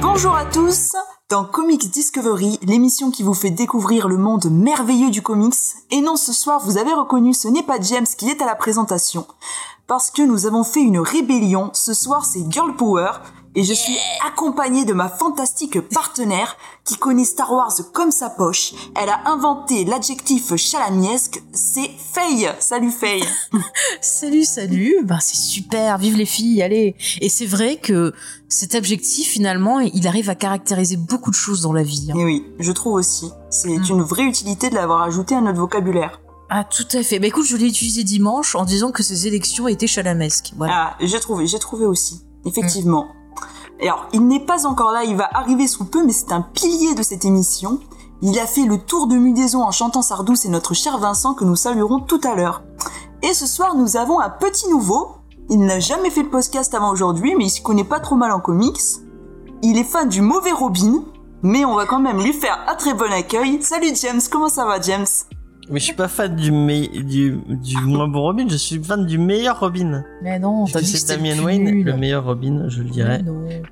Bonjour à tous dans Comics Discovery, l'émission qui vous fait découvrir le monde merveilleux du comics. Et non, ce soir, vous avez reconnu, ce n'est pas James qui est à la présentation. Parce que nous avons fait une rébellion. Ce soir, c'est Girl Power. Et je suis accompagnée de ma fantastique partenaire qui connaît Star Wars comme sa poche. Elle a inventé l'adjectif chalamiesque. C'est Faye. Salut Faye. Salut, salut. Ben, c'est super. Vive les filles. Allez. Et c'est vrai que cet adjectif, finalement, il arrive à caractériser beaucoup de choses dans la vie. hein. Et oui, je trouve aussi. C'est Mm. une vraie utilité de l'avoir ajouté à notre vocabulaire. Ah, tout à fait. Bah écoute, je l'ai utilisé dimanche en disant que ces élections étaient chalamesques. Voilà. Ah, j'ai trouvé, j'ai trouvé aussi. Effectivement. Alors, il n'est pas encore là, il va arriver sous peu, mais c'est un pilier de cette émission. Il a fait le tour de Mudaison en chantant Sardou, c'est notre cher Vincent que nous saluerons tout à l'heure. Et ce soir, nous avons un petit nouveau. Il n'a jamais fait de podcast avant aujourd'hui, mais il s'y connaît pas trop mal en comics. Il est fan du mauvais Robin, mais on va quand même lui faire un très bon accueil. Salut James, comment ça va James? Mais je suis pas fan du, me- du, du moins bon Robin, je suis fan du meilleur Robin. Mais non, Je t'as dit que c'est Damien plus Wayne, le meilleur Robin, je le dirais,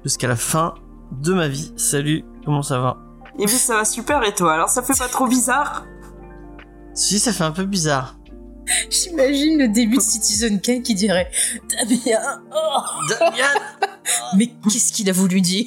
jusqu'à la fin de ma vie. Salut, comment ça va? Et bien ça va super et toi? Alors ça fait pas trop bizarre? Si, ça fait un peu bizarre. J'imagine le début de Citizen Kane qui dirait Damien, oh Damien Mais qu'est-ce qu'il a voulu dire?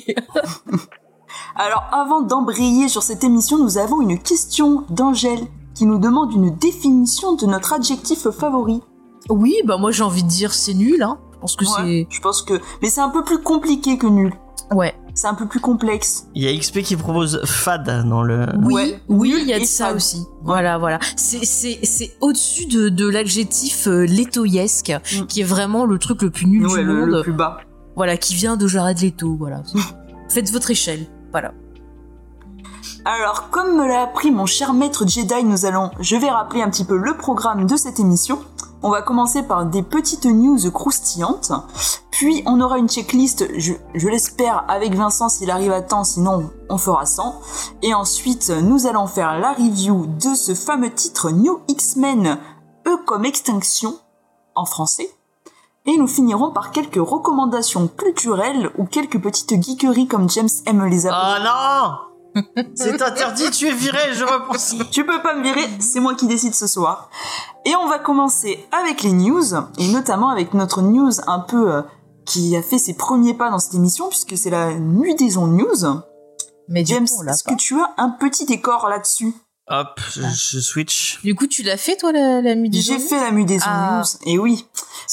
Alors avant d'embrayer sur cette émission, nous avons une question d'Angèle qui nous demande une définition de notre adjectif favori. Oui, bah moi j'ai envie de dire c'est nul, hein. Je pense que Ouais, je pense que... Mais c'est un peu plus compliqué que nul. c'est... Ouais. C'est un peu plus complexe. Il y a XP qui propose fad dans le... Oui, Ouais, oui, il y a de ça fade. aussi. Voilà, voilà. C'est, c'est, c'est au-dessus de, de l'adjectif euh, lettoyesque, Mm. qui est vraiment le truc le plus nul Ouais, du le, monde. le plus bas. Voilà, qui vient de Jared Leto, voilà. Faites votre échelle, voilà. Alors, comme me l'a appris mon cher maître Jedi, nous allons... Je vais rappeler un petit peu le programme de cette émission. On va commencer par des petites news croustillantes. Puis on aura une checklist, je, l'espère, avec Vincent s'il arrive à temps, sinon on fera sans. Et ensuite, nous allons faire la review de ce fameux titre New X-Men, E comme extinction, en français. Et nous finirons par quelques recommandations culturelles ou quelques petites geekeries comme James aime les appeler. Oh non C'est interdit, tu es viré, je repense. Tu peux pas me virer, c'est moi qui décide ce soir. Et on va commencer avec les news, et notamment avec notre news un peu euh, qui a fait ses premiers pas dans cette émission, puisque c'est la Mudaison News. Mais James, est-ce que tu as un petit décor là-dessus? Hop, je, je switch. Du coup, tu l'as fait, toi, la, la mutation J'ai fait la Mudaison Ah. News, et oui.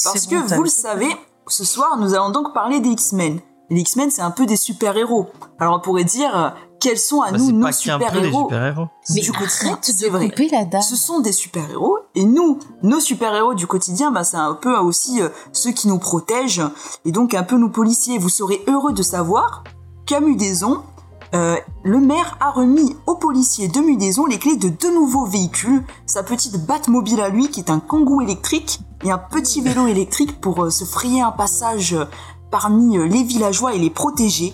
Parce que vous le savez, ce soir nous allons donc parler des X-Men. Les X-Men, c'est un peu des super-héros. Alors on pourrait dire, euh, quels sont à Bah, nous nos super-héros super-héros. Mais du quotidien, c'est de vrai. couper la dame. Ce sont des super-héros et nous, nos super-héros du quotidien, bah, c'est un peu aussi euh, ceux qui nous protègent et donc un peu nos policiers. Vous serez heureux de savoir qu'à Mudaison, euh, le maire a remis aux policiers de Mudaison les clés de deux nouveaux véhicules, sa petite Batmobile à lui qui est un kangou électrique et un petit vélo électrique pour euh, se frayer un passage euh, parmi les villageois et les protéger.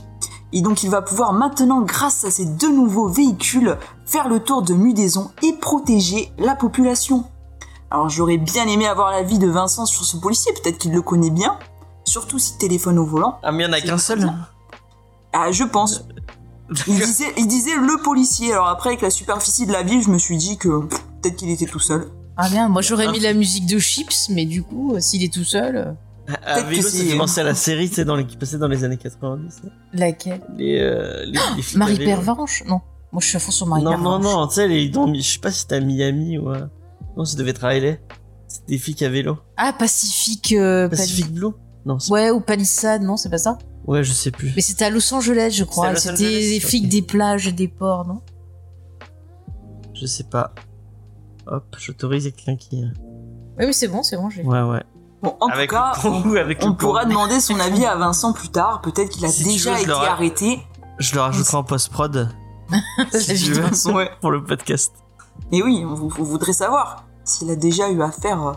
Et donc il va pouvoir maintenant, grâce à ces deux nouveaux véhicules, faire le tour de Mudaison et protéger la population. Alors j'aurais bien aimé avoir l'avis de Vincent sur ce policier, peut-être qu'il le connaît bien, surtout s'il téléphone au volant. Ah, mais il y en a qu'un seul Ah, je pense. Il disait, il disait le policier. Alors après, avec la superficie de la ville, je me suis dit que peut-être qu'il était tout seul. Ah bien, moi j'aurais mis la musique de Chips, mais du coup, euh, s'il est tout seul, À Peut-être vélo, que ça c'est- fait penser à la série, sais, dans les, qui passait dans les années 90. là. laquelle? Les, euh, les, les flics à Marie vélo. Pervenche? Non, moi je suis à fond sur Marie Non, non, Pervenche. non, tu sais, les, dans, je sais pas si c'était à Miami ou à... Non, ça devait être à LA. C'était des flics à vélo. Ah, Pacifique. euh, Pacific Blue? Non, c'est- Ouais, ou Palissade, non, c'est pas ça? Ouais, je sais plus. Mais c'était à Los Angeles, je crois. C'était à des ok. flics des plages et des ports, non? Je sais pas. Hop, j'autorise quelqu'un qui... euh, Oui, mais c'est bon, c'est bon, j'ai. Ouais, ouais. Bon, en avec tout cas, le kangou, avec on le pourra demander son avis à Vincent plus tard. Peut-être qu'il a Si déjà veux, été le arrêté. Je le rajouterai en post-prod. si tu veux, Ouais. pour le podcast. Et oui, on, on voudrait savoir s'il a déjà eu affaire euh,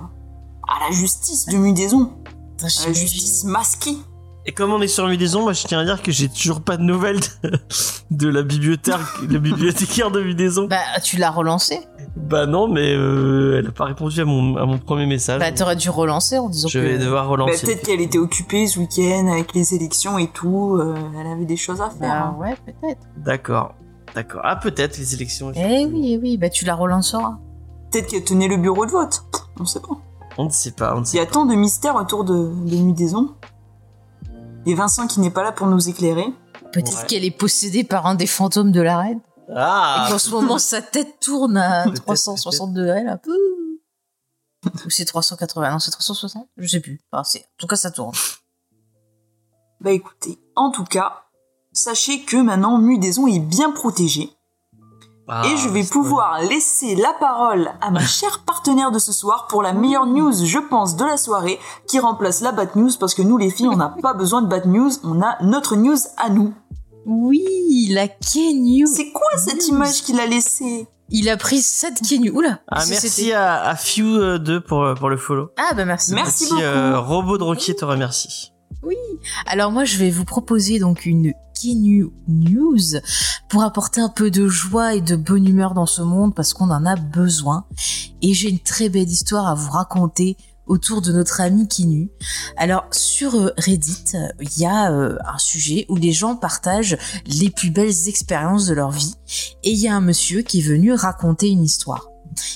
à la justice de Mudaison, à la justice masquée. Et comme on est sur Mudaison, moi je tiens à dire que j'ai toujours pas de nouvelles de, de la bibliothécaire, la bibliothécaire de Mudaison. Bah, tu l'as relancé? Bah non, mais euh, elle a pas répondu à mon, à mon premier message. Bah, t'aurais dû relancer en disant je que. vais devoir Bah, relancer. peut-être qu'elle était occupée ce week-end avec les élections et tout. euh, elle avait des choses à faire. Bah, hein. ouais, peut-être. D'accord. D'accord. Ah, peut-être les élections. Eh oui, eh oui, bah, tu la relanceras. Peut-être qu'elle tenait le bureau de vote. On sait pas. On ne sait pas, on ne Il y a tant de mystères autour de, de Mudaison. Et Vincent qui n'est pas là pour nous éclairer. Peut-être Ouais. qu'elle est possédée par un des fantômes de la reine. Ah Et qu'en ce moment, sa tête tourne à Peut-être, 360 degrés, là. Ou c'est 380, non, c'est 360 Je sais plus. Enfin, c'est- en tout cas, ça tourne. Bah écoutez, en tout cas, sachez que maintenant Mudaison est bien protégée. Ah, et je vais pouvoir laisser la parole à ma chère partenaire de ce soir pour la meilleure news, je pense, de la soirée, qui remplace la bad news, parce que nous les filles, on n'a pas besoin de bad news, on a notre news à nous. Oui, la Kenyu. C'est quoi cette image qu'il a laissée? Il a pris 7 Kenyu. Oula. Ah, merci à, à Few2 pour, euh, pour le follow. Ah, bah merci. Merci beaucoup. euh, robot de Rocky te remercie. Alors moi, je vais vous proposer donc une Kenyu News pour apporter un peu de joie et de bonne humeur dans ce monde parce qu'on en a besoin. Et j'ai une très belle histoire à vous raconter autour de notre ami Kinu. Alors sur euh, Reddit, il y a euh, un sujet où les gens partagent les plus belles expériences de leur vie et il y a un monsieur qui est venu raconter une histoire.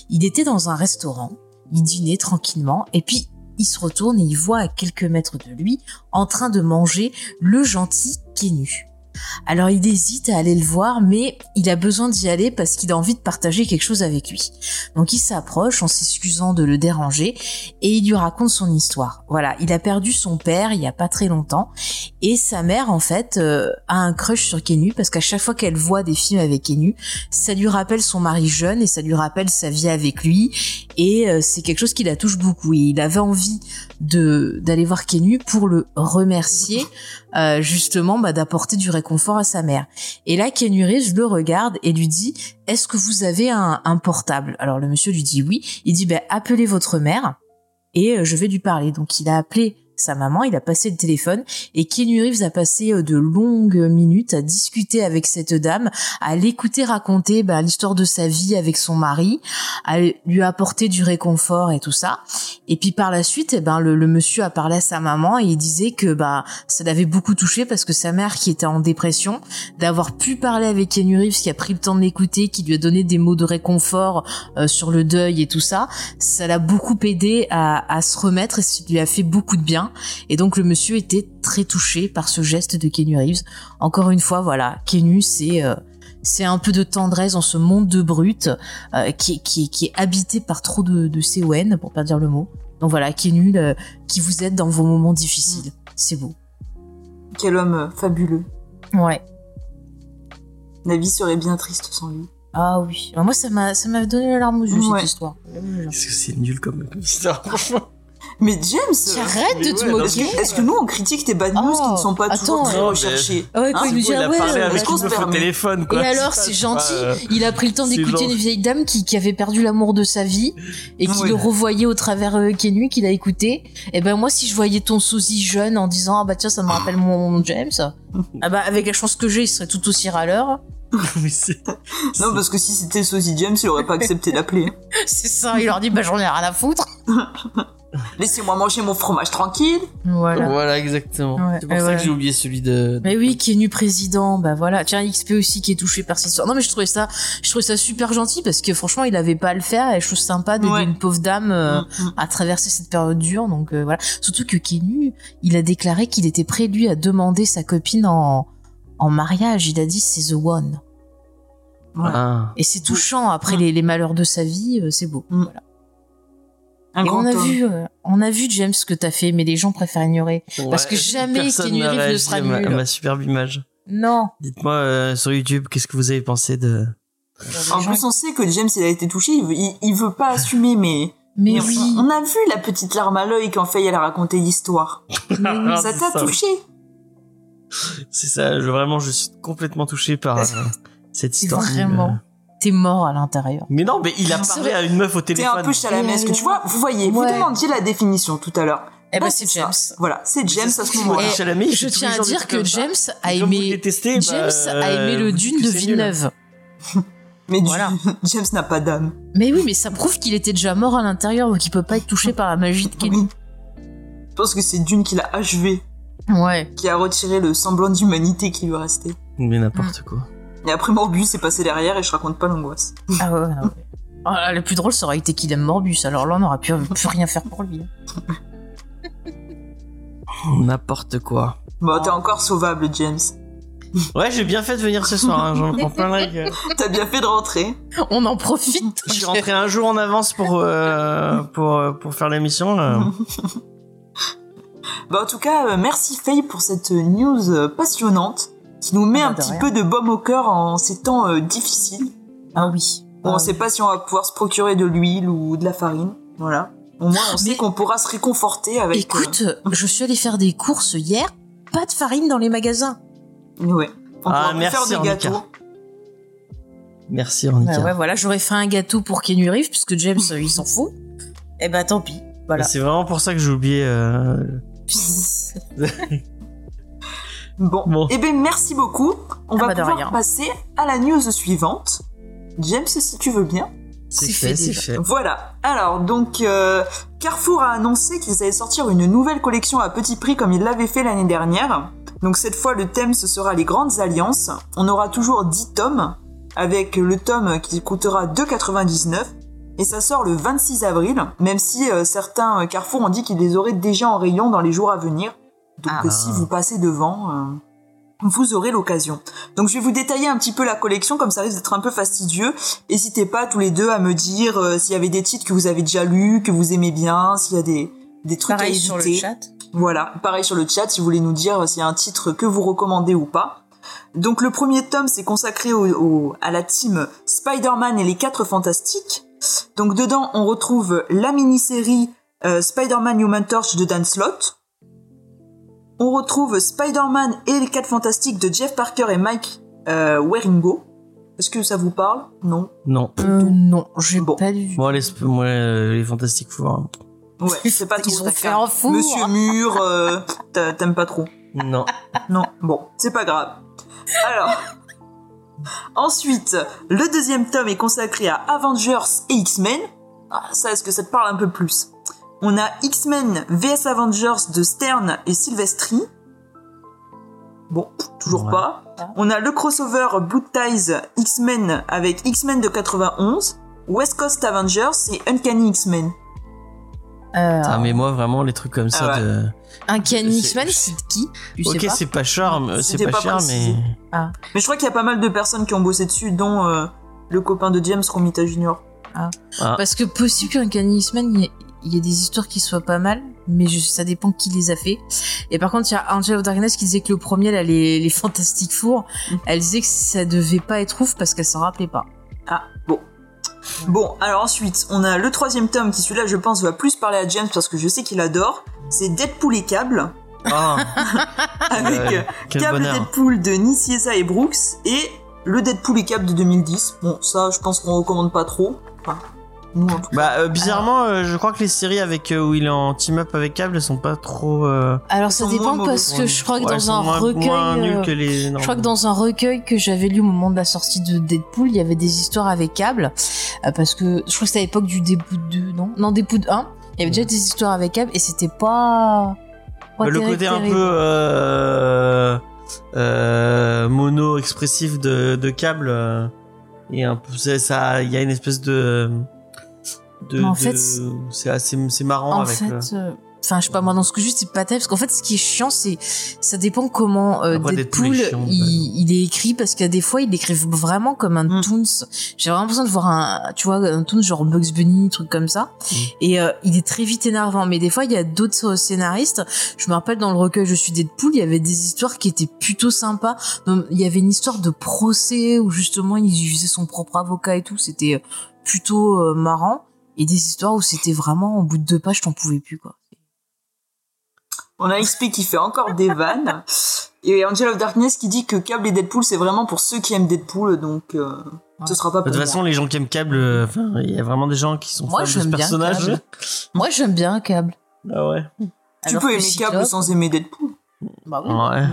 Il était dans un restaurant, il dînait tranquillement et puis il se retourne et il voit à quelques mètres de lui en train de manger le gentil Kenu. Alors il hésite à aller le voir, mais il a besoin d'y aller parce qu'il a envie de partager quelque chose avec lui. Donc il s'approche en s'excusant de le déranger et il lui raconte son histoire. Voilà, il a perdu son père il y a pas très longtemps et sa mère en fait euh, a un crush sur Kenu parce qu'à chaque fois qu'elle voit des films avec Kenu, ça lui rappelle son mari jeune et ça lui rappelle sa vie avec lui et euh, c'est quelque chose qui la touche beaucoup et il avait envie d'aller voir Kenu pour le remercier euh, justement bah, d'apporter du réconfort à sa mère. Et là, Kenu Reeves le regarde et lui dit Est-ce que vous avez un, un portable? Alors le monsieur lui dit oui. Il dit bah, appelez votre mère et euh, je vais lui parler. Donc il a appelé sa maman, il a passé le téléphone et Keanu Reeves a passé euh, de longues minutes à discuter avec cette dame, à l'écouter raconter bah, l'histoire de sa vie avec son mari, à lui apporter du réconfort et tout ça. Et puis par la suite, eh ben le, le monsieur a parlé à sa maman et il disait que bah ça l'avait beaucoup touché parce que sa mère qui était en dépression, d'avoir pu parler avec Keanu Reeves qui a pris le temps de l'écouter, qui lui a donné des mots de réconfort euh, sur le deuil et tout ça, ça l'a beaucoup aidé à, à se remettre et ça lui a fait beaucoup de bien. Et donc le monsieur était très touché par ce geste de Keanu Reeves. Encore une fois, voilà, c'est euh, c'est un peu de tendresse dans ce monde de brutes euh, qui, qui, qui est habité par trop de, de CON, pour pas dire le mot. Donc voilà, Keanu, le- qui vous aide dans vos moments difficiles. C'est beau. Quel homme euh, fabuleux. Ouais. La vie serait bien triste sans lui. Ah oui. Alors moi, ça m'a, ça m'a donné la larme aux yeux, Ouais. cette histoire. Est-ce que c'est nul comme comme histoire, franchement? Mais James euh, Arrête de te moquer. Est-ce que, nous on critique tes bad news Oh, qui ne sont pas toujours attends, très recherchées Ah ouais, quand Hein il ah a ouais, parlé avec une téléphone, quoi. Et alors, c'est gentil. euh, Il a pris le temps d'écouter une vieille dame qui, qui avait perdu l'amour de sa vie et qui Ouais. le revoyait au travers euh, Kenu, qu'il a écouté. Et ben moi, si je voyais ton sosie jeune en disant ah bah tiens ça me rappelle mon, mon James, ah bah avec la chance que j'ai, il serait tout aussi râleur. Non, parce que si c'était Sosie James, il aurait pas accepté d'appeler. C'est ça. Il leur dit bah j'en ai rien à foutre. Laissez-moi manger mon fromage tranquille. Voilà. Voilà, exactement. Ouais, c'est pour et ça que j'ai oublié celui de. Mais oui, Kenu président, bah voilà. Tiens, XP aussi qui est touché par cette histoire. Non mais je trouvais ça, je trouvais ça super gentil parce que franchement, il avait pas à le faire et je trouve sympa d'aider Ouais. une pauvre dame euh, Mm, mm. à traverser cette période dure. Donc euh, voilà. Surtout que Kenu, il a déclaré qu'il était prêt lui à demander sa copine en en mariage. Il a dit c'est the one. Voilà. Ah. Et c'est touchant. Après Mm. les, les malheurs de sa vie, euh, c'est beau. Mm. Voilà. Un Et grand on a homme. vu, euh, on a vu James ce que t'as fait, mais les gens préfèrent ignorer. Parce que jamais personne Keanu Reeves ne sera ma, nul. à ma superbe image. Non. Dites-moi euh, sur YouTube, qu'est-ce que vous avez pensé de. En plus, on sait que James, il a été touché, il veut, il, il veut pas assumer, mais, Mais mais oui. on, on a vu la petite larme à l'œil quand Faye, elle a raconté l'histoire. Ah, ça t'a touché C'est ça, je, vraiment, je suis complètement touché par euh, cette histoire. Vraiment. T'es mort à l'intérieur. Mais non, mais il a parlé à une meuf au T'es téléphone. un peu chalamesque, tu vois. Vous voyez, vous demandiez la définition tout à l'heure. Eh ben c'est. James. Voilà, c'est James à ce moment-là. Je tiens à dire que. James a aimé détestez, bah, James a aimé le dites Dune que de. Villeneuve. Mais Voilà. James n'a pas d'âme. Mais oui, mais ça prouve qu'il était déjà mort à l'intérieur, donc il peut pas être touché par la magie de Kenny. Oui. Je pense que c'est Dune qui l'a achevé, Ouais. qui a retiré le semblant d'humanité qui lui restait. Mais n'importe quoi. Et après Morbus est passé derrière et je raconte pas l'angoisse. Ah ouais, non. Oh là, le plus drôle, ça aurait été qu'il aime Morbus, alors là, on n'aurait pu, plus rien faire pour lui. N'importe quoi. Bon, t'es encore sauvable, James. Ouais, j'ai bien fait de venir ce soir, hein, j'en prends plein la gueule. T'as bien fait de rentrer. On en profite. Je suis rentré un jour en avance pour, euh, pour, euh, pour faire l'émission, là. Bah, en tout cas, euh, merci Faye pour cette news passionnante qui nous met Ah bah, un de petit rien. peu de baume au cœur en ces temps euh, difficiles. Ah oui. Bon, Ah on sait oui. pas si on va pouvoir se procurer de l'huile ou de la farine. Voilà. Au moins, on sait qu'on pourra se réconforter avec. Écoute, je suis allée faire des courses hier, pas de farine dans les magasins. euh, ouais. On Ah, pourra merci, faire des Ornica. gâteaux. Merci, Ornica. Bah ouais, voilà, j'aurais fait un gâteau pour Kenny Reeves, puisque James, euh, il s'en fout. Eh ben tant pis. Voilà. C'est vraiment pour ça que j'ai oublié. euh, Bon. Bon. Eh ben, merci beaucoup. On Ah va bah, pouvoir rien. passer à la news suivante. James, si tu veux bien. C'est fait, c'est fait. Voilà. Alors, donc, euh, Carrefour a annoncé qu'ils allaient sortir une nouvelle collection à petit prix comme ils l'avaient fait l'année dernière. Donc, cette fois, le thème, ce sera les grandes alliances. On aura toujours 10 tomes, avec le tome qui coûtera 2,99. Et ça sort le 26 avril, même si euh, certains euh, Carrefour ont dit qu'ils les auraient déjà en rayon dans les jours à venir. Donc, Ah. euh, si vous passez devant, euh, vous aurez l'occasion. Donc je vais vous détailler un petit peu la collection, comme ça risque d'être un peu fastidieux. N'hésitez pas tous les deux à me dire euh, s'il y avait des titres que vous avez déjà lus, que vous aimez bien, s'il y a des, des trucs Pareil à sur le éviter. chat. Voilà, pareil sur le chat si vous voulez nous dire s'il y a un titre que vous recommandez ou pas. Donc le premier tome c'est consacré au, au- à la team Spider-Man et les quatre fantastiques. Donc dedans on retrouve la mini-série euh, Spider-Man Human Torch de Dan Slott. On retrouve Spider-Man et les quatre fantastiques de Jeff Parker et Mike euh, Waringo. Est-ce que ça vous parle? Non. Non. Euh, non, j'ai Bon. pas lu. Moi, les, moi, euh, les Fantastiques Four. hein. Ouais, c'est pas Ils trop ta fait un four. Monsieur Mur, euh, t'a- t'aimes pas trop. Non. Non, bon, c'est pas grave. Alors, ensuite, le deuxième tome est consacré à Avengers et X-Men. Ah, ça, est-ce que ça te parle un peu plus? On a X-Men vs Avengers de Stern et Silvestri. Bon, toujours Ouais. pas. On a le crossover Blue Ties X-Men avec X-Men de 91, West Coast Avengers et Uncanny X-Men. Euh, Ah, mais moi, vraiment, les trucs comme ça Ah ouais. de. un Kenny c'est- X-Men, c'est de qui? Tu ok, c'est pas cher, mais- c'est pas, pas cher, précisé. mais. Mais je crois qu'il y a pas mal de personnes qui ont bossé dessus, dont euh, le copain de James Romita Jr. Ah. Parce que possible qu'un Kenny X-Men, il y, ait des histoires qui soient pas mal, mais je- ça dépend qui les a fait. Et par contre, il y a Angel of Darkness qui disait que le premier, là, les, les Fantastic Four, elle disait que ça devait pas être ouf parce qu'elle s'en rappelait pas. Ah, bon. Bon, alors ensuite, on a le troisième tome qui, celui-là, je pense, va plus parler à James parce que je sais qu'il adore. C'est Deadpool et Cable, Ah, avec euh, Cable bonheur. Deadpool de Nicieza et Brooks et le Deadpool et Cable de 2010. Bon, ça, je pense qu'on recommande pas trop. Enfin, nous, en tout cas. Bah, euh, bizarrement, euh, je crois que les séries avec euh, où il est en team-up avec Cable elles sont pas trop. euh, Alors ça dépend parce que je crois que dans un recueil, je crois que dans un recueil que j'avais lu au moment de la sortie de Deadpool, il y avait des histoires avec Cable, euh, parce que je crois que c'était à l'époque du Deadpool 2, non? Non, Deadpool 1. Il y avait déjà des histoires avec Cable et c'était pas. pas Bah, le terrible, côté un peu euh, euh, mono expressif de, de câble euh, et un peu c'est- ça il y a une espèce de de, en de- fait, c'est assez c'est marrant En avec fait, le- euh, enfin, je sais pas, moi, dans ce que juste, c'est pas terrible, parce qu'en fait, ce qui est chiant, c'est, ça dépend comment euh, Après, Deadpool chiant, il, il est écrit, parce qu'il y a des fois, il l'écrit vraiment comme un Mm. Toons. J'ai vraiment besoin de voir un, tu vois, un Toons genre Bugs Bunny, truc comme ça. Mm. Et euh, il est très vite énervant. Mais des fois, il y a d'autres euh, scénaristes. Je me rappelle dans le recueil Je suis Deadpool, il y avait des histoires qui étaient plutôt sympas. Donc, il y avait une histoire de procès où justement, il faisait son propre avocat et tout. C'était euh, plutôt euh, marrant. Et des histoires où c'était vraiment, au bout de deux pages, t'en pouvais plus, quoi. On a XP qui fait encore des vannes. Et Angel of Darkness qui dit que Cable et Deadpool, c'est vraiment pour ceux qui aiment Deadpool, donc euh, ce sera pas de toute façon les gens qui aiment câble euh, enfin il y a vraiment des gens qui sont Moi, fans de ce j'aime bien personnage Cable. Moi, j'aime bien Cable. ah ouais Tu Alors peux aimer Cyclope- Cable sans aimer Deadpool. Bah oui. Ouais.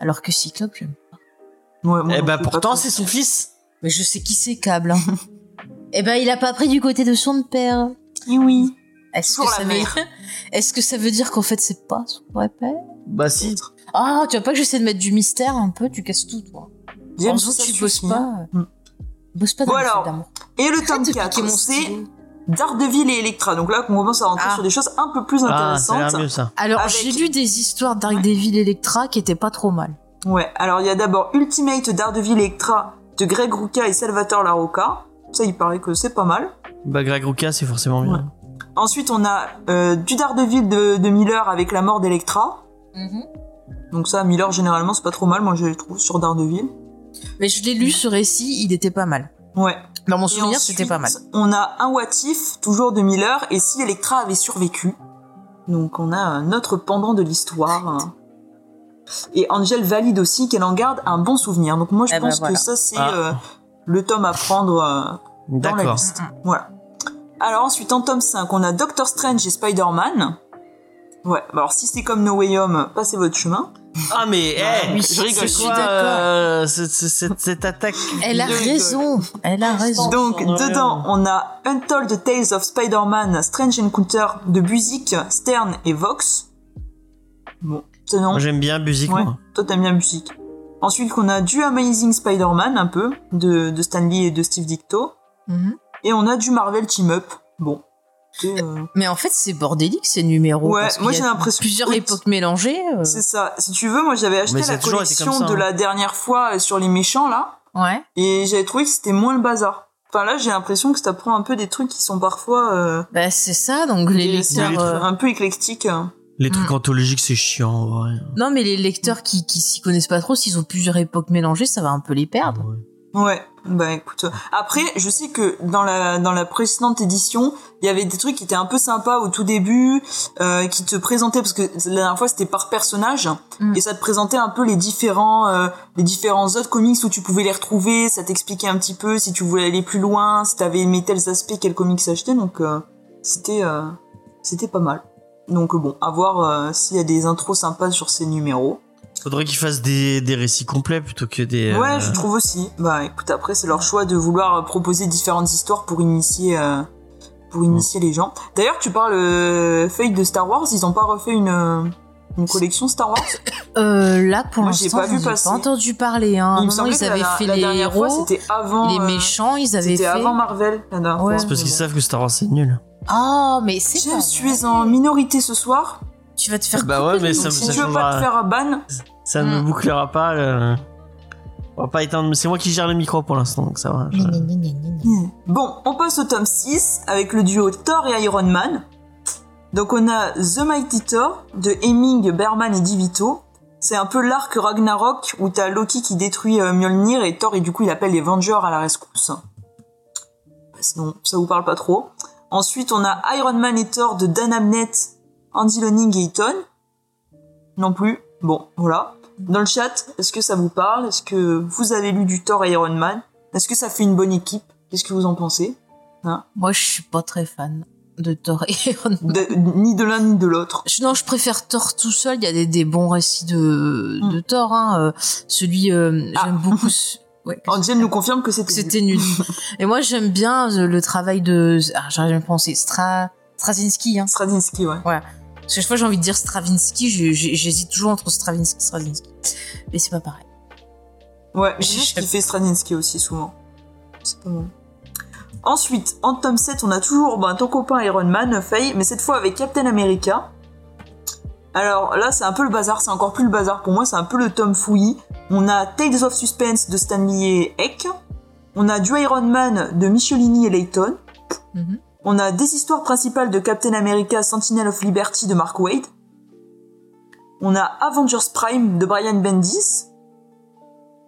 Alors que Cyclope, j'aime pas. Ouais, moi Eh ben pas pourtant c'est son fils. Mais je sais qui c'est Cable. Hein. eh ben, il a pas pris du côté de son père. Eh oui. Est-ce que ça veut... mère. Est-ce que ça veut dire qu'en fait c'est pas son vrai père? Bah si. Ah, tu vois pas que j'essaie de mettre du mystère un peu, tu casses tout toi. James, en ça tu bosses pas. Mm. Bosse pas dans Bon le alors. Et le tome de piquer 4, mon c'est. Daredevil et Electra. Donc là, on commence à rentrer Ah. sur des choses un peu plus Ah, ça intéressantes. mieux ça. Alors, Avec- j'ai lu des histoires Daredevil Electra qui étaient pas trop mal. Ouais, alors il y a d'abord Ultimate Daredevil Electra de Greg Rucka et Salvatore Larocca. Ça, il paraît que c'est pas mal. Bah Greg Rucka c'est forcément bien. Ouais. Ensuite, on a euh, du Daredevil de, de Miller avec la mort d'Electra. Donc ça, Miller, généralement, c'est pas trop mal, moi je le trouve, sur Daredevil. Mais je l'ai lu ce récit, il était pas mal. Ouais. Dans mon souvenir, c'était pas mal. On a un What If, toujours de Miller, et si Electra avait survécu? Donc on a un autre pendant de l'histoire. Et Angel valide aussi qu'elle en garde un bon souvenir. Donc moi je Eh ben, pense voilà. que ça c'est Ah. euh, le tome à prendre euh, dans la D'accord. liste. Voilà. Alors ensuite en tome 5, on a Doctor Strange et Spider-Man. Ouais, bah alors si c'est comme No Way Home, passez votre chemin. Ah mais eh, oui, je rigole. je suis d'accord. euh, cette, cette, cette attaque. Elle a raison. Elle a raison. Donc dedans, on a Untold Tales of Spider-Man, Strange Encounter de Buzik, Stern et Vox. Bon, non. Moi j'aime bien Buzik Ouais, moi. toi t'aimes bien Buzik. Ensuite, qu'on a du Amazing Spider-Man, un peu, de, de Stan Lee et de Steve Dicto. Mhm. Et on a du Marvel Team Up. Bon. Euh, Mais en fait, c'est bordélique ces numéros. Ouais, parce moi, j'ai l'impression- Plusieurs époques mélangées. euh. c'est ça. Si tu veux, moi j'avais acheté la collection ça, de hein. la dernière fois euh, sur les méchants, là. Ouais. Et j'avais trouvé que c'était moins le bazar. Enfin là, j'ai l'impression que ça prend un peu des trucs qui sont parfois euh, Bah, c'est ça. Donc, les lecteurs. les euh, un peu éclectiques. Les trucs Mm. anthologiques c'est chiant. vrai. Non, mais les lecteurs qui, qui s'y connaissent pas trop, s'ils ont plusieurs époques mélangées, ça va un peu les perdre. Ouais. Ouais, bah écoute. Après, je sais que dans la dans la précédente édition, il y avait des trucs qui étaient un peu sympas au tout début, euh, qui te présentaient parce que la dernière fois c'était par personnage Mm. et ça te présentait un peu les différents euh, les différents autres comics où tu pouvais les retrouver, ça t'expliquait un petit peu si tu voulais aller plus loin, si t'avais aimé tels aspects quel comics acheter, donc euh, c'était euh, c'était pas mal. Donc bon, à voir euh, s'il y a des intros sympas sur ces numéros. Faudrait qu'ils fassent des, des récits complets plutôt que des. Ouais, euh, je trouve aussi. Bah écoute, après c'est leur choix de vouloir euh, proposer différentes histoires pour initier, euh, pour initier les gens. D'ailleurs, tu parles euh, Fate de Star Wars, ils ont pas refait une, une collection Star Wars? Euh, là, pour Moi, j'ai l'instant, pas pas entendu parler. Hein. Il me Non, ils que avaient la, fait la les dernière héros, fois c'était avant. les méchants, ils avaient C'était fait. avant Marvel. la dernière Ouais. fois. C'est parce qu'ils savent que Star Wars c'est nul. Ah, mais c'est pas Je suis vrai. en minorité ce soir. Tu vas te faire. Bah ouais, couper mais ça-. Si ça tu veux pas te faire un ban, Ça ne me Mm. bouclera pas. le- On va pas éteindre. C'est moi qui gère le micro pour l'instant, donc ça va. je- gna. Bon, on passe au tome 6 avec le duo Thor et Iron Man. Donc on a The Mighty Thor de Hemming, Berman et Divito. C'est un peu l'arc Ragnarok où t'as Loki qui détruit euh, Mjolnir et Thor et du coup il appelle les Vengeurs à la rescousse. Sinon ça vous parle pas trop. Ensuite on a Iron Man et Thor de Dan Abnett, Andy Loning et Eaton. Non plus. Bon, voilà. Dans le chat, est-ce que ça vous parle? Est-ce que vous avez lu du Thor et Iron Man? Est-ce que ça fait une bonne équipe? Qu'est-ce que vous en pensez? Moi, je suis pas très fan de Thor et Iron Man. De- Ni de l'un ni de l'autre. Non, je préfère Thor tout seul. Il y a des, des bons récits de, Mm. de Thor. Hein. euh, Celui, euh, Ah. j'aime beaucoup. Ouais, Angel nous confirme que c'était. c'était nul. Et moi, j'aime bien euh, le travail de. Ah, j'arrive à penser. Stra... Straczynski. Hein. Straczynski, ouais. Parce que chaque fois, j'ai envie de dire Stravinsky. J'hésite toujours entre Stravinsky et Straczynski. Mais c'est pas pareil. Ouais, Je- j'ai fait Straczynski aussi souvent. C'est pas mal. Ensuite, en tome 7, on a toujours ben, ton copain Iron Man, Faye, mais cette fois avec Captain America. Alors là, c'est un peu le bazar, c'est encore plus le bazar pour moi, c'est un peu le tome fouillis. On a Tales of Suspense de Stanley et Eck. On a du Iron Man de Michelini et Layton. Mhm. On a des histoires principales de Captain America Sentinel of Liberty de Mark Wade. On a Avengers Prime de Brian Bendis.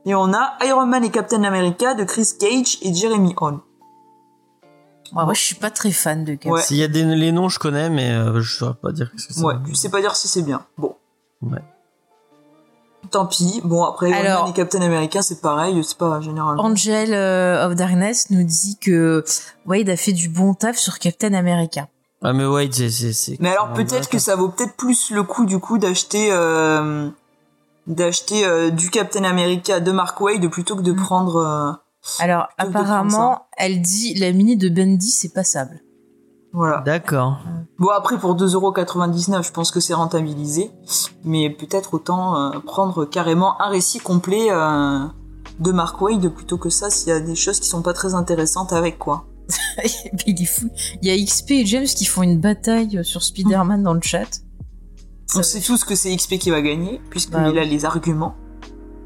Et on a Iron Man et Captain America de Chris Cage et Jeremy Hall. Ouais, Moi, je suis pas très fan de Cap. Ouais. S'il y a des, les noms, je connais, mais euh, je saurais pas dire que c'est. Ouais, je sais pas dire si c'est bien. Bon. Ouais. Tant pis. Bon, après, Alors- et Captain America, c'est pareil, c'est pas généralement. Angel euh, of Darkness nous dit que Wade a fait du bon taf sur Captain America. Ah mais ouais, c'est. Mais alors peut-être que ça vaut peut-être plus le coup du coup d'acheter euh, d'acheter euh, du Captain America de Mark Wade plutôt que de Mm. prendre. Euh, Alors, apparemment, elle dit la mini de Bendy, c'est passable. voilà. D'accord. Bon après pour 2,99€, je pense que c'est rentabilisé, mais peut-être autant euh, prendre carrément un récit complet euh, de Mark Wade plutôt que ça s'il y a des choses qui sont pas très intéressantes avec quoi. Il est fou. Il y a XP et James qui font une bataille sur Spider-Man dans le chat. On sait tous que c'est XP qui va gagner puisqu'il Bah oui. a les arguments.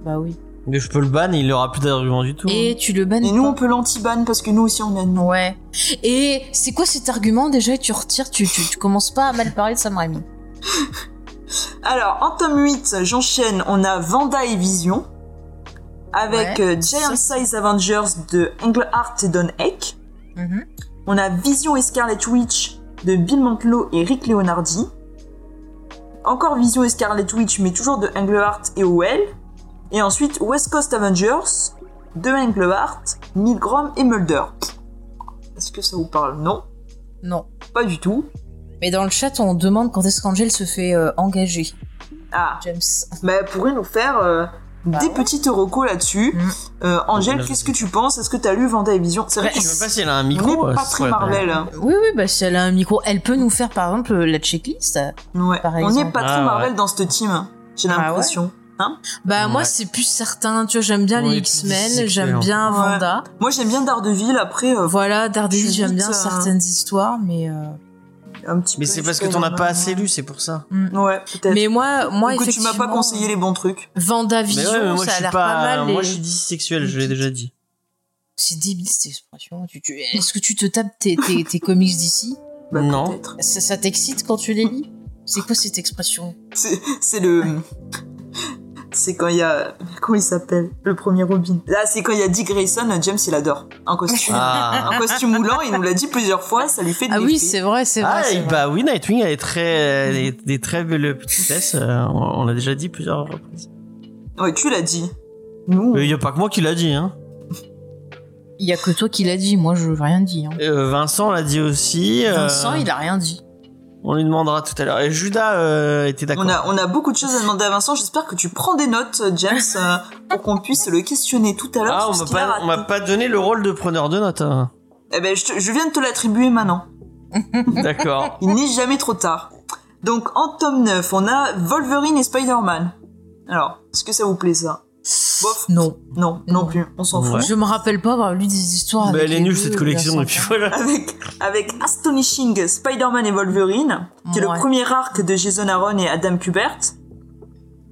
Bah oui. Mais je peux le ban il aura plus d'arguments du tout. Et tu le bannes Et nous pas. on peut l'anti-ban parce que nous aussi on a nous. Ouais. Et c'est quoi cet argument déjà Tu retires, tu, tu, tu commences pas à mal parler de Sam Raimi. Alors, en tome 8, j'enchaîne, on a Vanda et Vision, avec Ouais. euh, Giant Size Avengers de Englehart et Don Heck. Mhm. On a Vision et Scarlet Witch de Bill Mantlo et Rick Leonardi. Encore Vision et Scarlet Witch, mais toujours de Englehart et Howell. Et ensuite West Coast Avengers de Englehart, Milgrom et Mulder. Est-ce que ça vous parle? Non, Non. pas du tout. Mais dans le chat, on demande quand est-ce qu'Angel se fait euh, engager. Ah, James. bah, elle pourrait nous faire euh, Bah des ouais. petites recos là-dessus. Mm. Euh, Angèle, Là, qu'est-ce que tu penses? Est-ce que t'as lu Vanda et Vision? C'est vrai Bah, que Je sais pas si elle a un micro. euh, pas ce très Marvel. hein. Oui, oui, bah si elle a un micro, elle peut nous faire par exemple la checklist. Ouais. Par On n'est pas très Ah, Marvel ouais. dans cette team. J'ai Ah l'impression. Bah moi c'est plus certain, tu vois, j'aime bien Ouais, les X-Men, j'aime excellent. bien Ouais. Vanda. Moi, j'aime bien Daredevil. Après, euh, Voilà, Daredevil, j'aime bien euh, certaines histoires, mais euh, un petit Mais c'est parce que t'en as pas assez lu, c'est pour ça. hmm. Ouais, peut-être. Mais moi, moi Ou que tu m'as pas conseillé les bons trucs. Vanda Mais Vision, ouais, mais moi ça a l'air pas. pas mal. Moi les- je suis dissexuel, je l'ai déjà dit. C'est débile cette expression. Tu, tu- Est-ce que tu te tapes tes, tes, tes comics d'ici? Bah, Non. Ça, ça t'excite quand tu les lis? C'est quoi cette expression? C'est le. C'est quand il y a. Comment il s'appelle? Le premier Robin. Là, c'est quand il y a Dick Grayson, James, il adore. En costume. Ah. En costume moulant, il nous l'a dit plusieurs fois, ça lui fait de Ah oui, c'est vrai, c'est vrai. Ah, bah oui, Nightwing a des très, des, des très belles petitesses. euh, on on l'a déjà dit plusieurs reprises. Ouais, tu l'as dit. Nous. Il y a pas que moi qui l'a dit, hein. Il y a que toi qui l'as dit, moi je veux rien dit. Hein. Euh, Vincent l'a dit aussi. euh, Vincent, il a rien dit. On lui demandera tout à l'heure. Et Judas euh, était d'accord. On a, on a beaucoup de choses à demander à Vincent. J'espère que tu prends des notes, James, euh, pour qu'on puisse le questionner tout à l'heure. Ah, on m'a pas, on raté. m'a pas donné le rôle de preneur de notes. hein. Eh ben, je, te- je viens de te l'attribuer maintenant. D'accord. Il n'est jamais trop tard. Donc, en tome 9, on a Wolverine et Spider-Man. Alors, est-ce que ça vous plaît, ça? Bof. Non. Non, non plus. On s'en fout. Ouais. Je me rappelle pas avoir lu des histoires Bah, avec elle est les nulle cette collection, et puis voilà. Avec, avec Astonishing Spider-Man et Wolverine, qui est le premier arc de Jason Aaron et Adam Kubert.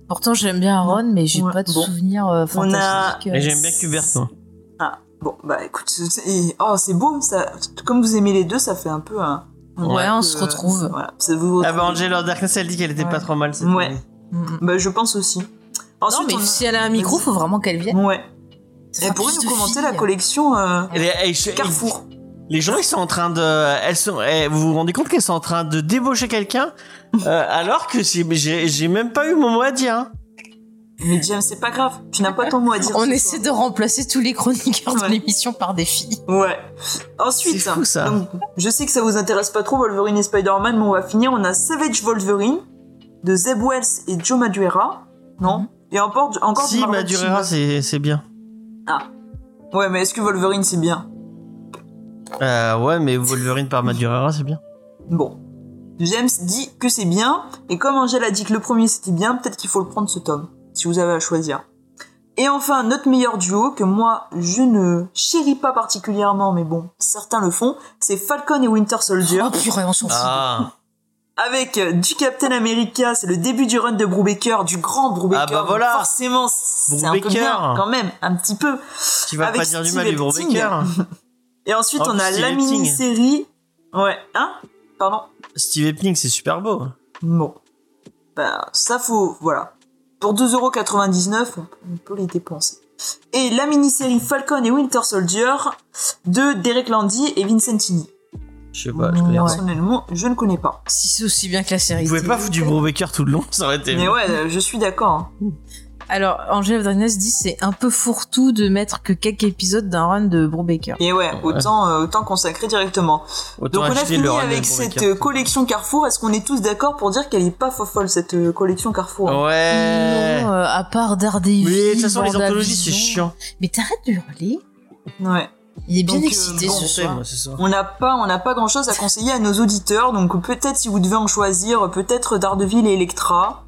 Pourtant, j'aime bien Aaron, mais j'ai Ouais, pas de bon. souvenir euh, On a- fantastiques. Et j'aime bien Kubert, moi. Ah, bon, bah écoute, c'est- oh, c'est beau. Ça, comme vous aimez les deux, ça fait un peu un. Ouais, on se retrouve. Voilà, ça vous Ah bah. Angela Darkness, elle dit qu'elle était Ouais. pas trop mal cette Ouais. année. Mm, mm. Bah, je pense aussi. Non, mais on si elle a un micro, faut vraiment qu'elle vienne. Ouais. Elle pourrait nous commenter filles. la collection euh, Et et je- Carrefour. Les gens, ils sont en train de, elles sont, eh, vous vous rendez compte qu'elles sont en train de débaucher quelqu'un, euh, alors que j'ai même pas eu mon mot à dire. hein. Mais James, c'est pas grave. Tu n'as pas ton mot à dire. On essaie soir. de remplacer tous les chroniqueurs de l'émission par des filles. Ouais. Ensuite, C'est fou, ça. donc, je sais que ça vous intéresse pas trop Wolverine et Spider-Man, mais on va finir. On a Savage Wolverine de Zeb Wells et Joe Madureira. Non? Mhm. Et encore, Si, Team. c'est c'est bien. Ouais, mais est-ce que Wolverine c'est bien? Euh, ouais, mais Wolverine par Madureira, c'est bien. Bon. James dit que c'est bien, et comme Angèle a dit que le premier c'était bien, peut-être qu'il faut le prendre ce tome, si vous avez à choisir. Et enfin, notre meilleur duo, que moi je ne chéris pas particulièrement, mais bon, certains le font, c'est Falcon et Winter Soldier. Oh purée, on s'en fout. Ah, Avec euh, du Captain America, c'est le début du run de Brubaker, du grand Brubaker. Ah bah voilà. Forcément, c'est un peu bien, quand même, un petit peu. tu vas Avec pas dire du mal du. Brubaker. Et ensuite, Oh, on a Steve la mini-série. Ouais, hein? Pardon? Steve Epling, c'est super beau. Bon. Ben, ça faut, voilà. Pour 2,99€, on, on peut les dépenser. Et la mini-série Falcon et Winter Soldier de Derek Landy et Vincentini. Je sais pas, je connais Ouais. pas. Personnellement, je ne connais pas. Si c'est aussi bien que la série. Vous pouvez pas foutre du Brubaker tout le long, ça aurait été. Mais ouais, euh, je suis d'accord. hein. Alors, Angela Darkness dit c'est un peu fourre-tout de mettre que quelques épisodes d'un run de Brubaker. Et ouais, autant, euh, autant consacrer directement. Autant Donc on a fini avec cette Baker. euh, collection Carrefour. Est-ce qu'on est tous d'accord pour dire qu'elle est pas fofolle cette euh, collection Carrefour Ouais. Non, euh, à part Daredevil. Oui, de toute façon, les anthologies, c'est chiant. Mais t'arrêtes de hurler? Ouais. Il est bien Donc, euh, excité bon, ce C'est soir. On n'a pas, on n'a pas grand chose à conseiller à nos auditeurs. Donc peut-être si vous devez en choisir, peut-être Daredevil et Electra.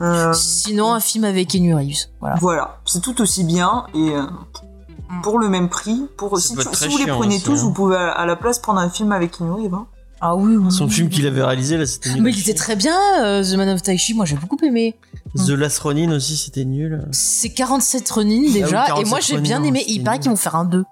Euh, Sinon, un film avec Reeves. Voilà. Voilà, c'est tout aussi bien et euh, pour le même prix. Pour si, tu- vous les prenez aussi, tous, hein. vous pouvez à, à la place prendre un film avec Reeves. hein. Ah oui, oui. Son oui. film qu'il avait réalisé, là, c'était nul. Mais il était très bien, euh, The Man of Taichi. Moi, j'ai beaucoup aimé. The Last Ronin aussi, c'était nul. C'est 47 Ronin déjà. Ah oui, et moi, 47 j'ai bien aimé. Et il paraît qu'ils vont faire un 2.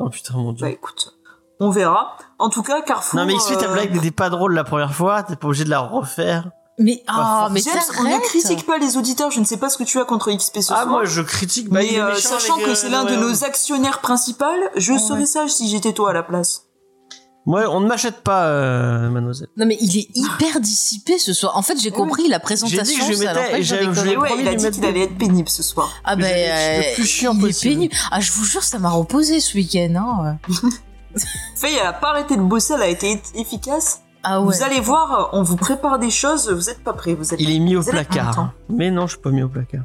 Oh putain, mon dieu. Bah écoute, on verra. En tout cas, Carrefour. non, mais explique ta euh, blague n'était pas drôle la première fois, t'es pas obligé de la refaire. Mais, ah, Pas mais James, on ne critique pas les auditeurs. Je ne sais pas ce que tu as contre XP ce Ah, soir. moi, je critique, bah, mais euh, sachant que euh, c'est l'un de nos actionnaires principaux, je Ouais. serais sage si j'étais toi à la place. Moi, on ne m'achète pas, euh, mademoiselle. Non, mais il est hyper dissipé ce soir. En fait, j'ai compris la J'ai présentation. dit que je mettais- j'ai- ouais, il a dit qu'il allait être pénible ce soir. Ah ben, Je vais être le euh, plus chiant il est pénible. Ah, je vous jure, ça m'a reposé ce week-end. Hein. Faye, elle a pas arrêté de bosser, elle a été efficace. Ah ouais. Vous allez voir, on vous prépare des choses, vous êtes pas prêts. Vous allez... Il est mis au placard. Mais non, je suis pas mis au placard.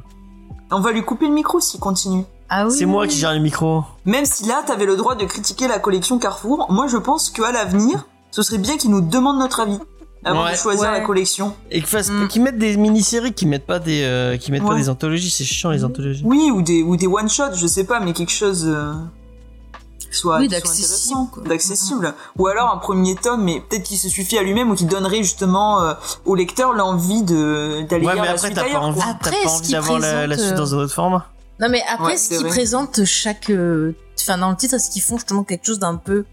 On va lui couper le micro s'il continue. Ah oui. C'est moi qui gère le micro. Même si là, t'avais le droit de critiquer la collection Carrefour, moi je pense qu'à l'avenir, ce serait bien qu'il nous demande notre avis avant Ouais. de choisir Ouais. la collection. Et qu'ils Mm. qu'ils mettent des mini-séries, qu'ils mettent pas des, euh, qu'ils mettent pas des anthologies. C'est chiant, les anthologies. Oui, ou des, ou des one-shots, je sais pas, mais quelque chose euh, qui soit, Oui, d'accessible. Ou alors un premier tome, mais peut-être qu'il se suffit à lui-même ou qui donnerait justement euh, au lecteur l'envie de d'aller Ouais, lire mais la après, suite t'as pas envie, Après, pas ce envie d'avoir la, la suite euh, dans un autre format. Non, mais après, Ouais, ce qu'ils présentent chaque. euh, Enfin, dans le titre, est-ce qu'ils font justement quelque chose d'un peu.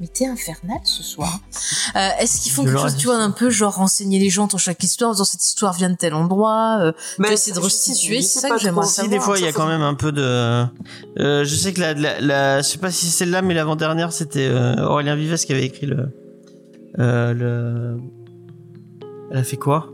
Mais t'es infernal ce soir. Euh, est-ce qu'ils font quelque chose, tu vois, d'un peu genre renseigner les gens dans chaque histoire, dans cette histoire vient de tel endroit, euh, Mais tu essayer de restituer, c'est ça que j'aimerais savoir. Si, des fois, il y a quand même un peu de. Euh, je sais que la, la, la- je sais pas si c'est celle-là, mais l'avant-dernière, c'était euh, Aurélien Vives qui avait écrit le. Euh, le. Elle a fait quoi?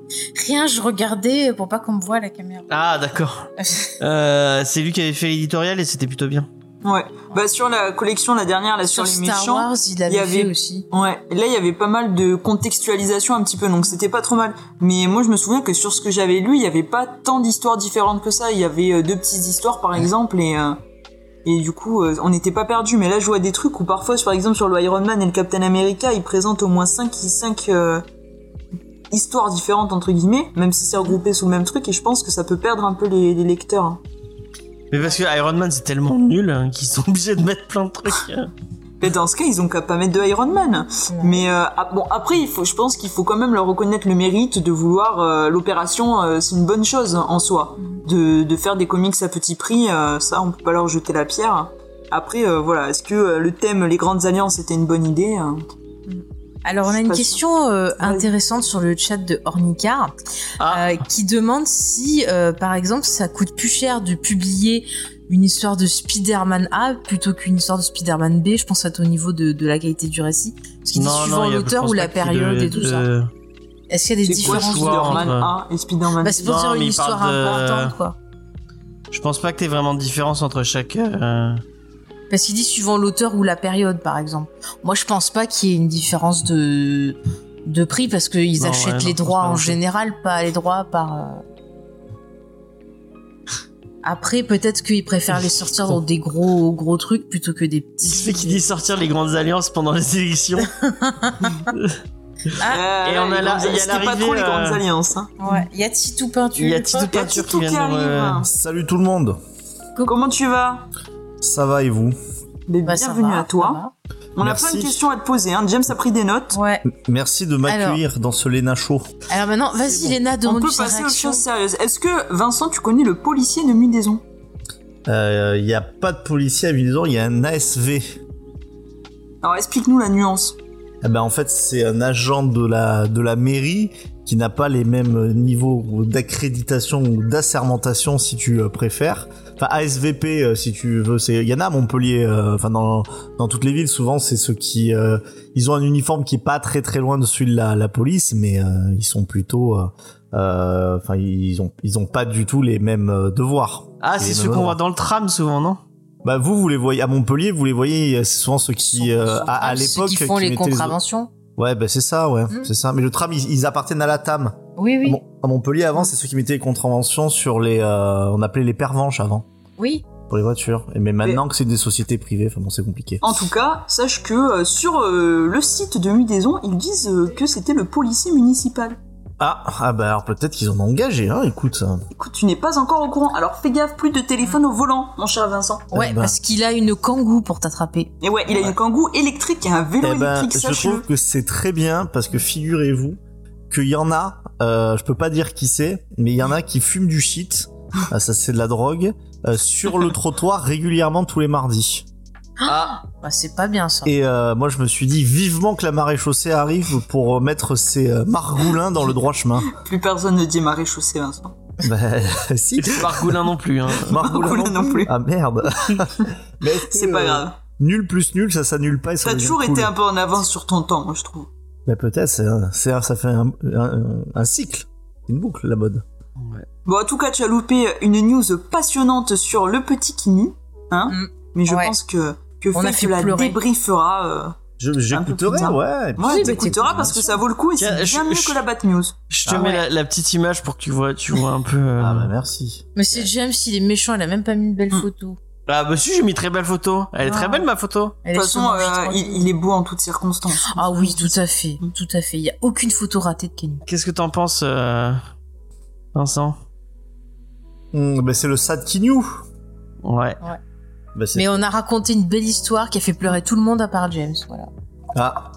Rien, je regardais pour pas qu'on me voit à la caméra. Ah, d'accord. euh, c'est lui qui avait fait l'éditorial et c'était plutôt bien. Ouais. Bah sur la collection la dernière là sur, Sur les Star méchants. Wars, il avait il y avait- fait aussi. Ouais, et là il y avait pas mal de contextualisation un petit peu, donc c'était pas trop mal. Mais moi je me souviens que sur ce que j'avais lu, il y avait pas tant d'histoires différentes que ça. Il y avait euh, deux petites histoires par exemple, et euh, et du coup euh, on n'était pas perdu. Mais là je vois des trucs où parfois, par exemple sur le Iron Man et le Captain America, ils présentent au moins 5 cinq, euh, histoires différentes entre guillemets, même si c'est regroupé sous le même truc. Et je pense que ça peut perdre un peu les, les lecteurs. hein. Mais parce que Iron Man, c'est tellement nul hein, qu'ils sont obligés de mettre plein de trucs. hein. Mais dans ce cas, ils ont qu'à pas mettre de Iron Man. Mais euh, ah, bon, après, il faut, je pense qu'il faut quand même leur reconnaître le mérite de vouloir euh, l'opération. euh, c'est une bonne chose en soi, de, de faire des comics à petit prix. euh, ça, on peut pas leur jeter la pierre. Après, euh, voilà, est-ce que euh, le thème les grandes alliances était une bonne idée Alors, on a une question euh, intéressante sur le chat de Ornica. Ah, euh, qui demande si, euh, par exemple, ça coûte plus cher de publier une histoire de Spider-Man A plutôt qu'une histoire de Spider-Man B. Je pense à au niveau de, de la qualité du récit. Parce qu'il dit suivant l'auteur ou la période et tout de- ça. Est-ce qu'il y a des différences choix Spider-Man entre- A et Spider-Man bah, c'est pour Non, dire une histoire de- importante, quoi. Je pense pas que t'aies vraiment de différence entre chaque. euh, Parce qu'il dit suivant l'auteur ou la période, par exemple. Moi, je pense pas qu'il y ait une différence de, de prix parce qu'ils Non, achètent ouais, les droits en général, pas les droits par. euh, Après, peut-être qu'ils préfèrent les sortir dans des gros gros trucs plutôt que des petits. Il fait qu'il dit sortir les grandes alliances pendant les élections. Ah, et on a grandes- il y a pas trop les grandes euh, alliances. Hein. Ouais, y a Titou peinture. Il y a Tito Il y a Peinture Titou qui qui arrive. euh, Salut tout le monde. Comment tu vas? Ça va et vous Mais Bah, Bienvenue va, à toi. On a Merci. plein de questions à te poser. Hein. James a pris des notes. Ouais. Merci de m'accueillir dans ce Léna Show. Alors maintenant, vas-y, bon. Léna, On demande peut sa passer aux choses sérieuses. Est-ce que Vincent, tu connais le policier de Mudaison Il n'y a pas de policier à Villedor, il y a un ASV. Alors explique-nous la nuance. Eh ben, en fait, c'est un agent de la, de la mairie qui n'a pas les mêmes niveaux d'accréditation ou d'assermentation, si tu euh, préfères. Enfin ASVP euh, si tu veux. C'est, il y en a à Montpellier. euh, Enfin dans dans toutes les villes, souvent c'est ceux qui euh, ils ont un uniforme qui est pas très très loin de celui de la, la police, mais euh, ils sont plutôt, euh, euh, enfin ils ont ils ont pas du tout les mêmes euh, devoirs. Ah, c'est ceux qu'on voit dans le tram souvent, non? Bah vous vous les voyez à Montpellier, vous les voyez, c'est souvent ceux qui euh, à, à Ceux l'époque qui font les contraventions. Ouais, bah c'est ça, ouais, Mm. c'est ça. Mais le tram, ils, ils appartiennent à la TAM. Oui, oui. Bon, à Montpellier avant, c'est ceux qui mettaient les contraventions sur les, euh, on appelait les pervenches avant Oui. pour les voitures. Et mais maintenant que c'est des sociétés privées, enfin bon, c'est compliqué. En tout cas, sache que euh, sur euh, le site de Mudaison, ils disent euh, que c'était le policier municipal. Ah, ah bah alors peut-être qu'ils en ont engagé, hein. Écoute, Écoute, tu n'es pas encore au courant, alors fais gaffe, plus de téléphone au volant, mon cher Vincent. Ouais, Eh ben. parce qu'il a une kangou pour t'attraper. Et ouais, il a une kangou électrique et un vélo eh ben, électrique, je sache-le. trouve que c'est très bien parce que figurez-vous qu'il y en a, euh, je peux pas dire qui c'est, mais il y en a qui fument du shit. Ah, ça c'est de la drogue euh, sur le trottoir régulièrement tous les mardis. Ah, Bah, c'est pas bien ça. Et euh, moi, je me suis dit vivement que la marée chaussée arrive pour mettre ces euh, margoulins dans le droit chemin. Plus personne ne dit maréchaussée, Vincent. bah, si. Margoulin non plus. Hein. Margoulin Margoulin non plus. Ah merde. Mais C'est pas euh, grave. Nul plus nul, ça s'annule pas et ça T'as toujours cool. été un peu en avance sur ton temps, moi, je trouve. Bah, peut-être, ça fait un, un, un cycle, une boucle, la mode. Bon, en tout cas, tu as loupé une news passionnante sur le petit Kinu, hein. Mm. Mais je Ouais. pense que, que On a Faith fait la pleurer. débriefera. Euh... Je- J'écouterai, ouais. puis- Ouais, t'écouteras parce que ça vaut le coup et c'est bien mieux que la bad news. Je te Ah mets ouais. la, la petite image pour que tu vois, tu vois un peu. euh, Ah bah merci. Mais c'est James, il est méchant, il a même pas mis une belle Mm. photo. Ah bah si, j'ai mis très belle photo. Elle est très Ah. belle ma photo. De toute façon, euh, il, il est beau en toutes circonstances. Ah oui, tout à fait, tout à fait. Il y a aucune photo ratée de Kenny. Qu'est-ce que t'en penses, euh, Vincent? Hum, bah, c'est le sad Kinyu. Ouais. Bah, Mais on a raconté une belle histoire qui a fait pleurer tout le monde à part James, voilà. Ah.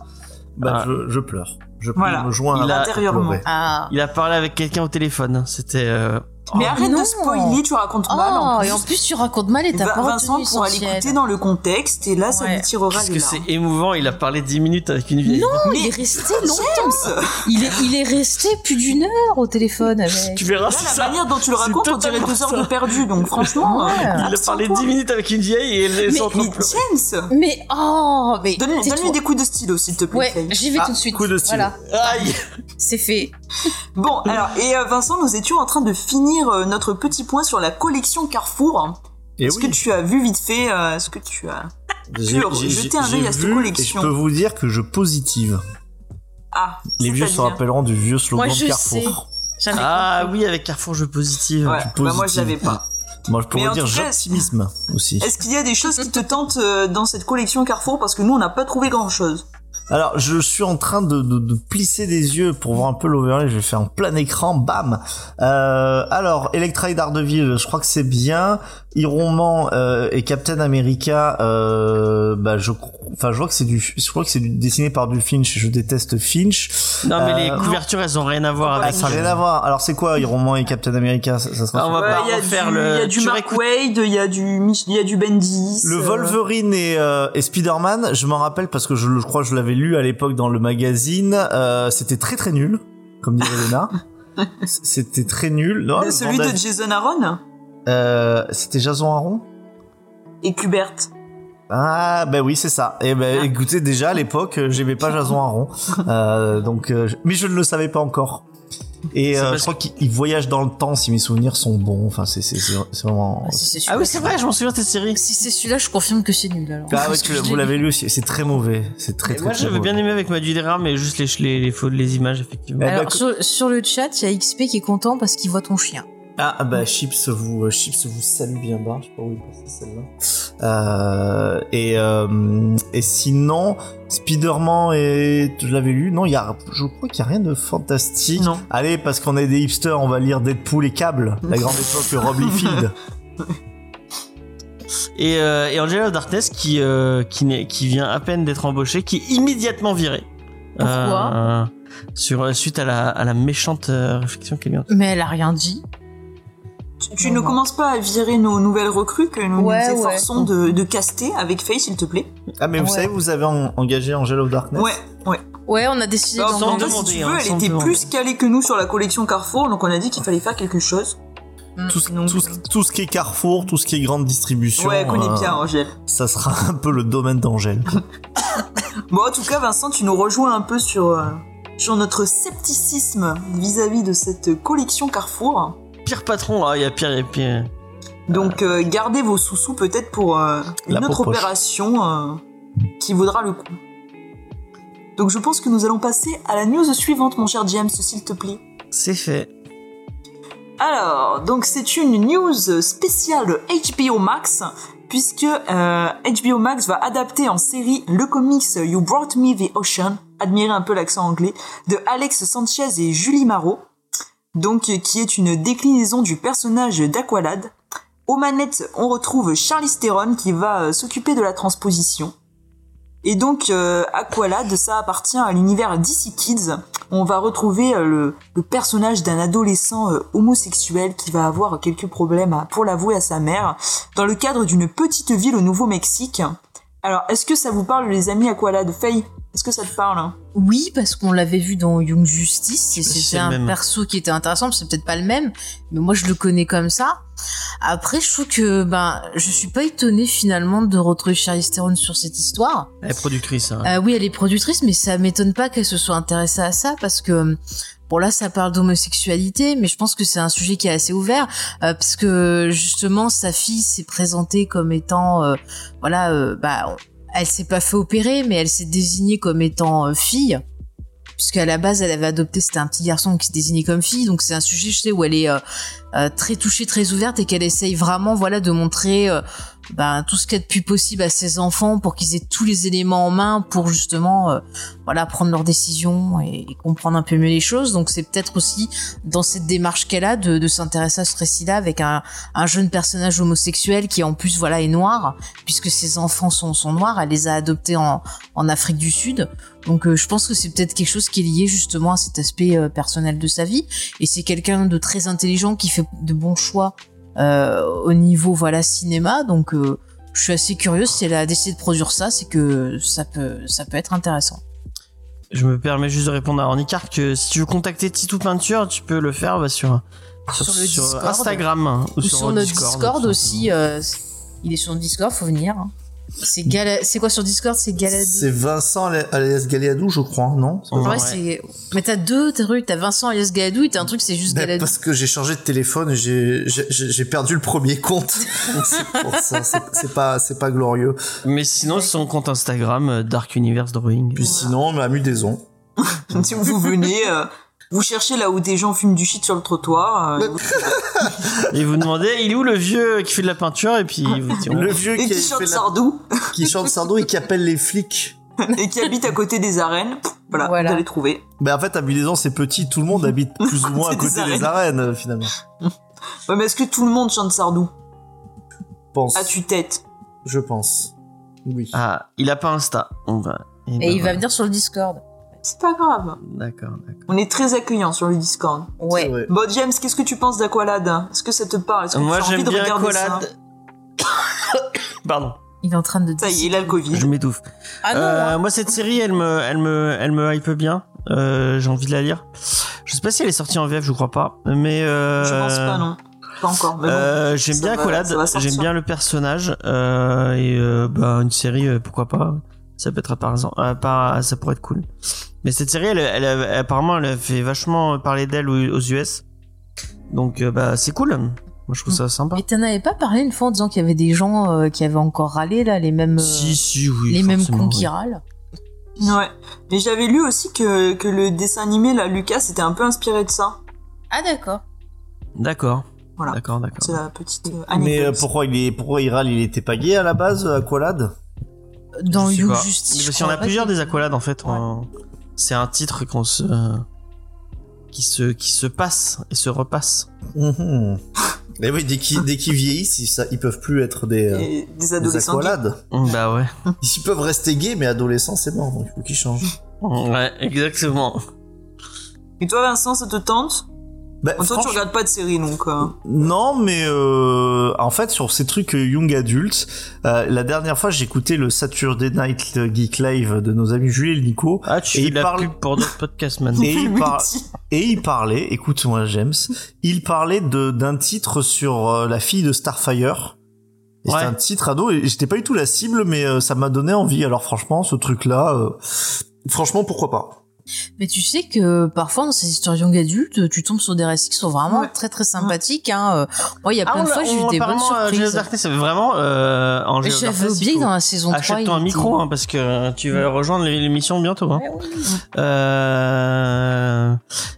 Bah, Ah. Je, je pleure. Je Voilà. me joins Il à a- Intérieurement. Ah. Il a parlé avec quelqu'un au téléphone. C'était. euh, Mais Oh, arrête non. de spoiler, tu racontes mal. en Oh, plus. et en plus tu racontes mal et t'as Va- pas Vincent pourra l'écouter dans le contexte et là, ça Ouais. lui tirera les que c'est émouvant. Il a parlé 10 minutes avec une vieille. Non, Mais il est resté longtemps. James Il est, il est resté plus d'une heure au téléphone avec. Tu verras c'est la ça. manière dont tu le racontes, on dirait deux heures de perdu. Donc franchement, Ouais. euh, Il a parlé 10 minutes avec une vieille et elle est Mais, en train de mais pleurer. James Mais oh, mais. Donne-lui des coups de stylo, s'il te plaît. Ouais, j'y vais Ah, tout de suite. coup de stylo. Voilà, Aïe c'est fait. Bon, alors, et euh, Vincent, nous étions en train de finir euh, notre petit point sur la collection Carrefour. Et Est-ce oui, que tu as vu vite fait euh, Est-ce que tu as j'ai- jeter un œil à cette collection Et je peux vous dire que je positive. Ah, Les vieux se rappelleront du vieux slogan Moi, de je Carrefour. Ai Ah compris. oui, avec Carrefour Jeux Positifs. Ouais, bah moi je l'avais pas. Moi, je pourrais dire j'optimisme aussi. Est-ce qu'il y a des choses qui te tentent euh, dans cette collection Carrefour? Parce que nous, on n'a pas trouvé grand-chose. Alors, je suis en train de, plisser des yeux pour voir un peu l'overlay. Je vais faire en plein écran, bam. Euh, alors, Electra et je crois que c'est bien. Iron Man euh, et Captain America, euh, bah je, enfin, je vois que c'est du, je crois que c'est du- dessiné par du Finch. Je déteste Finch. Non, mais les Euh, couvertures, elles ont rien à voir avec Ça n'a rien à voir. Alors, c'est quoi Iron Man et Captain America Ça, ça sera Ah, on va pas refaire le- il y a du Mark Wade, il y a du, il y a du Bendis. Le euh, Wolverine et, euh, et Spider-Man, je m'en rappelle parce que je, le- je crois que je l'avais lu à l'époque dans le magazine. Euh, c'était très très nul, comme dirait Lena. C'était très nul. Non, le celui de Jason Aaron? Euh, c'était Jason Aaron et Kubert. Ah ben oui c'est ça. Et ben écoutez déjà à l'époque euh, j'aimais pas Jason Aaron, euh, donc euh, mais je ne le savais pas encore. Et euh, je crois qu'il il voyage dans le temps si mes souvenirs sont bons. Enfin c'est c'est vraiment. Ah, si Ah oui, c'est vrai, je m'en souviens de cette série. Si c'est celui-là, je confirme que c'est nul alors. Ah ouais, que vous l'avez lu. aussi. C'est très mauvais. C'est très très. Moi, très j'avais bien aimé avec Madudera, mais juste les, les, les, photos- les images, effectivement. Eh ben, Alors, sur, sur le chat, il y a XP qui est content parce qu'il voit ton chien. Ah bah Chips vous euh, Chips vous salue bien bas, je sais pas où il est passé celle-là. Euh, et euh, et sinon Spider-Man et je l'avais lu, non il y a je crois qu'il y a rien de fantastique. Non. Allez parce qu'on est des hipsters, on va lire Deadpool et Câble, la grande époque Rob Liefeld. Et, euh, et Angela of Darkness qui, euh, qui, vient à peine d'être embauchée, qui est immédiatement virée. Pourquoi? Euh, sur, Suite à la, à la méchante euh, réflexion qu'elle vient. Mais elle a rien dit. Tu, tu Non, ne non. commences pas à virer nos nouvelles recrues que nous Ouais, nous ouais. efforçons de, de caster avec Faye, s'il te plaît. Ah mais vous Ouais. savez vous avez en- engagé Angel of Darkness Ouais, ouais. Ouais, on a décidé d'en fait, si demander, tu hein, elle était demander. plus calée que nous sur la collection Carrefour, donc on a dit qu'il fallait faire quelque chose. Tout, ce- Donc, tout, ce- tout ce qui est Carrefour, tout ce qui est grande distribution, Ouais, connais euh, bien, Angèle. ça sera un peu le domaine d'Angèle. Bon, en tout cas, Vincent, tu nous rejoins un peu sur, euh, sur notre scepticisme vis-à-vis de cette collection Carrefour. Pire patron, ah, il y a pire, il y a pire. Donc, euh, gardez vos sous-sous peut-être pour euh, une La autre opération euh, qui vaudra le coup. Donc, je pense que nous allons passer à la news suivante, mon cher James, s'il te plaît. C'est fait. Alors, donc c'est une news spéciale HBO Max, puisque euh, HBO Max va adapter en série le comics You Brought Me the Ocean, admirez un peu l'accent anglais, de Alex Sanchez et Julie Marot, donc qui est une déclinaison du personnage d'Aqualad. Aux manettes, on retrouve Charlize Theron qui va euh, s'occuper de la transposition. Et donc, euh, Aqualad, ça appartient à l'univers DC Kids. On va retrouver euh, le, personnage d'un adolescent euh, homosexuel qui va avoir quelques problèmes pour l'avouer à sa mère, dans le cadre d'une petite ville au Nouveau-Mexique. Alors, est-ce que ça vous parle, les amis Aqualad? Faye, est-ce que ça te parle hein? Oui, parce qu'on l'avait vu dans Young Justice et si c'était un même. perso qui était intéressant. C'est peut-être pas le même, mais moi je le connais comme ça. Après, je trouve que ben, je suis pas étonnée finalement de retrouver Charlize Theron sur cette histoire. Elle est productrice. hein. Euh, oui, elle est productrice, mais ça m'étonne pas qu'elle se soit intéressée à ça parce que bon là, ça parle d'homosexualité, mais je pense que c'est un sujet qui est assez ouvert euh, parce que justement sa fille s'est présentée comme étant euh, voilà, euh, bah elle s'est pas fait opérer, mais elle s'est désignée comme étant euh, fille. Puisqu'à la base, elle avait adopté, c'était un petit garçon qui se désignait comme fille, donc c'est un sujet, je sais, où elle est euh, euh, très touchée, très ouverte, et qu'elle essaye vraiment, voilà, de montrer euh, ben, tout ce qu'il y a de plus possible à ses enfants pour qu'ils aient tous les éléments en main pour justement euh, voilà prendre leurs décisions et, comprendre un peu mieux les choses. Donc c'est peut-être aussi dans cette démarche qu'elle a de, de s'intéresser à ce récit-là avec un, un jeune personnage homosexuel qui en plus voilà est noir puisque ses enfants sont, sont noirs. Elle les a adoptés en, en Afrique du Sud. Donc euh, je pense que c'est peut-être quelque chose qui est lié justement à cet aspect euh, personnel de sa vie. Et c'est quelqu'un de très intelligent qui fait de bons choix au niveau voilà cinéma donc euh, je suis assez curieuse si elle a décidé de produire ça c'est que ça peut ça peut être intéressant Je me permets juste de répondre à Ornicar que si tu veux contacter Titou Peinture, tu peux le faire bah, sur, sur, Sur le sur Discord. Instagram hein, ou, ou sur, notre Discord, aussi euh, il est sur le Discord faut venir hein. C'est Gala... c'est quoi sur Discord? C'est Galadé C'est Vincent alias Galéadou, je crois, non? Ouais, Ouais. c'est mais t'as deux trucs t'as Vincent alias Galadou et t'as un truc c'est juste Ben, Galadou parce que j'ai changé de téléphone et j'ai j'ai- j'ai j'ai perdu le premier compte. c'est pour ça, c'est c'est pas c'est pas glorieux. Mais sinon, son compte Instagram, euh, Dark Universe Drawing. Puis sinon, ma mudaison. Si vous venez, euh, vous cherchez là où des gens fument du shit sur le trottoir, euh, Et vous demandez, il est où le vieux qui fait de la peinture Et puis il vous dit, Le vieux et qui, chante fait la- Sardou, qui chante Sardou et qui appelle les flics. et qui habite à côté des arènes. Voilà, Voilà. vous allez trouver. Ben en fait, à Mudaison, c'est petit, tout le monde habite plus ou moins à des côté des arènes, euh, finalement. Ouais, mais est-ce que tout le monde chante Sardou? Pense, À tue-tête je pense. Oui. ah, il a pas Insta. On va. et ben il va venir sur le Discord C'est pas grave. D'accord, d'accord. On est très accueillant sur le Discord. Ouais. Bon, James, qu'est-ce que tu penses d'Aqualad Est-ce que ça te parle? Est-ce que Moi, j'aime de bien regarder ça Colade. Pardon, il est en train de Ça y est, il a le Covid. je m'étouffe. ah non Euh, hein. moi, cette série, elle me, elle me, elle me hype bien. Euh, j'ai envie de la lire. Je sais pas si elle est sortie en VF, je crois pas. Mais euh, Je pense pas, non. Pas encore. Mais bon. Euh, j'aime ça bien Aqualad, ça sortir. j'aime bien le personnage euh, et euh, bah une série pourquoi pas. Ça peut être par exemple, euh, ça pourrait être cool. Mais cette série, elle, elle, elle- apparemment, elle a fait vachement parler d'elle aux, aux US. Donc euh, bah c'est cool. Moi je trouve ça sympa. mais t'en avais pas parlé une fois en disant qu'il y avait des gens euh, qui avaient encore râlé là les mêmes euh, Si si oui. les mêmes cons qui râlent Ouais. Mais j'avais lu aussi que, que le dessin animé, là, Lucas, était un peu inspiré de ça. ah d'accord D'accord. Voilà. D'accord, d'accord. C'est la petite euh, Mais euh, anecdote. pourquoi il est pourquoi il râle? Il était pas gay à la base, Aqualad dans You. Justice Parce qu'il y en a plusieurs des accolades en fait. Ouais. en- C'est un titre qu'on se qui se qui se passe et se repasse. Mhm. Mais oui, dès qu'ils dès qu'ils vieillissent, ils, ça, ils peuvent plus être des, euh, des adolescents. Aqualades. Bah ouais. Ils peuvent rester gays, mais adolescents, c'est mort, donc il faut qu'ils changent. Ouais, exactement. Et toi, Vincent, ça te tente? Bah, Toi, tu regardes pas de série, donc. euh, Non, mais euh, en fait, sur ces trucs euh, young adultes, euh, la dernière fois, j'ai écouté le Saturday Night Geek Live de nos amis Julie et Nico. Ah, tu Et fais il la parle- pub pour d'autres podcasts maintenant. Et il, par- Multi. et il parlait, écoute-moi James, il parlait de d'un titre sur euh, la fille de Starfire. Ouais. C'était un titre ado et j'étais pas du tout la cible, mais euh, ça m'a donné envie. Alors franchement, ce truc-là, euh, franchement, pourquoi pas? Mais tu sais que parfois dans ces histoires young adultes, tu tombes sur des récits qui sont vraiment Ouais. très très sympathiques. Hein. Euh, Moi, il y a Ah, plein de fois, j'ai eu des bonnes euh, surprises. Darkness, c'est vraiment euh, en J'avais oublié dans la saison 3, Achète-toi un micro hein, parce que tu vas rejoindre l'émission bientôt. Hein. Euh...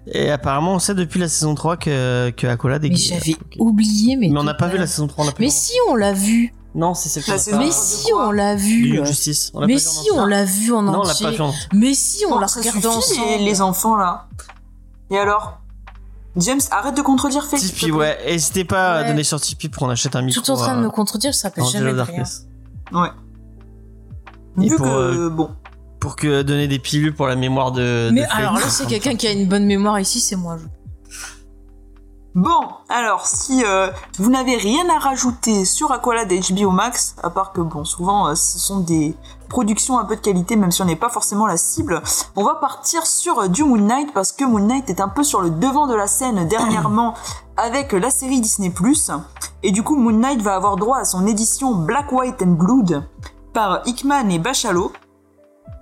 Et apparemment, on sait depuis la saison 3 que, que est Mais j'avais oublié, mais. Mais on n'a pas vu la saison 3, on Mais si, on l'a vu. Non, c'est celle La qu'on a saison pas- Mais si, on l'a vu. Justice. On l'a Mais pas vu en si, entier. on l'a vu en Non, on l'a entier. pas vu en Mais si, on l'a regardé ensemble. les, les enfants là. Et alors? James, arrête de contredire te Tipeee, ouais. N'hésitez pas à Ouais. donner sur Tipeee pour qu'on achète un micro. Tout en train de euh, me contredire, ça s'appelle jamais de rien. Et Vu pour, que euh, bon, Pour que donner des pilules pour la mémoire de. Mais de alors là, c'est quelqu'un qui a une bonne mémoire ici, c'est moi. je- Bon, alors si euh, vous n'avez rien à rajouter sur Aqualad HBO Max, à part que bon, souvent euh, ce sont des productions un peu de qualité, même si on n'est pas forcément la cible, on va partir sur euh, du Moon Knight parce que Moon Knight est un peu sur le devant de la scène dernièrement avec la série Disney+. Et du coup, Moon Knight va avoir droit à son édition Black, White and Blood par Hickman et Bachalo.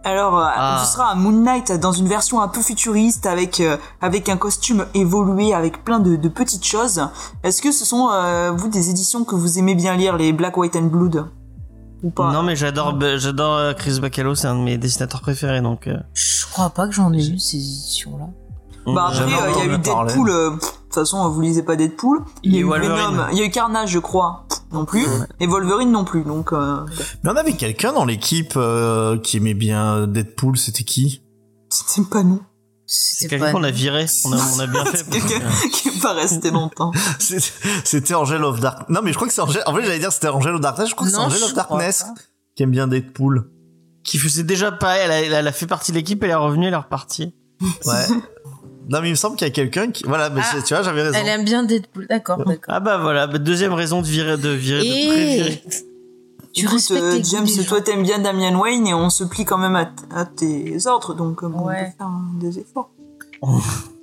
Alors, euh, Ah. ce sera un Moon Knight dans une version un peu futuriste avec euh, avec un costume évolué, avec plein de, de petites choses. Est-ce que ce sont euh, vous des éditions que vous aimez bien lire, les Black, White and Blood? Ou pas? Non, mais j'adore, j'adore Chris Bacalo, c'est un de mes dessinateurs préférés, donc. euh, Je crois pas que j'en ai eu ces éditions-là. Bah après, euh, il y a eu. Deadpool. euh, De toute façon, vous lisez pas Deadpool. Il y a eu Wolverine. Venom, il y a eu Carnage, je crois, non plus. Et Wolverine non plus. Donc, euh, Mais on avait quelqu'un dans l'équipe euh, qui aimait bien Deadpool. C'était qui? C'était pas nous. C'est C'était quelqu'un pas- qu'on a viré. On a, on a bien fait. C'est quelqu'un qui est pas resté longtemps. C'était- C'était Angel of Dark. Non, mais je crois que c'est Angel. En fait, j'allais dire c'était Angel of Darkness. Je crois que c'est Angel of Darkness pas. qui aime bien Deadpool. Qui faisait déjà pareil, elle a, elle a fait partie de l'équipe, elle est revenue, elle est repartie. Ouais. non, mais il me semble qu'il y a quelqu'un qui. Voilà, mais Ah, tu vois, j'avais raison. Elle aime bien Deadpool, d'accord, d'accord. Ah bah voilà, bah, deuxième raison de virer, de virer, de Et prévirer. tu Écoute, respectes euh, James, toi t'aimes bien Damian Wayne et on se plie quand même à, à tes ordres, donc euh, bon, on Ouais. peut faire euh, des efforts.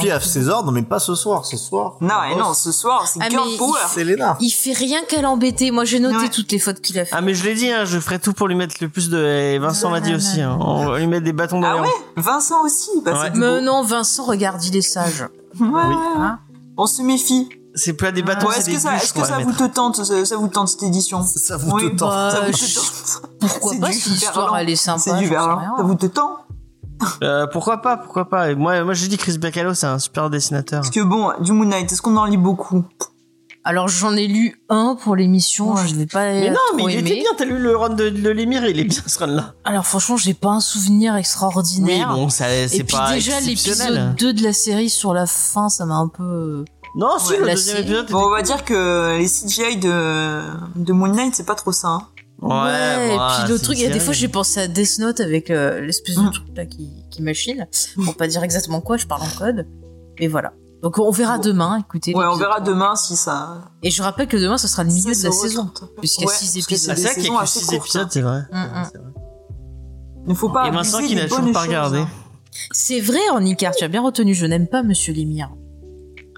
Puis à ses ordres, mais pas ce soir. Ce soir. Non, et non, ce soir, c'est Ah, Girl mais Power. C'est Léna. Il fait rien qu'à l'embêter. Moi, j'ai noté Ouais. toutes les fautes qu'il a fait. Ah mais je l'ai dit, hein, je ferai tout pour lui mettre le plus de... Et Vincent l'a dit aussi, hein, on va lui mettre des bâtons dans Ah les ouais. Vincent aussi bah, Ouais. Mais non, Vincent, regarde, il est sage. Ouais, ouais. Hein On se méfie. C'est pas des bâtons, Ouais, est-ce que ça, est-ce qu'on que ça vous te tente, ça, ça vous tente cette édition Ça vous Oui, te tente. bah, Ça vous je- te tente. Pourquoi C'est pas du si l'histoire, verlan. elle est sympa. C'est du verlan. Ça vous te tente Euh, pourquoi pas, pourquoi pas. Et moi, moi j'ai dit Chris Bacalo, c'est un super dessinateur. Parce que bon, du Moon Knight, est-ce qu'on en lit beaucoup? Alors, j'en ai lu un pour l'émission. Ouais. Je l'ai pas Mais non, mais il aimé. était bien, t'as lu le run de, de l'émir, il est bien ce run-là. Alors, franchement, j'ai pas un souvenir Oui, extraordinaire. bon, ça, Et c'est puis pas déjà, exceptionnel. l'épisode 2 de la série sur la fin, ça m'a un peu... Non, si, le deuxième série. épisode. Bon, on va dire que les CGI de, de Moon Knight, c'est pas trop ça. hein. Ouais, et puis le truc, il y a des fois, j'ai pensé à Death Note avec euh, l'espèce de Mm. truc là qui, qui machine. Pour pas dire exactement quoi, je parle en code. Et voilà. Donc on verra Bon. demain, écoutez. Ouais, on verra 3. demain si ça. Et je rappelle que demain, ce sera le milieu de la saison. puisqu'il y a Ouais, six parce que épisodes. Des c'est vrai qu'il y a que assez 6 courtes. épisodes, c'est vrai. Il ne faut pas Et Vincent qui n'a toujours pas regardé. hein. C'est vrai, en Icar, tu as bien retenu, je n'aime pas Monsieur Lemire.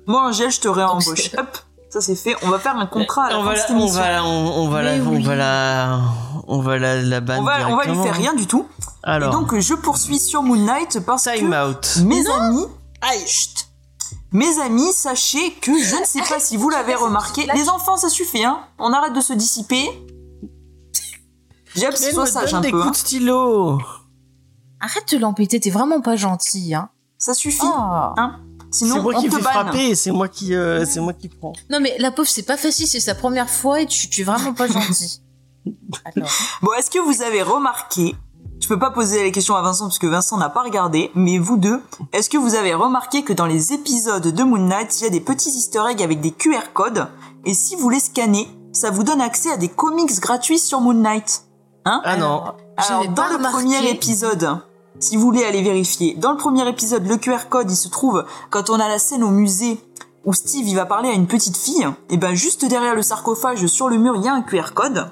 Moi, Angèle, je te réembauche. c'est- Hop, ça c'est fait. On va faire un contrat à on va la, on va la, on, on va la, on va la, on va la, la On va, on va lui faire rien du tout. Alors, Et donc, je poursuis sur Moon Knight parce time que out. mes amis, chut, mes amis, sachez que je ne sais pas si vous l'avez remarqué. Les enfants, ça suffit, hein. On arrête de se dissiper. Mais sois sage donne un des peu. coups hein. de stylo. Arrête de l'empêter, t'es vraiment pas gentil, hein. Ça suffit. Oh. Hein. Sinon, C'est moi on qui te fais banne. frapper, et c'est moi qui, euh, c'est moi qui prends. Non mais la pauvre, c'est pas facile, c'est sa première fois et tu, tu es vraiment pas gentil. Alors, Bon, est-ce que vous avez remarqué Je peux pas poser la question à Vincent parce que Vincent n'a pas regardé, mais vous deux, est-ce que vous avez remarqué que dans les épisodes de Moon Knight, il y a des petits Easter eggs avec des QR codes et si vous les scannez, ça vous donne accès à des comics gratuits sur Moon Knight. Hein? Ah non. Alors, j'avais dans le remarqué. premier épisode, si vous voulez aller vérifier, dans le premier épisode, le QR code, il se trouve quand on a la scène au musée où Steve il va parler à une petite fille, et ben juste derrière le sarcophage sur le mur il y a un QR code.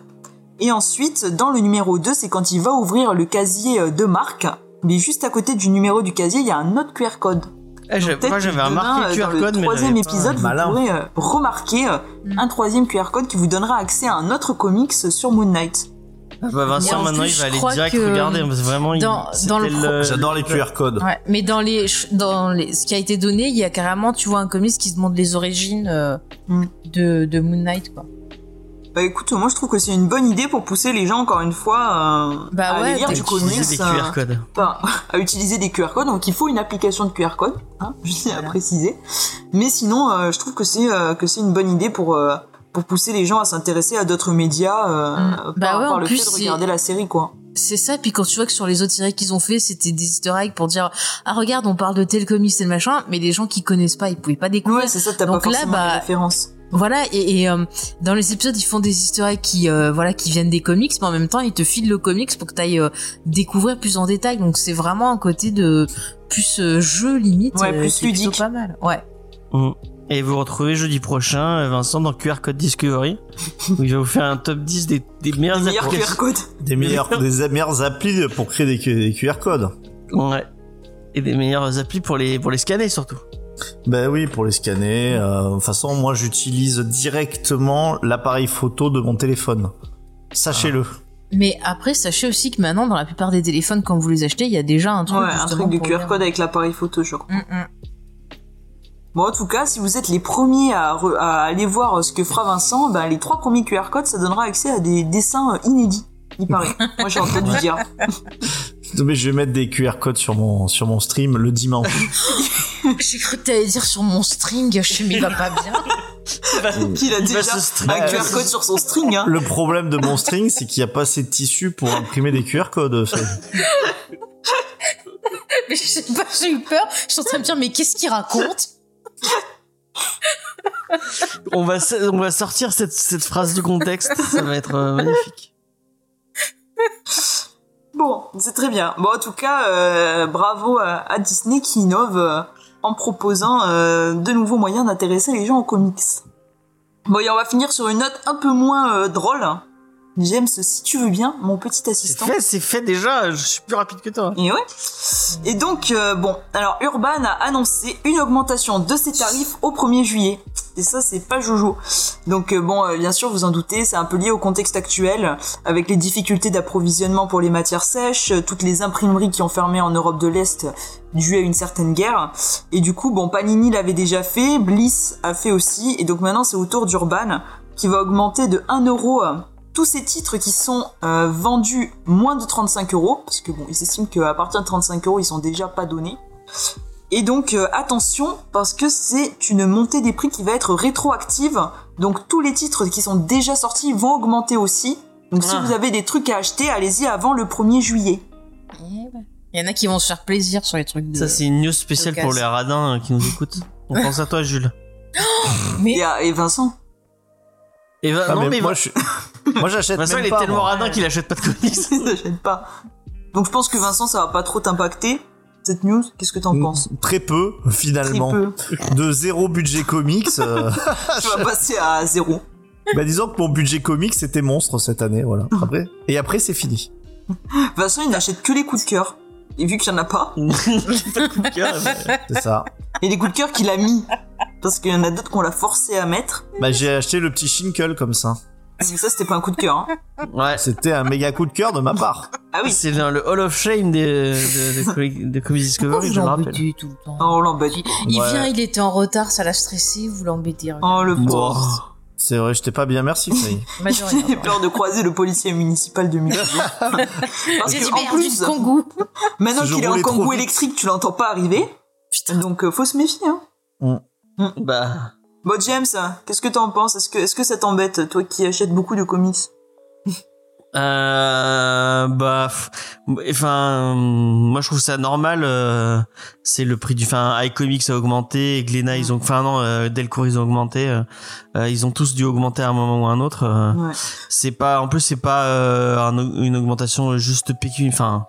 Et ensuite, dans le numéro 2, c'est quand il va ouvrir le casier euh, de Marc, mais juste à côté du numéro du casier, il y a un autre QR code. Eh, peut-être moi que j'avais demain, remarqué euh, QR dans code, le troisième épisode, vous pourrez euh, remarquer euh, Mm. un troisième QR code qui vous donnera accès à un autre comics sur Moon Knight. Ah bah Vincent maintenant plus, il va je aller crois direct que regarder parce que vraiment il- dans- dans le pro- J'adore les QR codes. Ouais, mais dans les dans les, ce qui a été donné, il y a carrément, tu vois, un comics qui se montre les origines euh, Mm. de, de Moon Knight, quoi. Bah écoute, moi je trouve que c'est une bonne idée pour pousser les gens encore une fois euh, Bah à ouais, aller lire du comics, des euh, QR codes. enfin, à utiliser des QR codes. Donc il faut une application de QR code, hein, je tiens à Voilà. préciser. Mais sinon, euh, je trouve que c'est euh, que c'est une bonne idée pour euh, pour pousser les gens à s'intéresser à d'autres médias euh, Mm. par, Bah ouais, par en le plus, fait de c'est- regarder la série quoi. C'est ça, puis quand tu vois que sur les autres séries qu'ils ont fait, c'était des easter eggs pour dire ah regarde, on parle de tel comics et le machin, mais les gens qui connaissent pas, ils pouvaient pas découvrir. Ouais, c'est ça, t'as pas là, bah, les références. Voilà, et, et, euh, dans les épisodes, ils font des easter eggs qui, euh, voilà, qui viennent des comics, mais en même temps, ils te filent le comics pour que tu ailles découvrir plus en détail. Donc c'est vraiment un côté de plus euh, jeu limite, Ouais, plus est plutôt ludique. pas mal. Ouais. Mm. Et vous retrouvez jeudi prochain euh, Vincent dans QR Code Discovery où il va vous faire un top 10 des, des meilleures Meilleur applications. QR code. Des meilleurs, des meilleures applis pour créer des, QR codes. Ouais. Et des meilleures applis pour les, pour les scanner surtout. Ben oui, pour les scanner. euh, de toute façon, moi, j'utilise directement l'appareil photo de mon téléphone. Sachez-le. Mais après, sachez aussi que maintenant, dans la plupart des téléphones, quand vous les achetez, il y a déjà un truc. Ouais, un truc de QR code avec l'appareil photo, je crois. Mm, mm. Bon, en tout cas, si vous êtes les premiers à, re- à aller voir ce que fera Vincent, ben, les trois premiers QR codes, ça donnera accès à des dessins euh, inédits, il paraît. Moi, j'ai entendu dire. Non, Mais je vais mettre des QR codes sur mon, sur mon stream le dimanche. J'ai cru que t'allais dire sur mon string, je il va pas bien. A Il va déjà un QR code sur son string, hein. le problème de mon string, c'est qu'il n'y a pas assez de tissu pour imprimer des QR codes. Mais je sais pas, j'ai eu peur. Je suis en train de me dire, mais qu'est-ce qu'il raconte? On va, on va sortir cette, cette phrase du contexte. Ça va être euh, magnifique. Bon, c'est très bien. Bon, en tout cas, euh, bravo à, Disney qui innove euh, en proposant de nouveaux moyens d'intéresser les gens aux comics. Bon, et on va finir sur une note un peu moins drôle. James, si tu veux bien, mon petit C'est assistant. fait, c'est fait déjà. Je suis plus rapide que toi. Et ouais. Et donc, euh, bon, alors Urban a annoncé une augmentation de ses tarifs au 1er juillet. Et ça, c'est pas Jojo. Donc, euh, bon, euh, bien sûr, vous en doutez, c'est un peu lié au contexte actuel, avec les difficultés d'approvisionnement pour les matières sèches, toutes les imprimeries qui ont fermé en Europe de l'Est dû à une certaine guerre. Et du coup, bon, Panini l'avait déjà fait, Bliss a fait aussi, et donc maintenant, c'est au tour d'Urban qui va augmenter de 1 euro tous ces titres qui sont euh, vendus moins de 35 euros, parce que bon, ils estiment qu'à partir de 35 euros, ils sont déjà pas donnés. Et donc euh, attention, parce que c'est une montée des prix qui va être rétroactive. Donc tous les titres qui sont déjà sortis vont augmenter aussi. Donc si Ah. vous avez des trucs à acheter, allez-y avant le 1er juillet. Il y en a qui vont se faire plaisir sur les trucs de. Ça, c'est une news spéciale pour les radins euh, qui nous écoutent. On pense à toi, Jules. Mais Et, à- et Vincent Et va- Ah, non, mais mais moi, va- je suis- moi, j'achète Vincent, même il est pas, tellement moi. radin qu'il achète pas de comics. ils n'achètent pas. Donc je pense que Vincent, ça va pas trop t'impacter, cette news. Qu'est-ce que t'en penses? Très peu, Très finalement. peu. De zéro budget comics. euh, Tu vas passer à zéro. bah, disons que mon budget comics c'était monstre cette année, voilà. Après, et après, c'est fini. Vincent, il n'achète que les coups de cœur. Et vu qu'il y en a pas, Pas de coup de cœur, mais- C'est ça. et les coups de cœur qu'il a mis, parce qu'il y en a d'autres qu'on l'a forcé à mettre. Bah, j'ai acheté le petit Shinkle comme ça. Mais ça, c'était pas un coup de cœur. Hein. Ouais. C'était un méga coup de cœur de ma part. Ah oui, C'est le Hall of Shame des, de, de, de Pourquoi Discovery, vous je me rappelle. tout le temps oh, on l'embête. Il, Ouais. vient, il était en retard, ça l'a stressé, vous l'embêtez. Oh, le Bon. pauvre. C'est vrai, je t'ai pas bien merci. J'ai peur de croiser le policier municipal de Mulhouse. Parce que, en plus, le Kangoo. maintenant qu'il est en vite. électrique, tu l'entends pas arriver. Donc, euh, faut se méfier. Hein. Bah, Bon, James, qu'est-ce que t'en penses? Est-ce que, est-ce que ça t'embête, toi qui achètes beaucoup de comics? Euh, bah, enfin, moi je trouve ça normal. euh, c'est le prix du, enfin, iComics a augmenté, Glénat ils ont, enfin non, euh, Delcourt ils ont augmenté. euh, euh, ils ont tous dû augmenter à un moment ou à un autre. euh, Ouais. c'est pas, en plus c'est pas euh, un- une augmentation juste pécuniaire. Enfin,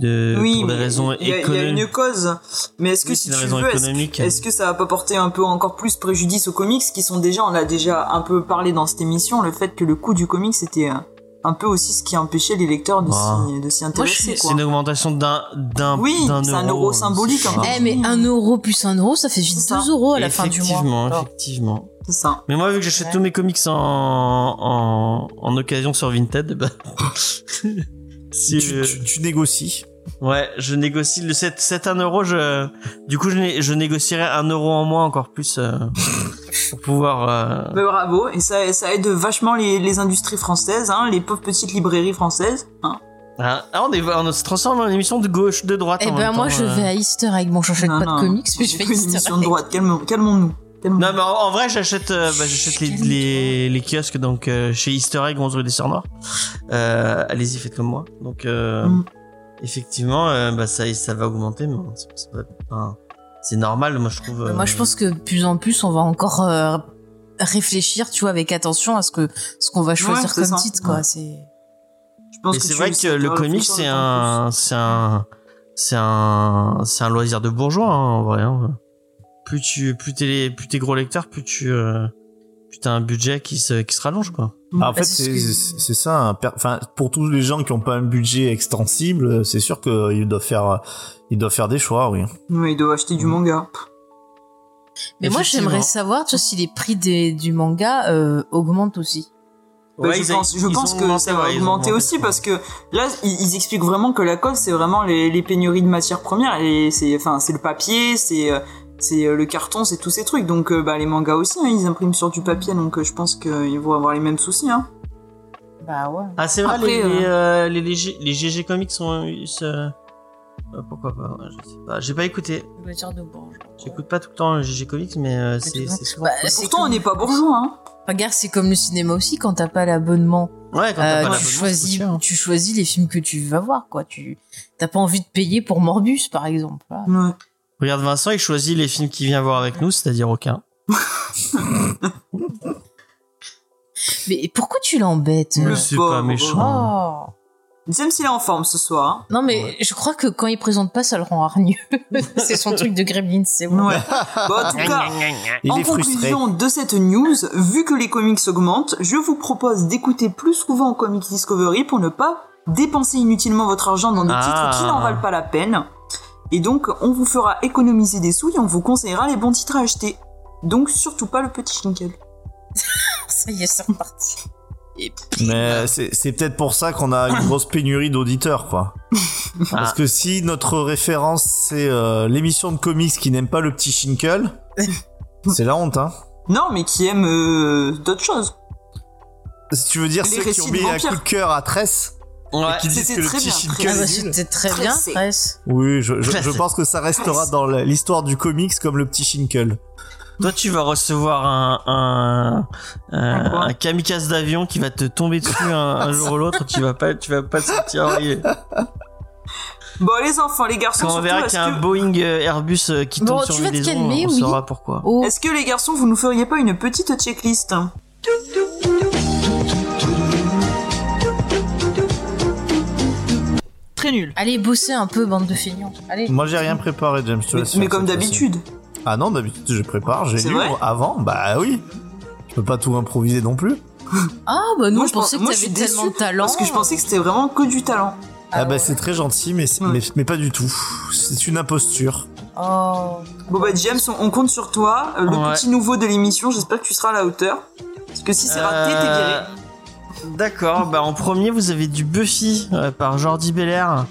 de oui, pour des mais raisons il y, a- il y a économiques. une cause. Mais est-ce que Oui, si c'est tu veux, est-ce que ça va pas porter un peu encore plus préjudice aux comics qui sont déjà, on l'a déjà un peu parlé dans cette émission, le fait que le coût du comics c'était euh, un peu aussi ce qui empêchait les lecteurs de Ah. s'y de s'y Moi, intéresser. quoi. C'est une augmentation d'un d'un Oui, d'un c'est un euro symbolique. Eh, mais un euro plus un euro, ça fait vite C'est ça. 2 euros à la fin du mois. Effectivement, effectivement. C'est ça. Mais moi, vu que j'achète Ouais. tous mes comics en, en, en occasion sur Vinted, bah, si, Tu, euh, tu- tu négocies. ouais, je négocie le 7, 7 1 euro, je, du coup, je, né- je négocierai un euro en moins encore plus, euh, pour pouvoir, euh, Bah, bravo, et ça, ça aide vachement les, les industries françaises, hein, les pauvres petites librairies françaises. Hein. ah, ah, on, est, on se transforme en émission de gauche, de droite. Eh en ben même moi temps, je euh. vais à Easter Egg. Bon, j'achète pas non, de comics, mais je fais une Easter émission Egg. de droite, calmons- calmons-nous. Non, mais en, en vrai, j'achète, euh, bah, j'achète les, les, les kiosques donc euh, chez Easter Egg 11 rue des Sœurs Noires. Euh, allez-y, faites comme moi. Donc, euh, Mm. effectivement, euh, bah ça, ça va augmenter, mais c'est- c'est pas- enfin, c'est normal. Moi, je trouve. euh, Moi je pense que de plus en plus on va encore euh, réfléchir, tu vois, avec attention à ce que ce qu'on va choisir Ouais, comme ça. titre, quoi. Ouais. C'est Je pense Mais que c'est vrai que le doit comic, réfléchir c'est un, c'est un, c'est un, c'est un loisir de bourgeois, hein, en vrai. hein. Plus tu, plus t'es, plus t'es gros lecteur, plus tu, euh, plus t'as un budget qui se, qui se rallonge, quoi. Ah, en Bah, fait, c'est ce ça. Enfin, pour tous les gens qui ont pas un budget extensible, c'est sûr qu'ils doivent faire, ils doivent faire des choix, oui. Ouais, ils doivent acheter Mm. du manga. Mais moi j'aimerais savoir, tu vois, si les prix des, du manga euh, augmentent aussi. Bah, Ouais, je a- pense, je pense que augmenté, ça va ouais, augmenter augmenté. aussi parce que là, ils, ils expliquent vraiment que la cause, c'est vraiment les, les pénuries de matières premières et c'est, enfin, c'est le papier, c'est, euh, c'est euh, le carton, c'est tous ces trucs. Donc, euh, bah, les mangas aussi, hein, ils impriment sur du papier, donc euh, je pense qu'ils vont avoir les mêmes soucis. Hein. Bah ouais. Ah, c'est vrai, Après, les, euh, les, euh, les, les G- les GG Comics sont, euh, pourquoi pas, ouais, je sais pas. J'ai pas écouté. J'écoute pas tout le temps les GG Comics, mais euh, c'est, le souvent. Bah, pourtant, comme- on n'est pas bourgeois. Hein. Regarde, c'est comme le cinéma aussi, quand t'as pas l'abonnement, Ouais, euh, tu choisis, cher. tu choisis les films que tu vas voir, quoi. Tu t'as pas envie de payer pour Morbus, par exemple. Voilà. Ouais. Regarde Vincent, il choisit les films qu'il vient voir avec nous, c'est-à-dire aucun. Mais pourquoi tu l'embêtes Le euh c'est pauvre. pas méchant. Oh. Même s'il est en forme ce soir. Non mais je crois que quand il présente pas, ça le rend hargneux. c'est son truc de Gremlins, c'est bon. Ouais. bon, en tout cas, Il en frustré. conclusion de cette news, vu que les comics augmentent, je vous propose d'écouter plus souvent Comics Discovery pour ne pas dépenser inutilement votre argent dans des Ah. titres qui n'en valent pas la peine. Et donc, on vous fera économiser des sous et on vous conseillera les bons titres à acheter. Donc, surtout pas le petit Schinkel. Ça y est, c'est reparti. Mais c'est peut-être pour ça qu'on a une grosse pénurie d'auditeurs, quoi. Parce que si notre référence c'est euh, l'émission de comics qui n'aime pas le petit Shinkel, c'est la honte, hein. Non, mais qui aime euh, d'autres choses. Si tu veux dire Les ceux qui ont de mis un coup de cœur à Tress Ouais. et qui disent que le très petit bien, Shinkel Ah bah, est nul. c'était très bien, Presse. Oui, je, je, je Tress. pense que ça restera dans l'histoire du comics comme le petit Shinkel. Toi, tu vas recevoir un, un, kamikaze d'avion qui va te tomber dessus un, un jour ou l'autre. Tu vas pas, tu vas pas te sentir. Bon, les enfants, les garçons, Quand on surtout, verra qu'il y a un que, Boeing euh, Airbus euh, qui Bon, tombe sur tu une vas te maison, calmer, on oui. saura pourquoi. Oh, est-ce que les garçons, vous nous feriez pas une petite checklist Très nul. allez bosser un peu, bande de feignants. Allez. Moi j'ai rien préparé, James. Mais, mais comme d'habitude. Ah non, d'habitude je prépare, j'ai C'est lu vrai avant, bah oui. Je peux pas tout improviser non plus. Ah bah nous Moi, je pensait pense- que t'avais suis tellement de talent. Parce que je pensais que c'était vraiment que du talent. Ah, bah ouais. c'est très gentil, mais, Ouais. mais, mais pas du tout. C'est une imposture. Oh. Bon bah James, on, compte sur toi. Euh, Le Ouais. petit nouveau de l'émission, j'espère que tu seras à la hauteur. Parce que si c'est raté, t'es Euh, viré. D'accord, bah en premier vous avez du Buffy euh, par Jordi Belair,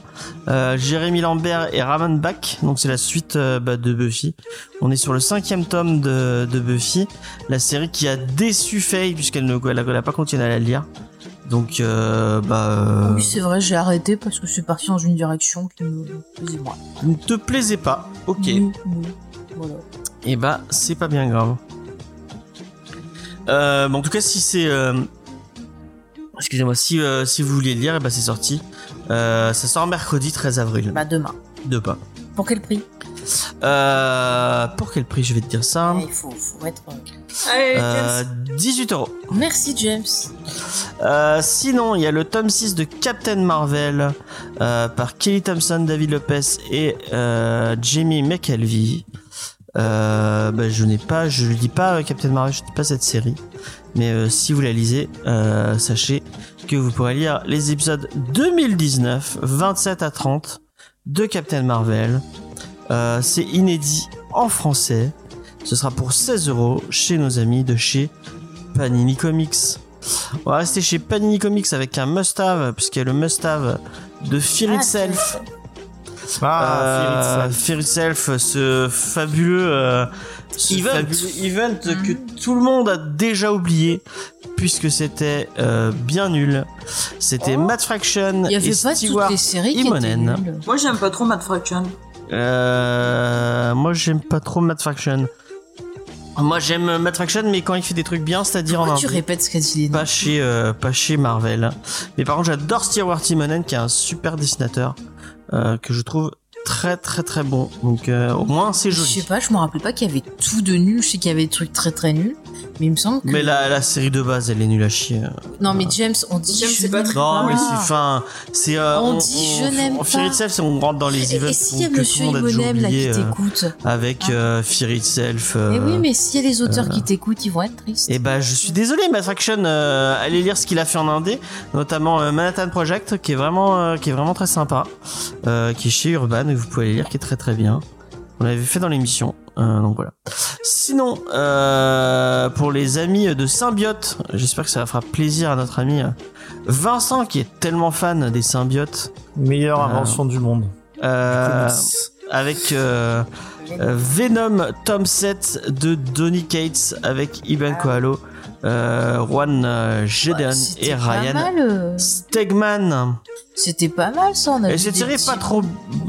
euh, Jérémy Lambert et Raman Bach, donc c'est la suite euh, bah, de Buffy. On est sur le cinquième tome de, de Buffy, la série qui a déçu Faye puisqu'elle ne elle a, elle a pas continué à la lire. Donc bah Oui c'est vrai, j'ai arrêté parce que c'est parti dans une direction qui me plaisait moins. ne te plaisait pas, ok. Oui, oui. Voilà. Et bah, c'est pas bien grave. Euh, en tout cas, si c'est, euh, excusez-moi, si euh, si vous voulez le lire, et bah c'est sorti. Euh, ça sort mercredi 13 avril. Bah demain. De pas. Pour quel prix? Euh, pour quel prix? Je vais te dire ça Il faut, faut être. Allez, euh, 18 euros. Merci James. Euh, sinon, il y a le tome 6 de Captain Marvel euh, par Kelly Thompson, David Lopez et euh, Jamie McKelvey. Euh, bah, je n'ai pas, je lis pas Captain Marvel, je lis pas cette série. Mais euh, si vous la lisez, euh, sachez que vous pourrez lire les épisodes 2019, 27 à 30 de Captain Marvel. Euh, C'est inédit en français. Ce sera pour 16 euros chez nos amis de chez Panini Comics. On va rester chez Panini Comics avec un must-have, puisqu'il y a le must-have de Fear Ah, Itself. Ah, Euh, Fear Itself. Ce fabuleux, euh, ce Event. fabuleux event que tout le monde a déjà oublié, puisque c'était euh, bien nul. C'était Oh. Matt Fraction Il y et avait pas Stewart toutes les séries qui. Moi, j'aime pas trop Mad Fraction. Euh, moi, j'aime pas trop Matt Fraction. Moi, j'aime Matt Fraction, mais quand il fait des trucs bien, c'est-à-dire en tu répètes ce qu'a dit pas chez euh, pas chez Marvel mais par contre j'adore Stewart Timonen qui est un super dessinateur euh, que je trouve très très très bon donc euh, au moins c'est Je sais joli pas, je me rappelle pas qu'il y avait tout de nul. Je sais qu'il y avait des trucs très très nuls. Mais il me semble que. mais la, la série de base elle est nulle à chier Non, mais James, on dit. James, je c'est pas n'aime très- non mais pas. c'est fin c'est euh, On dit je n'aime on, Fear pas. Itself c'est on rentre dans les Et, events et s'il y a Monsieur Imonem là qui euh, t'écoute avec euh, Fear Itself euh, Mais oui, mais s'il y a les auteurs qui t'écoutent, ils vont être tristes. Et bah je suis désolé, Matt Fraction, euh, allez lire ce qu'il a fait en indé, notamment euh, Manhattan Project, qui est vraiment, euh, qui est vraiment très sympa, euh, qui est chez Urban, et vous pouvez aller lire, qui est très très bien. On l'avait fait dans l'émission, euh, donc voilà. Sinon, euh, pour les amis de Symbiote, j'espère que ça fera plaisir à notre ami euh, Vincent, qui est tellement fan des symbiotes, Meilleure Euh, invention du monde. avec Venom Tom 7 de Donny Cates avec Iban Koalo, euh, Juan euh, Ouais, c'était et Ryan mal, euh, Stegman. C'était pas mal ça. On a Et cette série est pas trop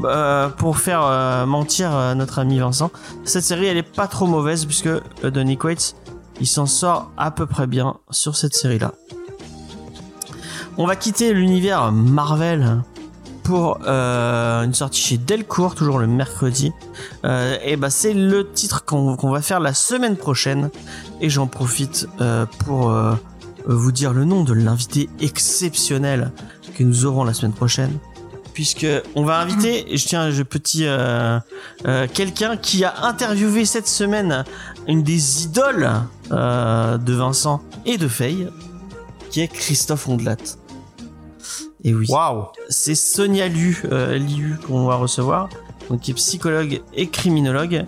euh, pour faire mentir notre ami Vincent. Cette série elle est pas trop mauvaise puisque Donny Cates il s'en sort à peu près bien sur cette série là. On va quitter l'univers Marvel pour euh, une sortie chez Delcourt, toujours le mercredi. Euh, et bah c'est le titre qu'on va faire la semaine prochaine. Et j'en profite euh, pour vous dire le nom de l'invité exceptionnel que nous aurons la semaine prochaine. Puisque on va inviter, je tiens je petit quelqu'un qui a interviewé cette semaine une des idoles de Vincent et de Faye, qui est Christophe Ondelat. Et oui Waouh. c'est Sonia Liu, euh, Liu qu'on va recevoir, donc qui est psychologue et criminologue,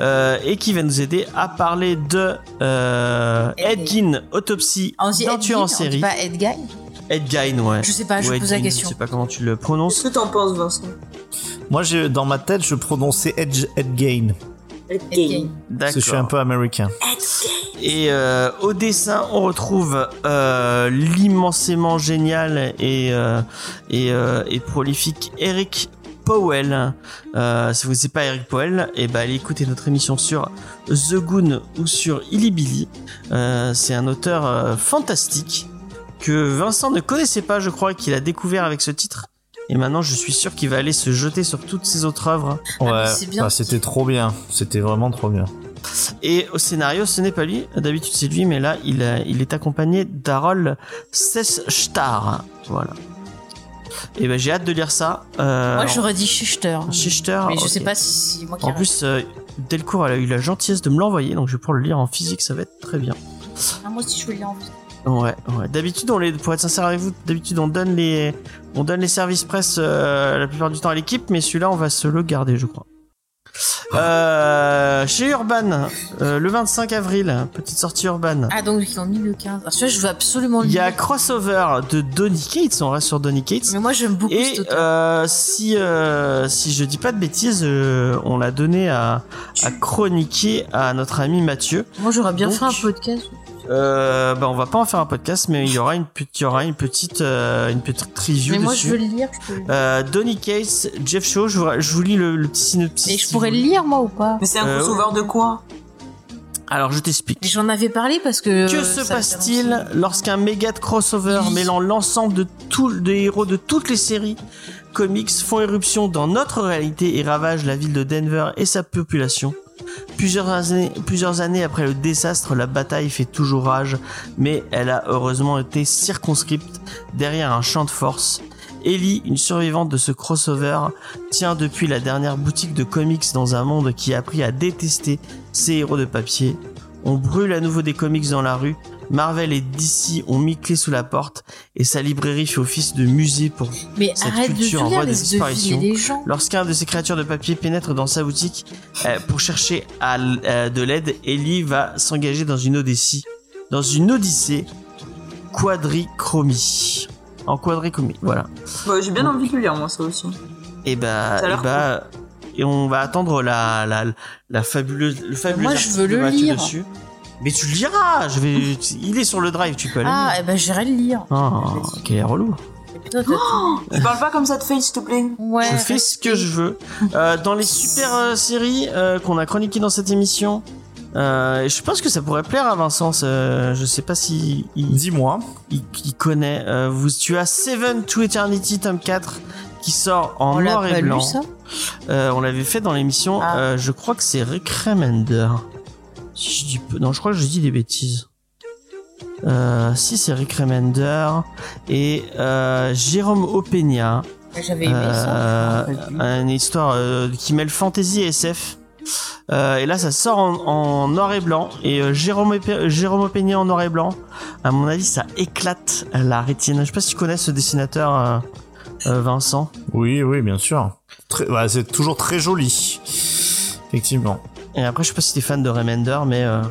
euh, et qui va nous aider à parler de euh, Ed Ed Gein, autopsie On dit d'un Ed tueur Gein, en on dit série. pas Ed Ed Gein, ouais. Je sais pas, je Ou Ed pose la Gein, question. Je sais pas comment tu le Qu'est-ce prononces. que t'en penses, Vincent? Moi, dans ma tête, je prononçais Edge Edgain Ed Gein. parce que je suis un peu américain. Et euh, au dessin, on retrouve euh, l'immensément génial et euh, et, euh, et prolifique Eric Powell. Euh, si vous ne connaissez pas Eric Powell, et ben allez écouter notre émission sur The Goon ou sur Illy Euh, c'est un auteur euh, fantastique que Vincent ne connaissait pas, je crois, qu'il a découvert avec ce titre. Et maintenant, je suis sûr qu'il va aller se jeter sur toutes ses autres œuvres. Ouais, bien. bah, c'était trop bien. C'était vraiment trop bien. Et au scénario, ce n'est pas lui. D'habitude, c'est lui, mais là, il, il est accompagné d'Harold Sesstar. Voilà. Et ben, j'ai hâte de lire ça. Euh, Moi, j'aurais dit Schuster. Schuster, Mais je sais pas si c'est moi qui En plus, euh, Delcourt, elle a eu la gentillesse de me l'envoyer, donc je vais pouvoir le lire en physique, ça va être très bien. Ah, moi aussi, je veux le lire en plus. Ouais, ouais. D'habitude, on les, pour être sincère avec vous, d'habitude, on donne les, on donne les services presse euh, la plupart du temps à l'équipe, mais celui-là, on va se le garder, je crois. Euh, chez Urban, euh, le 25 avril, petite sortie Urban. Ah, donc ils ont mis le 15. Ah, celui-là, je veux absolument le Il y a crossover de Donny Cates, on reste sur Donny Cates. Mais moi, j'aime beaucoup Et cet euh, si si je dis pas de bêtises, on l'a donné à, à chroniquer à notre ami Mathieu. Moi, j'aurais bien donc- fait un podcast. Euh, bah on va pas en faire un podcast, mais il y aura une petite, il y aura une petite, euh, une petite review Mais moi, dessus. je veux le lire. Je peux le lire. Euh, Donny Cates, Jeff Shaw, je vous, je vous lis le, le petit synopsis. Mais je pourrais le lire, moi, ou pas Mais c'est un Euh, crossover de quoi Alors je t'explique. Mais J'en avais parlé parce que. Que euh, se passe-t-il lorsqu'un méga de crossover Oui. mêlant l'ensemble de tous des héros de toutes les séries comics font éruption dans notre réalité et ravagent la ville de Denver et sa population? Plusieurs années, après le désastre, la bataille fait toujours rage, mais elle a heureusement été circonscrite derrière un champ de force. Ellie, une survivante de ce crossover, tient depuis la dernière boutique de comics dans un monde qui a appris à détester ses héros de papier. On brûle à nouveau des comics dans la rue. Marvel et DC ont mis clé sous la porte et sa librairie fait office de musée pour Mais Cette culture en voie de disparition. Lorsqu'un de ces créatures de papier pénètre dans sa boutique euh, pour chercher à euh, de l'aide, Ellie va s'engager dans une odyssée, dans une odyssée quadrichromie. En quadrichromie, voilà. Ouais, J'ai bien envie de lire, moi, ça aussi. Et bah, a et l'air bah, et on va attendre la la la fabuleuse le fabuleux Moi, je veux de le Mathieu lire. dessus. Mais tu le liras, je vais, il est sur le drive, tu peux aller. Ah, eh ben j'irai le lire. Oh, quel relou. T'as tout- Tu parles pas comme ça de Faye, s'il te plaît. Ouais. je fais ce que je veux. Euh, dans les super euh, séries euh, qu'on a chroniquées dans cette émission, euh, je pense que ça pourrait plaire à Vincent. je sais pas si il, Dis-moi. il- il connaît. Euh, vous, tu as Seven to Eternity tome 4 qui sort en On noir et blanc. lu ça? Euh, on l'avait fait dans l'émission. Ah. Euh, je crois que c'est Rick Remender. Si je dis peu- non, je crois que je dis des bêtises. Euh, si c'est Rick Remender et euh, Jérôme Opeña. J'avais aimé ça. Euh, une histoire euh, qui mêle fantasy et SF. Euh, et là, ça sort en, en noir et blanc. Et euh, Jérôme, Épé- Jérôme Opeña en noir et blanc. À mon avis, ça éclate la rétine. Je sais pas si tu connais ce dessinateur, euh, euh, Vincent. Oui, oui, bien sûr. Bah, c'est toujours très joli. Effectivement. Et après, je sais pas si t'es fan de Remender, mais euh,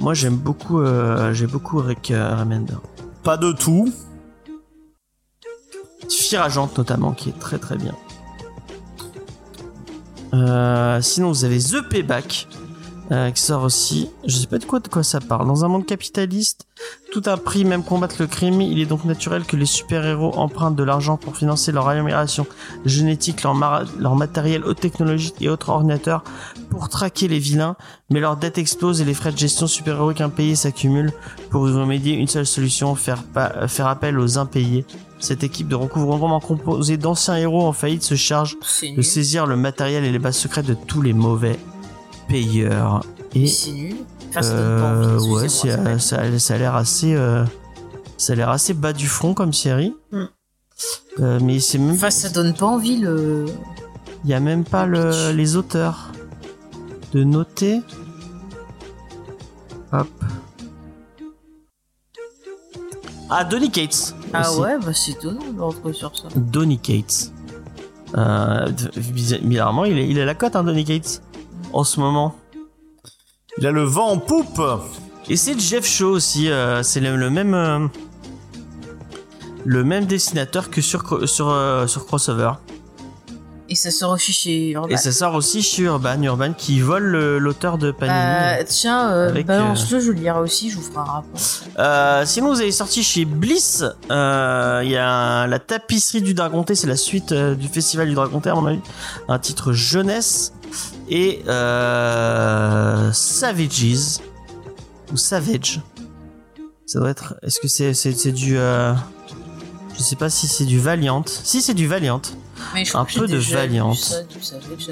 moi j'aime beaucoup, euh, j'ai beaucoup Rick euh, Remender. Pas de tout. Firageante notamment, qui est très très bien. Euh, sinon, vous avez The Payback, qui sort aussi. Je sais pas de quoi de quoi ça parle. Dans un monde capitaliste, tout a prix, même combattre le crime. Il est donc naturel que les super-héros empruntent de l'argent pour financer leur amélioration génétique, leur, matériel haute technologie et autres ordinateurs pour traquer les vilains. Mais leur dette explose et les frais de gestion super-héroïques impayés s'accumulent. Pour y remédier, une seule solution, faire, appel aux impayés. Cette équipe de recouvrement composée d'anciens héros en faillite se charge de saisir le matériel et les bases secrètes de tous les mauvais payeurs. Et C'est nul. Enfin, ça donne pas euh, envie, ouais, ça euh, ça, ça a l'air assez, euh, ça a l'air assez bas du front comme série. Mm. Euh, mais c'est même, Enfin, ça donne pas envie le. il y a même pas le, les auteurs de noter. Hop. Ah, Donny Cates. Ah aussi. ouais, bah c'est étonnant de retrouver sur ça. Donny Cates. Euh, bizarre- bizarrement, il est, il est à la cote, hein, Donny Cates, en ce moment. Il a le vent en poupe. Et c'est Jeff Shaw aussi, euh, c'est le, le même euh, le même dessinateur que sur sur euh, sur crossover. Et ça sort aussi chez Urban. Et ça sort aussi chez Urban, Urban qui vole le- l'auteur de Panini. Euh, tiens, euh, Avec, balance-le, je le lirai aussi, je vous ferai un rapport. Euh, sinon, vous avez sorti chez Bliss. euh, Il y a la tapisserie du Dragonté, c'est la suite euh, du festival du Dragonté à mon avis, un titre jeunesse et euh, Savages ou Savage. Ça doit être. Est-ce que c'est c'est c'est du euh, je sais pas si c'est du Valiant. Si c'est du Valiant. Mais je Un peu de Valiant. Ça, du Savage,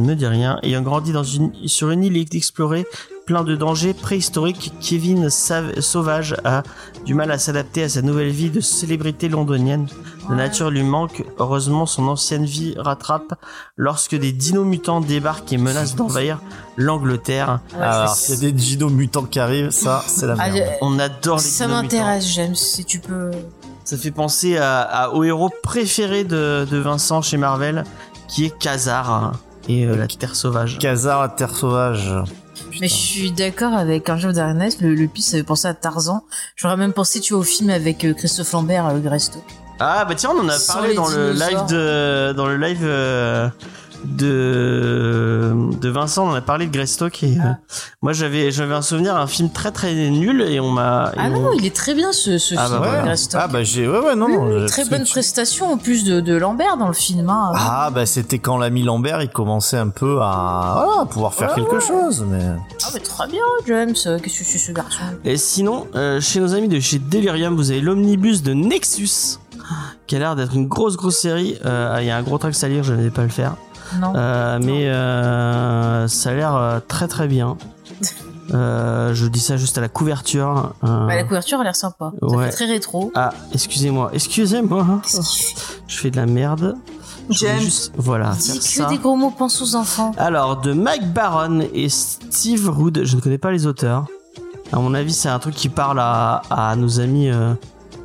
ne me dit rien. Ayant grandi dans une, sur une île explorée, plein de dangers préhistoriques, Kevin Sav- Sauvage a du mal à s'adapter à sa nouvelle vie de célébrité londonienne. La nature lui manque. Heureusement, son ancienne vie rattrape lorsque des dinos mutants débarquent et menacent d'envahir l'Angleterre. Ouais, Alors, c'est- s'il y a des Gino mutants qui arrivent, ça, c'est la Ah, merde. On adore les ça dinos mutants. m'intéresse, j'aime si tu peux. Ça fait penser à, à- au héros préféré de, de Vincent chez Marvel, qui est Khazar et euh, la Terre sauvage. Khazar, la terre sauvage. Putain. Mais je suis d'accord avec un jeu d'Ernest, le, le piste ça fait penser à Tarzan. J'aurais même pensé, tu vois, au film avec euh, Christophe Lambert, euh, Greystock. Ah bah tiens, on en a Sans parlé dans le live de dans le live euh, de de Vincent, on a parlé de Greystock et euh, Ah. moi j'avais j'avais un souvenir un film très très nul et on m'a Ah on- non, il est très bien ce, ce Ah film, bah euh, voilà. Greystock. Ah bah j'ai ouais ouais non j'ai- très bonne que prestation en plus de, de Lambert dans le film. Hein. Ah bah c'était quand l'ami Lambert il commençait un peu à voilà, à pouvoir faire Ouais, quelque ouais. chose mais Ah, mais très bien, James. euh, Qu'est-ce que c'est ce garçon? Et sinon, euh, chez nos amis de chez Delirium, vous avez l'omnibus de Nexus. Qui a l'air d'être une grosse grosse série. Euh, Il y a un gros texte à lire, je ne vais pas le faire. Non. Euh, mais euh, ça a l'air très très bien. Je dis ça juste à la couverture. Bah, la couverture a l'air sympa. Ça Ouais. fait très rétro. Ah, excusez-moi, excusez-moi. Je fais de la merde. James. juste- voilà. Dis que ça. des gros mots, pense aux enfants. Alors, de Mike Baron et Steve Rood, je ne connais pas les auteurs. À mon avis, c'est un truc qui parle à, à nos amis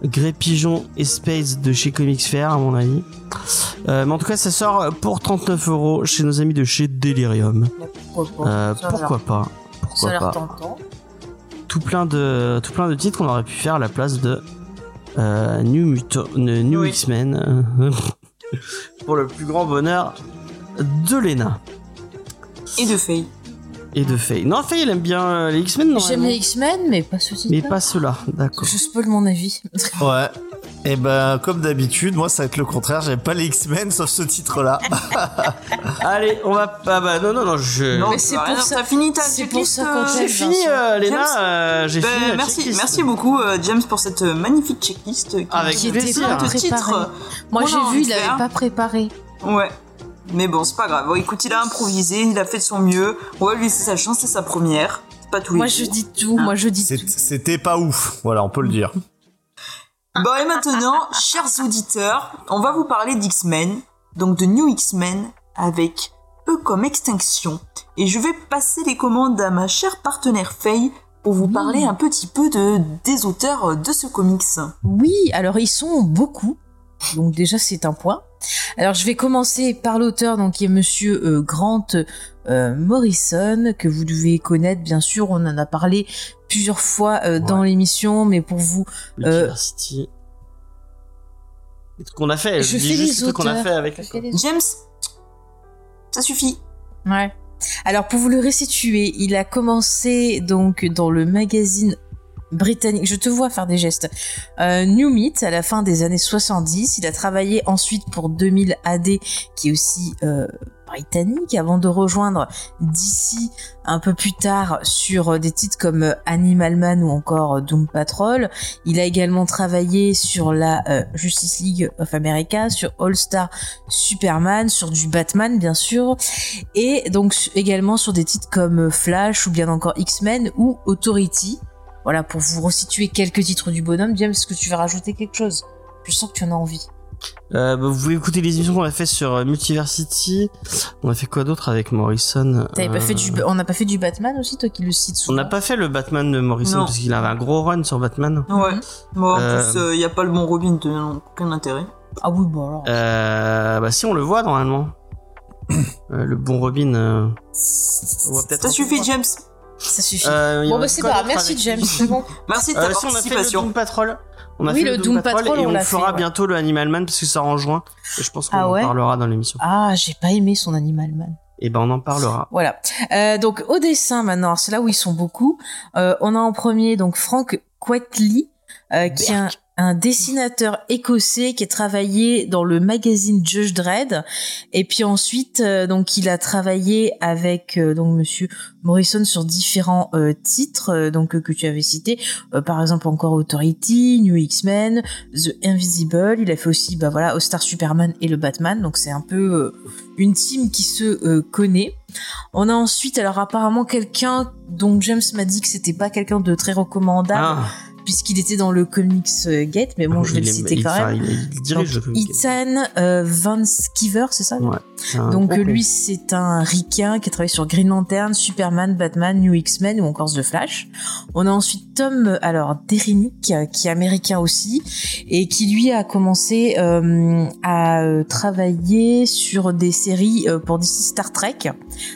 Grey Pigeon et Space de chez Comics Fair, à mon avis. Euh, mais en tout cas, ça sort pour 39 euros chez nos amis de chez Delirium. Pourquoi pas? Euh, pourquoi pas? Ça a Pourquoi pas? tentant. tout plein de tout plein de titres qu'on aurait pu faire à la place de euh, New Muto- New Oui. X-Men pour le plus grand bonheur de Lena Et de Faye. Et de Faye. Non, Faye, elle aime bien euh, les X-Men, non J'aime les X-Men, mais pas ce titre. Mais pas ceux-là, d'accord. Je spoil mon avis. Ouais. Et ben, comme d'habitude, moi, ça va être le contraire. J'aime pas les X-Men, sauf ce titre-là. Allez, on va pas. bah non, non, non, je. Non, Mais c'est vas pour ça- T'as fini ta c'est pour checklist, ça qu'on euh, J'ai fini, euh, Léna. James euh, J'ai Ben, fini. merci, checklist. merci beaucoup euh, James pour cette magnifique checklist qui Avec Qui qui était plaisir. titres. Moi, j'ai vu, il avait pas préparé. Ouais. Mais bon, c'est pas grave. Bon, écoute, il a improvisé, il a fait de son mieux. On va lui laisser sa chance, c'est sa première. C'est pas tous les Moi, jours. je dis tout. Moi, je dis tout. C'était pas ouf. Voilà, on peut le dire. Bon, et maintenant, chers auditeurs, on va vous parler d'X-Men, donc de New X-Men, avec eux comme extinction. Et je vais passer les commandes à ma chère partenaire Faye pour vous parler un petit peu de, des auteurs de ce comics. Oui, alors ils sont beaucoup. Donc déjà c'est un point. Alors je vais commencer par l'auteur donc qui est monsieur euh, Grant euh, Morrison que vous devez connaître bien sûr, on en a parlé plusieurs fois euh, dans l'émission mais pour vous trucs qu'on a fait. Je dis fais juste trucs qu'on a fait avec. Les- James, ça suffit. Ouais. Alors pour vous le restituer, il a commencé donc dans le magazine britannique, je te vois faire des gestes, euh, New Meat à la fin des années 70. Il a travaillé ensuite pour 2000 AD qui est aussi euh, britannique avant de rejoindre DC un peu plus tard sur euh, des titres comme Animal Man ou encore Doom Patrol. Il a également travaillé sur la Justice League of America, sur All Star Superman, sur du Batman bien sûr, et donc également sur des titres comme Flash ou bien encore X-Men ou Authority. Voilà, pour vous resituer quelques titres du bonhomme. James, est-ce que tu veux rajouter quelque chose? Je sens que tu en as envie. Euh, bah, vous pouvez écouter les émissions qu'on a fait sur euh, Multiversity. On a fait quoi d'autre avec Morrison pas Euh, fait du, on n'a pas fait du Batman aussi, toi qui le cites On souvent? n'a pas fait le Batman de Morrison Non. parce qu'il avait un gros run sur Batman. Ouais. Bon, en Euh, plus, il n'y a pas le bon Robin, de aucun intérêt. Ah oui, bon alors. Euh, bah si on le voit normalement. Euh, le bon Robin. euh, on Ça suffit, James. Ça suffit. Euh, bon bah c'est pas merci avec James, c'est bon. Merci de Euh, ta si on a fait le. Doom Patrol. On a Oui, fait le Doom Patrol, et on fera fait, ouais. bientôt le Animal Man parce que ça en juin. Et je pense qu'on Ah en parlera dans l'émission. Ah, j'ai pas aimé son Animal Man. Et ben on en parlera. Voilà. Euh, donc au dessin maintenant, c'est là où ils sont beaucoup. Euh, on a en premier donc Frank Quetley, euh, qui est un, un dessinateur écossais qui a travaillé dans le magazine Judge Dredd. Et puis ensuite, euh, donc il a travaillé avec euh, donc Monsieur Morrison sur différents euh, titres donc que tu avais cités. Par exemple encore Authority, New X-Men, The Invisible. Il a fait aussi bah voilà Star Superman et le Batman. Donc c'est un peu une team qui se connaît. On a ensuite alors apparemment quelqu'un dont James m'a dit que c'était pas quelqu'un de très recommandable Ah, puisqu'il était dans le Comics euh, Gate, mais bon je vais il le citer quand même. Il, il dirige le Donc, comic. Ethan euh, Van Sciver, c'est ça Ouais, Donc euh, lui c'est un ricain qui a travaillé sur Green Lantern, Superman, Batman, New X-Men ou encore The Flash. On a ensuite Tom alors Derinick qui est américain aussi et qui lui a commencé euh, à travailler sur des séries pour DC Star Trek.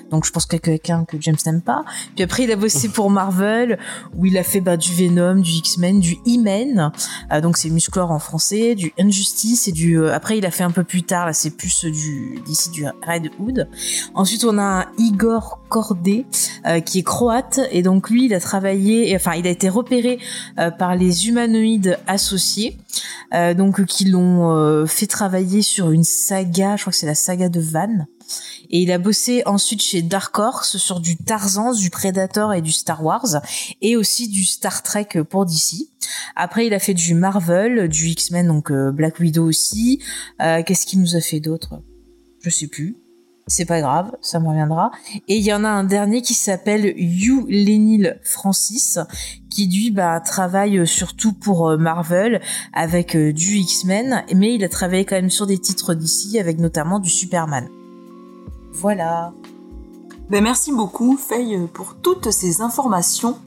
Donc je pense que quelqu'un que James n'aime pas. Puis après il a bossé pour Marvel où il a fait bah, du Venom, du Du E-Men. Euh, donc c'est Musclor en français, du Injustice et du. euh, après il a fait un peu plus tard là c'est plus du d'ici du Red Hood. Ensuite on a Igor Corday euh, qui est croate et donc lui il a travaillé, et, enfin il a été repéré par les humanoïdes associés, donc qui l'ont fait travailler sur une saga, je crois que c'est la saga de Van. Et il a bossé ensuite chez Dark Horse sur du Tarzan, du Predator et du Star Wars, et aussi du Star Trek pour DC. Après, il a fait du Marvel, du X-Men, donc euh, Black Widow aussi. Euh, Qu'est-ce qu'il nous a fait d'autre? Je sais plus. C'est pas grave, ça me reviendra. Et il y en a un dernier qui s'appelle Hugh Lenil Francis, qui lui bah, travaille surtout pour euh, Marvel avec du X-Men, mais il a travaillé quand même sur des titres d'ici, avec notamment du Superman. Voilà. Ben merci beaucoup, Faye, pour toutes ces informations.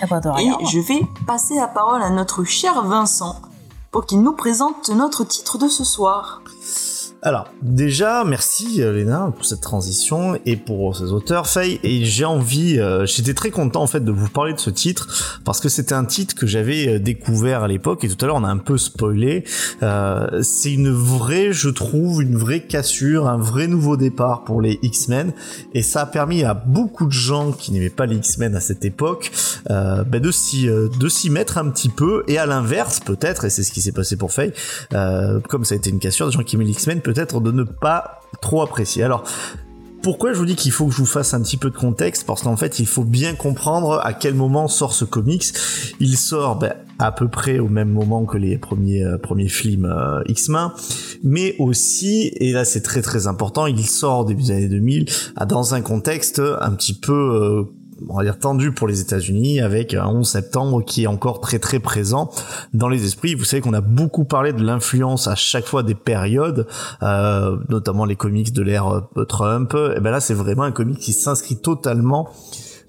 Ah bah. Et je vais passer la parole à notre cher Vincent pour qu'il nous présente notre titre de ce soir. Alors, déjà, merci euh, Léna pour cette transition et pour ces auteurs, Faye. Et j'ai envie, euh, j'étais très content en fait de vous parler de ce titre parce que c'était un titre que j'avais euh, découvert à l'époque et tout à l'heure on a un peu spoilé. Euh, c'est une vraie, je trouve, une vraie cassure, un vrai nouveau départ pour les X-Men et ça a permis à beaucoup de gens qui n'aimaient pas les X-Men à cette époque euh, bah, de s'y de s'y mettre un petit peu et à l'inverse peut-être et c'est ce qui s'est passé pour Faye, comme ça a été une cassure, des gens qui aimaient les X-Men peut-être de ne pas trop apprécier. Alors, pourquoi je vous dis qu'il faut que je vous fasse un petit peu de contexte? Parce qu'en fait, il faut bien comprendre à quel moment sort ce comics. Il sort ben, à peu près au même moment que les premiers euh, premiers films euh, X-Men, mais aussi, et là c'est très très important, il sort au début des années 2000 dans un contexte un petit peu euh, on va dire tendu pour les États-Unis avec un 11 septembre qui est encore très très présent dans les esprits. Vous savez qu'on a beaucoup parlé de l'influence à chaque fois des périodes, euh, notamment les comics de l'ère euh, Trump. Et ben là, c'est vraiment un comic qui s'inscrit totalement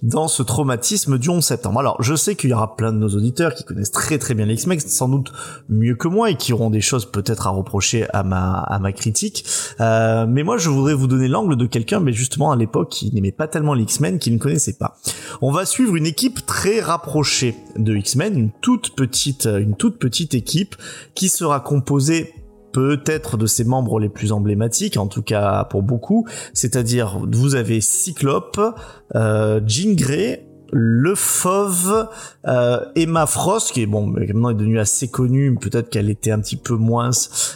dans ce traumatisme du 11 septembre. Alors, je sais qu'il y aura plein de nos auditeurs qui connaissent très très bien les X-Men, sans doute mieux que moi, et qui auront des choses peut-être à reprocher à ma à ma critique. Euh, mais moi, je voudrais vous donner l'angle de quelqu'un, mais justement à l'époque qui n'aimait pas tellement les X-Men, qui ne connaissait pas. On va suivre une équipe très rapprochée de X-Men, une toute petite une toute petite équipe qui sera composée peut-être de ses membres les plus emblématiques, en tout cas pour beaucoup, c'est-à-dire vous avez Cyclope, euh, Jean le fauve euh, Emma Frost qui est bon maintenant est devenue assez connue peut-être qu'elle était un petit peu moins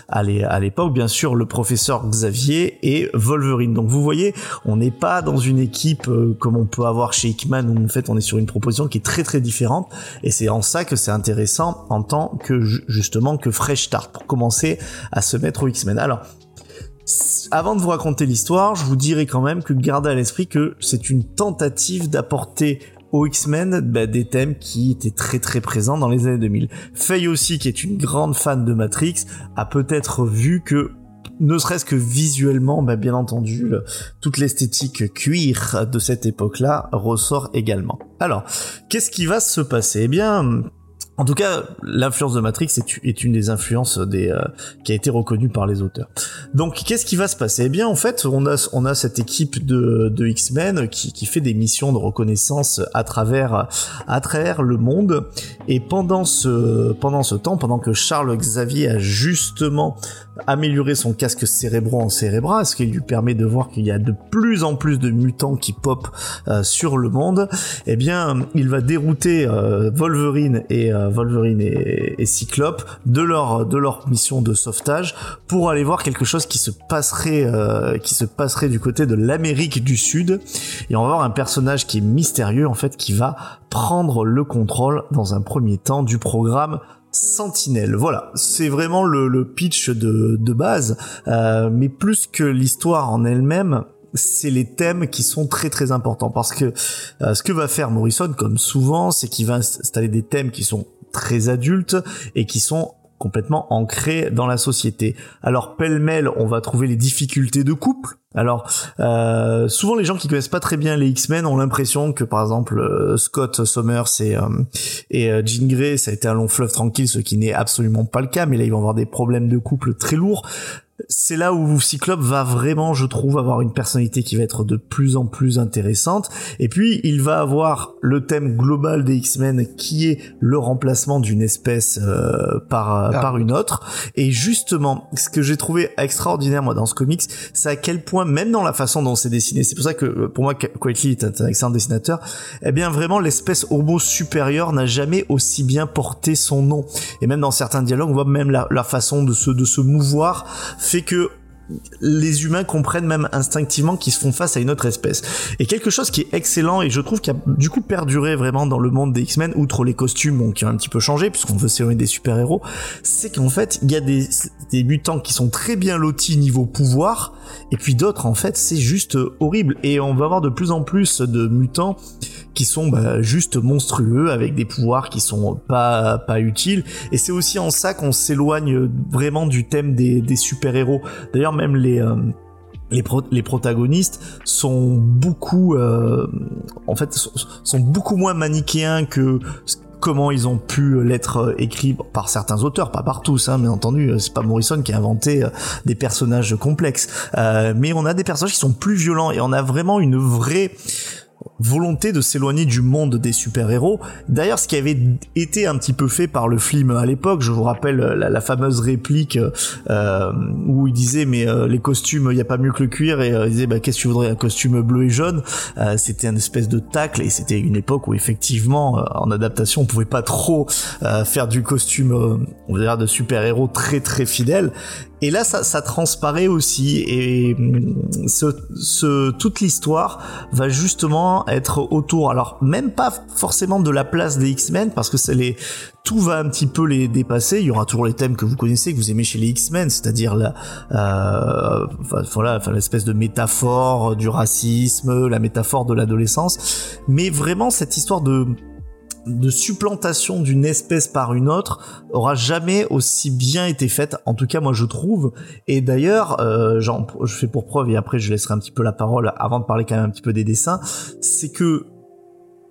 à l'époque. Bien sûr le professeur Xavier et Wolverine. Donc vous voyez on n'est pas dans une équipe euh, comme on peut avoir chez Hickman où en fait on est sur une proposition qui est très très différente. Et c'est en ça que c'est intéressant en tant que justement que fresh start pour commencer à se mettre au X-Men. Alors avant de vous raconter l'histoire, je vous dirais quand même que gardez à l'esprit que c'est une tentative d'apporter aux X-Men bah, des thèmes qui étaient très très présents dans les années 2000. Faye aussi, qui est une grande fan de Matrix, a peut-être vu que ne serait-ce que visuellement, bah, bien entendu, toute l'esthétique cuir de cette époque-là ressort également. Alors, qu'est-ce qui va se passer? Eh bien, en tout cas, l'influence de Matrix est, une des influences des, euh, qui a été reconnue par les auteurs. Donc, qu'est-ce qui va se passer? Eh bien, en fait, on a, cette équipe de, X-Men qui, fait des missions de reconnaissance à travers, à travers le monde. Et pendant ce, temps, pendant que Charles Xavier a justement amélioré son casque cérébro en cérébra, ce qui lui permet de voir qu'il y a de plus en plus de mutants qui pop euh, sur le monde, eh bien, il va dérouter euh, Wolverine et Wolverine et, Cyclope de leur de leur mission de sauvetage pour aller voir quelque chose qui se passerait euh, qui se passerait du côté de l'Amérique du Sud et on va voir un personnage qui est mystérieux en fait qui va prendre le contrôle dans un premier temps du programme Sentinelle. Voilà, c'est vraiment le, pitch de, de base, euh, mais plus que l'histoire en elle-même, c'est les thèmes qui sont très très importants parce que euh, ce que va faire Morrison comme souvent c'est qu'il va installer des thèmes qui sont très adultes et qui sont complètement ancrés dans la société. Alors pêle-mêle, on va trouver les difficultés de couple. Alors euh, souvent les gens qui connaissent pas très bien les X-Men ont l'impression que par exemple euh, Scott Summers et, euh, et Jean Grey ça a été un long fleuve tranquille, ce qui n'est absolument pas le cas. Mais là ils vont avoir des problèmes de couple très lourds c'est là où Cyclope va vraiment, je trouve, avoir une personnalité qui va être de plus en plus intéressante. Et puis, il va avoir le thème global des X-Men qui est le remplacement d'une espèce euh, par, ah. par une autre. Et justement, ce que j'ai trouvé extraordinaire, moi, dans ce comics, c'est à quel point, même dans la façon dont c'est dessiné, c'est pour ça que, euh, pour moi, Quietly est un excellent dessinateur, eh bien, vraiment, l'espèce homo supérieure n'a jamais aussi bien porté son nom. Et même dans certains dialogues, on voit même la, la façon de se, de se mouvoir fait que les humains comprennent même instinctivement qu'ils se font face à une autre espèce. Et quelque chose qui est excellent et je trouve qui a du coup perduré vraiment dans le monde des X-Men, outre les costumes bon, qui ont un petit peu changé puisqu'on veut s'éloigner des super-héros, c'est qu'en fait il y a des, mutants qui sont très bien lotis niveau pouvoir et puis d'autres en fait c'est juste horrible. Et on va avoir de plus en plus de mutants qui sont bah, juste monstrueux avec des pouvoirs qui sont pas pas utiles. Et c'est aussi en ça qu'on s'éloigne vraiment du thème des, des super héros d'ailleurs même les euh, les, les protagonistes sont beaucoup euh, en fait sont, beaucoup moins manichéens que comment ils ont pu l'être écrits par certains auteurs, pas par tous, hein, bien entendu, c'est pas Morrison qui a inventé euh, des personnages complexes, euh, mais on a des personnages qui sont plus violents et on a vraiment une vraie volonté de s'éloigner du monde des super-héros. D'ailleurs, ce qui avait été un petit peu fait par le film à l'époque, je vous rappelle la, la fameuse réplique euh, où il disait mais euh, les costumes, il n'y a pas mieux que le cuir et euh, il disait bah qu'est-ce que tu voudrais un costume bleu et jaune? Euh, c'était un espèce de tacle et c'était une époque où effectivement en adaptation on pouvait pas trop faire du costume on va dire de super-héros très très fidèle et là, ça, ça transparaît aussi, et mm, ce, ce, toute l'histoire va justement être autour, alors même pas forcément de la place des X-Men, parce que les, tout va un petit peu les dépasser. Il y aura toujours les thèmes que vous connaissez, que vous aimez chez les X-Men, c'est-à-dire la, euh, voilà, enfin l'espèce de métaphore du racisme, la métaphore de l'adolescence, mais vraiment cette histoire de de supplantation d'une espèce par une autre aura jamais aussi bien été faite. En tout cas, moi, je trouve. Et d'ailleurs, euh, je fais pour preuve et après je laisserai un petit peu la parole avant de parler quand même un petit peu des dessins. C'est que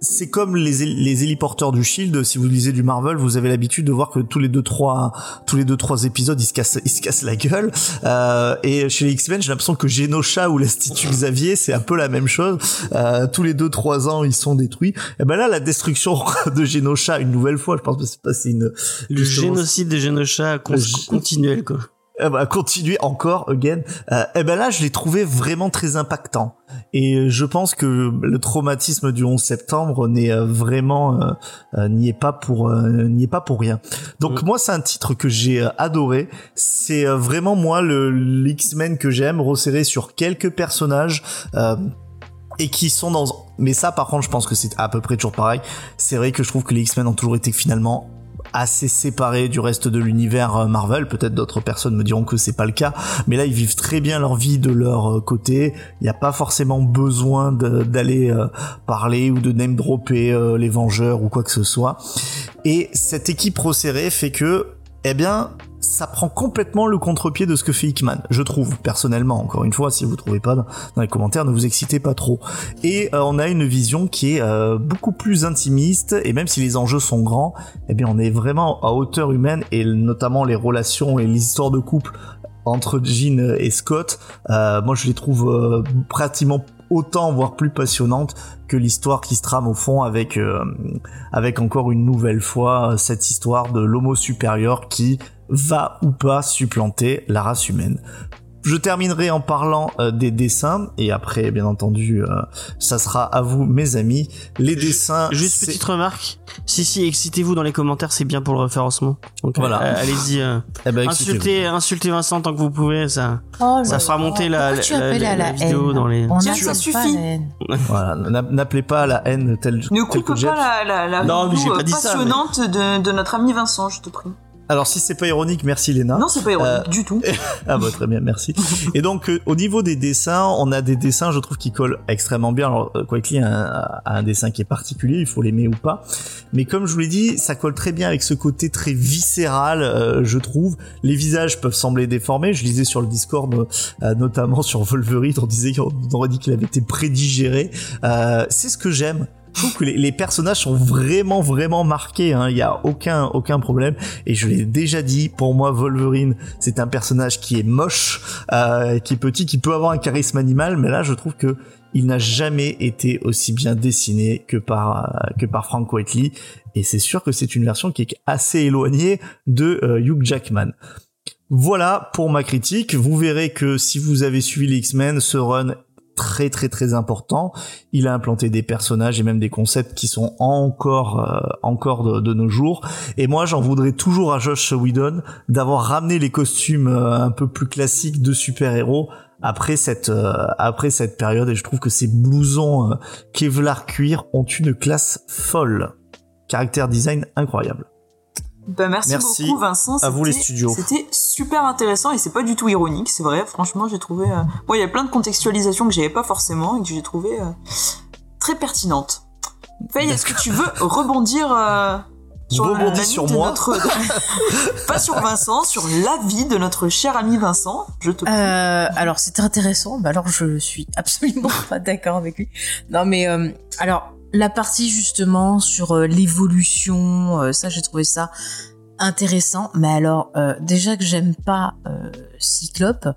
c'est comme les, les héliporteurs du Shield. Si vous lisez du Marvel, vous avez l'habitude de voir que tous les deux trois tous les deux trois épisodes, ils se cassent ils se cassent la gueule. Euh, et chez les X-Men, j'ai l'impression que Genosha ou l'Institut Xavier, c'est un peu la même chose. Euh, tous les deux trois ans, ils sont détruits. Et ben là, la destruction de Genosha une nouvelle fois, je pense que c'est pas c'est une le génocide de Genosha continuel quoi eh ben, continuer encore again. Euh, et eh ben là je l'ai trouvé vraiment très impactant. Et je pense que le traumatisme du 11 septembre n'est euh, vraiment euh, euh, n'y est pas pour n'y est pas pour rien. Donc moi c'est un titre que j'ai adoré. C'est vraiment moi le l'X-Men que j'aime resserré sur quelques personnages et qui sont dans mais ça par contre je pense que c'est à peu près toujours pareil. C'est vrai que je trouve que les X-Men ont toujours été finalement assez séparés du reste de l'univers euh, Marvel. Peut-être d'autres personnes me diront que c'est pas le cas, mais là ils vivent très bien leur vie de leur euh, côté. Il n'y a pas forcément besoin d'aller euh, parler ou de name dropper les Vengeurs ou quoi que ce soit. Et cette équipe resserrée fait que, eh bien, ça prend complètement le contre-pied de ce que fait Hickman, je trouve, personnellement. Encore une fois, si vous trouvez pas dans les commentaires, ne vous excitez pas trop. Et euh, on a une vision qui est euh, beaucoup plus intimiste, et même si les enjeux sont grands, eh bien on est vraiment à hauteur humaine, et notamment les relations et l'histoire de couple entre Jean et Scott, euh, moi je les trouve pratiquement autant voire plus passionnante que l'histoire qui se trame au fond avec avec encore une nouvelle fois cette histoire de l'homo supérieur qui va ou pas supplanter la race humaine. Je terminerai en parlant euh, des dessins et après, bien entendu, euh, ça sera à vous, mes amis. Les dessins. Juste petite remarque. Si si, excitez-vous dans les commentaires, c'est bien pour le référencement. Donc voilà, euh, allez-y. Eh ben, insultez, insultez Vincent tant que vous pouvez. Ça, oh ça fera monter la, la, la, vidéo dans les. On ça suffit. voilà, n'appelez pas à la haine telle. Ne coupe pas la, la, non, passionnante de, de notre ami Vincent, je te prie. Alors si c'est pas ironique, merci Léna. Non, c'est pas ironique euh, du tout. ah bah très bien, merci. Et donc euh, au niveau des dessins, on a des dessins, je trouve qui collent extrêmement bien. Alors euh, Quickly a, a, un dessin qui est particulier, il faut l'aimer ou pas. Mais comme je vous l'ai dit, ça colle très bien avec ce côté très viscéral, je trouve. Les visages peuvent sembler déformés. Je lisais sur le Discord, notamment sur Wolverine, on disait qu'on aurait dit qu'il avait été prédigéré. c'est ce que j'aime les, personnages sont vraiment vraiment marqués. Hein. Il y a aucun aucun problème. Et je l'ai déjà dit, pour moi Wolverine, c'est un personnage qui est moche, euh, qui est petit, qui peut avoir un charisme animal, mais là je trouve que il n'a jamais été aussi bien dessiné que par que par Frank Whiteley. Et c'est sûr que c'est une version qui est assez éloignée de euh, Hugh Jackman. Voilà pour ma critique. Vous verrez que si vous avez suivi les X-Men, ce run très très très important. Il a implanté des personnages et même des concepts qui sont encore euh, encore de, de, nos jours. Et moi, j'en voudrais toujours à Josh Whedon d'avoir ramené les costumes euh, un peu plus classiques de super-héros après cette euh, après cette période. Et je trouve que ces blousons Kevlar cuir ont une classe folle. Caractère design incroyable. Bah merci, Merci. beaucoup Vincent. À vous, les C'était- studios. C'était super intéressant et c'est pas du tout ironique, c'est vrai. Franchement, j'ai trouvé. euh, Bon, il y a plein de contextualisations que j'avais pas forcément et que j'ai trouvé euh, très pertinentes. Faye, est-ce que tu veux rebondir euh, sur la- sur moi. notre... pas sur Vincent, sur l'avis de notre cher ami Vincent. Je te. Alors c'était intéressant, bah alors je suis absolument pas d'accord avec lui. Non mais alors la partie justement sur l'évolution, ça j'ai trouvé ça intéressant. Mais alors euh, déjà que j'aime pas euh, Cyclope,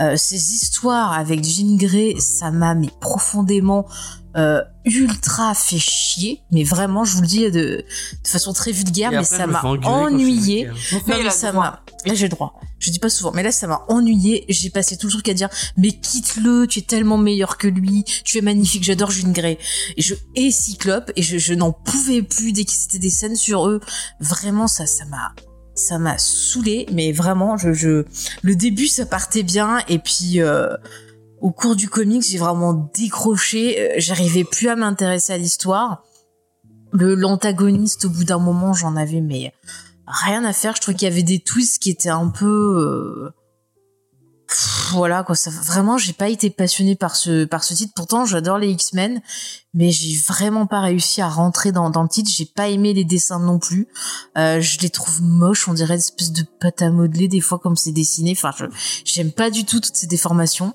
euh, ces histoires avec Jean Grey, ça m'a mais profondément euh, ultra fait chier. Mais vraiment, je vous le dis de, de façon très vulgaire, Et mais après, ça m'a ennuyé. Non, mais ça m'a. Là, j'ai le droit. Je dis pas souvent, mais là, ça m'a ennuyé. J'ai passé tout le truc à dire, mais quitte-le, tu es tellement meilleur que lui, tu es magnifique, j'adore Jean Grey. Et je hais Cyclope, et je, je n'en pouvais plus dès que c'était des scènes sur eux. Vraiment, ça, ça m'a, ça m'a saoulé, mais vraiment, je, je, le début, ça partait bien, et puis, euh, au cours du comics, j'ai vraiment décroché, euh, j'arrivais plus à m'intéresser à l'histoire. Le, l'antagoniste, au bout d'un moment, j'en avais, mais, rien à faire. Je trouvais qu'il y avait des twists qui étaient un peu euh, pff, voilà quoi. Ça, vraiment, j'ai pas été passionnée par ce par ce titre. Pourtant, j'adore les X-Men, mais j'ai vraiment pas réussi à rentrer dans, dans le titre. J'ai pas aimé les dessins non plus. Euh, je les trouve moches. On dirait des espèces de pâte à modeler des fois comme c'est dessiné. Enfin, je j'aime pas du tout toutes ces déformations.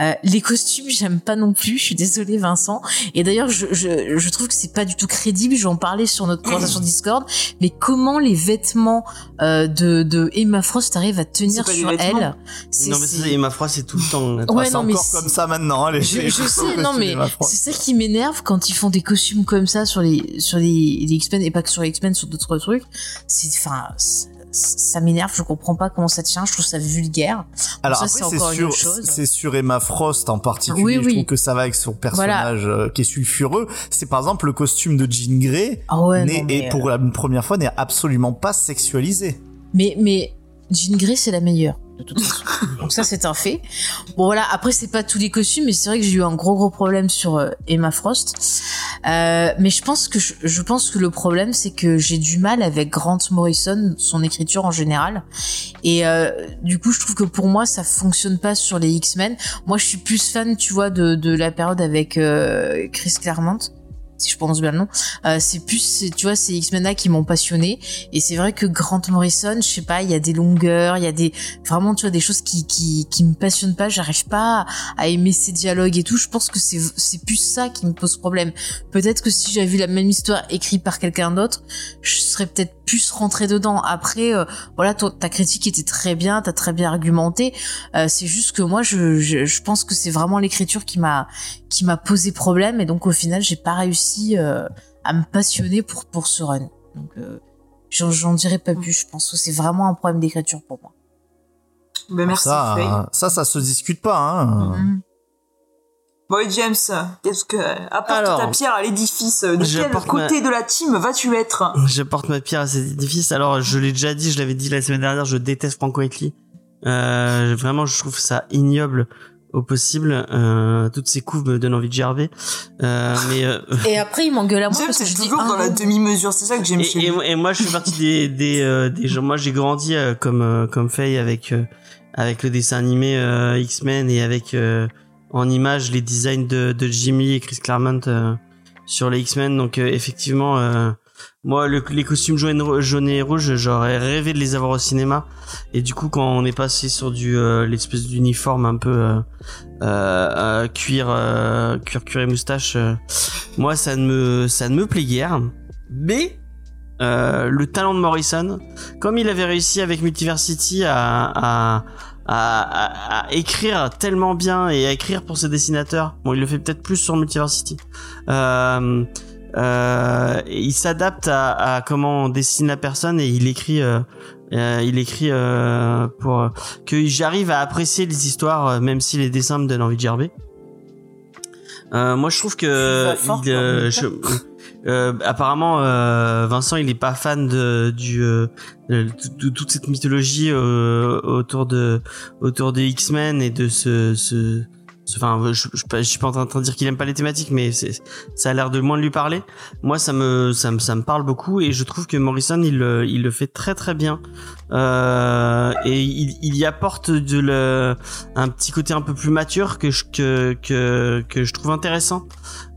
Euh, les costumes, j'aime pas non plus. Je suis désolée, Vincent. Et d'ailleurs, je, je, je trouve que c'est pas du tout crédible. Je vais en parler sur notre conversation Discord. Mais comment les vêtements euh, de, de Emma Frost arrivent à tenir sur elle? C'est- c'est- Emma Frost, c'est tout le temps. Ouais, c'est non, mais encore c'est- comme ça maintenant. les- je, les je sais, non mais c'est ça qui m'énerve quand ils font des costumes comme ça sur les sur les, les X-Men et pas que sur les X-Men sur d'autres trucs. C'est enfin ça, m'énerve, je comprends pas comment ça tient, je trouve ça vulgaire. Alors ça, après, c'est c'est encore une sur, autre chose. c'est sur Emma Frost en particulier. Oui, Je oui. trouve que ça va avec son personnage euh, qui est sulfureux. C'est par exemple le costume de Jean Grey. Ah ouais, n'est- non, mais, et pour la première fois n'est absolument pas sexualisé. Mais, mais Jean Grey, c'est la meilleure, de toute façon. Donc ça, c'est un fait. Bon, voilà, après, c'est pas tous les costumes, mais c'est vrai que j'ai eu un gros, gros problème sur euh, Emma Frost. Euh, mais je pense que je, je pense que le problème, c'est que j'ai du mal avec Grant Morrison, son écriture en général. Et euh, du coup, je trouve que pour moi, ça fonctionne pas sur les X-Men. Moi, je suis plus fan, tu vois, de, de la période avec euh, Chris Claremont si je prononce bien le nom, euh, c'est plus, c'est- tu vois, ces X-Men là qui m'ont passionné. Et c'est vrai que Grant Morrison, je sais pas, il y a des longueurs, il y a des, vraiment, tu vois, des choses qui, qui, qui me passionnent pas. J'arrive pas à aimer ses dialogues et tout. Je pense que c'est, c'est plus ça qui me pose problème. Peut-être que si j'avais vu la même histoire écrite par quelqu'un d'autre, je serais peut-être plus rentré dedans. Après, euh, voilà, ta critique était très bien, t'as très bien argumenté. Euh, c'est juste que moi, je, je, je pense que c'est vraiment l'écriture qui m'a, qui m'a posé problème et donc au final j'ai pas réussi euh, à me passionner pour pour ce run donc euh, j'en j'en dirai pas plus je pense que c'est vraiment un problème d'écriture pour moi Ben, merci ça, Faye. euh, ça, ça se discute pas. Hein. Mhm. Bon, et James, qu'est-ce que apporte Alors, ta pierre à l'édifice De quel côté de la team vas-tu être J'apporte ma pierre à cet édifice. Alors, je l'ai déjà dit, je l'avais dit la semaine dernière, je déteste Franco Whiteley. Euh, vraiment, je trouve ça ignoble au possible. Euh, toutes ces couves me donnent envie de gerber. Euh, mais euh, et après il m'engueule à moi parce que c'est je dis toujours ah, dans la demi-mesure, c'est ça que j'aime chez et, et, lui. et moi, je fais partie des des euh, des gens. Moi, j'ai grandi euh, comme euh, comme Faye avec euh, avec le dessin animé euh, X-Men et avec euh, en images les designs de de Jimmy et Chris Claremont euh, sur les X-Men. Donc euh, effectivement, euh, moi, le, les costumes jaunes, et rouges, j'aurais rêvé de les avoir au cinéma. Et du coup, quand on est passé sur euh, l'espèce d'uniforme un peu euh, euh, cuir, cuir, cuir et moustache, moi, ça ne me ça ne me plaît guère. Mais le talent de Morrison, comme il avait réussi avec Multiversity à, à écrire tellement bien et à écrire pour ses dessinateurs, bon, il le fait peut-être plus sur Multiversity. Euh, euh, il s'adapte à, à comment on dessine la personne et il écrit, euh, euh, il écrit euh, pour que j'arrive à apprécier les histoires, euh, même si les dessins me donnent envie de gerber. Euh, moi, je trouve que fort, il, euh, je- euh, apparemment, euh, Vincent, il est pas fan de du de, de toute cette mythologie euh, autour de autour des X-Men et de ce ce- Enfin, je, je, suis pas en train de dire qu'il aime pas les thématiques, mais ça a l'air de moins lui parler. Moi, ça me, ça me, ça me parle beaucoup et je trouve que Morrison, il, il le fait très très bien. Euh, et il, il y apporte de le, un petit côté un peu plus mature que je, que, que, que je trouve intéressant.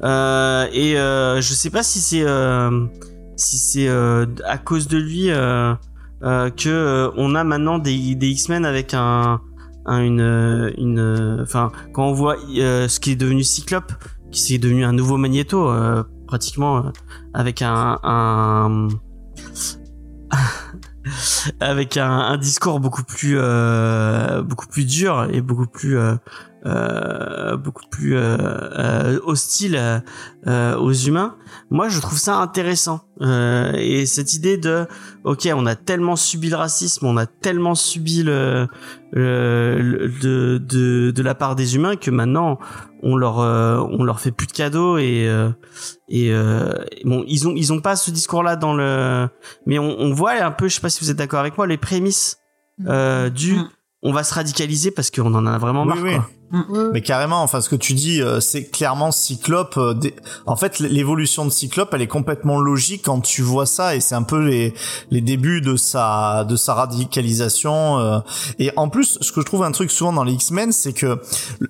Euh, et euh, je sais pas si c'est, euh, si c'est euh, à cause de lui euh, que on a maintenant des, des X-Men avec un, un- une, une, enfin, quand on voit euh, ce qui est devenu Cyclope, qui est devenu un nouveau Magneto, euh, pratiquement euh, avec un, avec un, discours beaucoup plus euh, beaucoup plus dur et beaucoup plus euh, euh, beaucoup plus euh, euh, hostile euh, euh, aux humains. Moi, je trouve ça intéressant Euh, et cette idée de ok, on a tellement subi le racisme, on a tellement subi le, le- le- de, de de la part des humains que maintenant on leur euh, on leur fait plus de cadeaux et euh, et euh, bon ils ont ils ont pas ce discours là dans le mais on, on voit un peu je sais pas si vous êtes d'accord avec moi les prémices euh, du Mm. on va se radicaliser parce qu'on en a vraiment Oui, marre oui. quoi. Mais carrément, enfin, ce que tu dis, euh, c'est clairement Cyclope. euh, En fait, l'évolution de Cyclope, elle est complètement logique quand tu vois ça, et c'est un peu les les débuts de sa de sa radicalisation. euh. Et en plus, ce que je trouve un truc souvent dans les X-Men, c'est que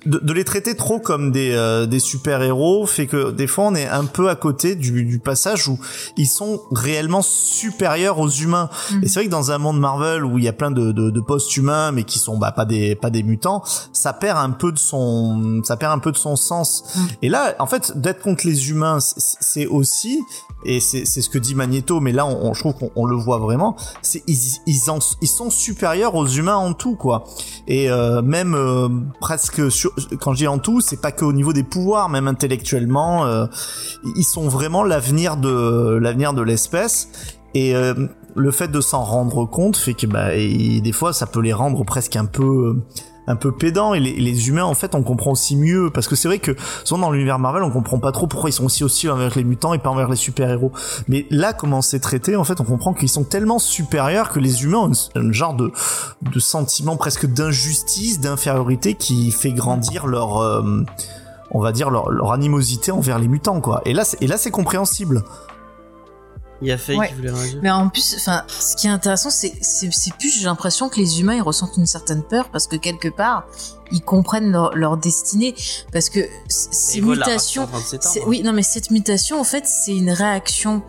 de, de les traiter trop comme des euh, des super héros fait que des fois on est un peu à côté du du passage où ils sont réellement supérieurs aux humains. Mhm. Et c'est vrai que dans un monde Marvel où il y a plein de de, de post-humains, mais qui sont bah pas des pas des mutants, ça perd un peu de son ça perd un peu de son sens. Mm. et là en fait d'être contre les humains c'est aussi et c'est c'est ce que dit Magneto mais là on, on- je trouve qu'on on le voit vraiment c'est ils ils, en- ils sont supérieurs aux humains en tout quoi. Et euh, même euh, presque sur, quand je dis en tout c'est pas que au niveau des pouvoirs même intellectuellement euh, ils sont vraiment l'avenir de l'avenir de l'espèce. Et euh, le fait de s'en rendre compte fait que bah et des fois ça peut les rendre presque un peu un peu pédants et les, humains en fait on comprend aussi mieux parce que c'est vrai que souvent dans l'univers Marvel on comprend pas trop pourquoi ils sont aussi hostiles envers les mutants et pas envers les super héros mais là comment c'est traité en fait on comprend qu'ils sont tellement supérieurs que les humains ont un genre de de sentiment presque d'injustice d'infériorité qui fait grandir leur euh, on va dire leur, leur animosité envers les mutants quoi. Et là et là c'est compréhensible Il y a Faye Ouais. qui voulait réagir. Mais en plus, enfin, ce qui est intéressant, c'est, c'est, c'est plus j'ai l'impression que les humains ils ressentent une certaine peur parce que quelque part ils comprennent leur, leur destinée parce que c- ces mutations, c'est c'est- oui, non, mais cette mutation en fait c'est une réaction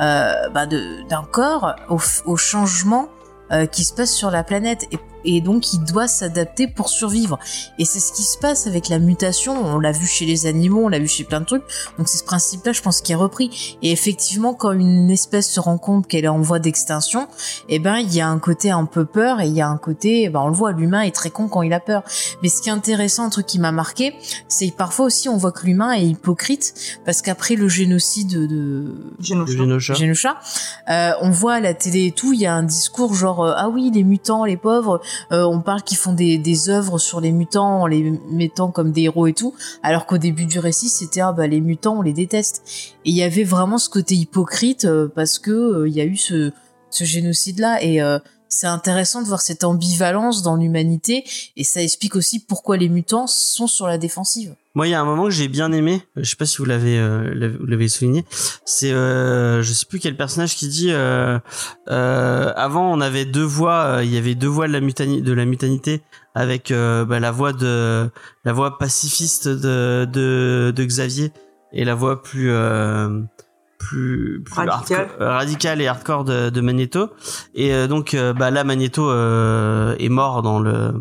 euh, bah, de, d'un corps au, au changement euh, qui se passe sur la planète et, et donc il doit s'adapter pour survivre. Et c'est ce qui se passe avec la mutation. On l'a vu chez les animaux, on l'a vu chez plein de trucs. Donc c'est ce principe-là, je pense, qui est repris. Et effectivement, quand une espèce se rend compte qu'elle est en voie d'extinction, eh ben il y a un côté un peu peur et il y a un côté, eh ben on le voit, l'humain est très con quand il a peur. Mais ce qui est intéressant, un truc qui m'a marqué, c'est que parfois aussi on voit que l'humain est hypocrite parce qu'après le génocide de. Genosha. Genosha, euh, on voit à la télé et tout, il y a un discours genre euh, ah oui les mutants, les pauvres, euh, on parle qu'ils font des, des œuvres sur les mutants en les mettant comme des héros et tout, alors qu'au début du récit c'était ah bah les mutants on les déteste. Et il y avait vraiment ce côté hypocrite euh, parce que euh, il y a eu ce, ce génocide là et euh, c'est intéressant de voir cette ambivalence dans l'humanité et ça explique aussi pourquoi les mutants sont sur la défensive. Moi, il y a un moment que j'ai bien aimé. euh, Je sais pas si vous l'avez, euh, l'avez- vous l'avez souligné. C'est, euh, je sais plus quel personnage qui dit. Euh, euh, avant, on avait deux voix. euh, Il y avait deux voix de la mutani- de la mutanité avec euh, bah, la voix de la voix pacifiste de de, de Xavier et la voix plus euh, plus, plus radicale et hardcore de, de Magneto. Et donc, bah là, Magneto euh, est mort dans le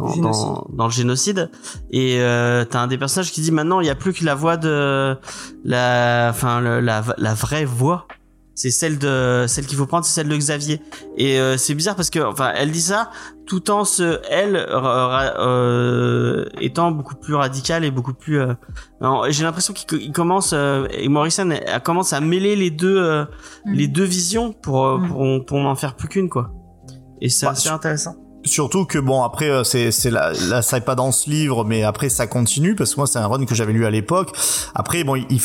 dans, dans, dans le génocide. Et euh, t'as un des personnages qui dit maintenant il y a plus que la voix de la enfin le- la la vraie voix. C'est celle de celle qu'il faut prendre c'est celle de Xavier. Et euh, c'est bizarre parce que enfin elle dit ça tout en se elle euh, étant beaucoup plus radicale et beaucoup plus euh, j'ai l'impression qu'il co- il commence euh, et Morrison elle commence à mêler les deux euh, Mm. les deux visions pour, Mm. pour pour en faire plus qu'une quoi. Et c'est Bah, assez intéressant Surtout que bon après euh, c'est c'est là là ça est pas dans ce livre mais après ça continue parce que moi c'est un run que j'avais lu à l'époque. Après bon il, il,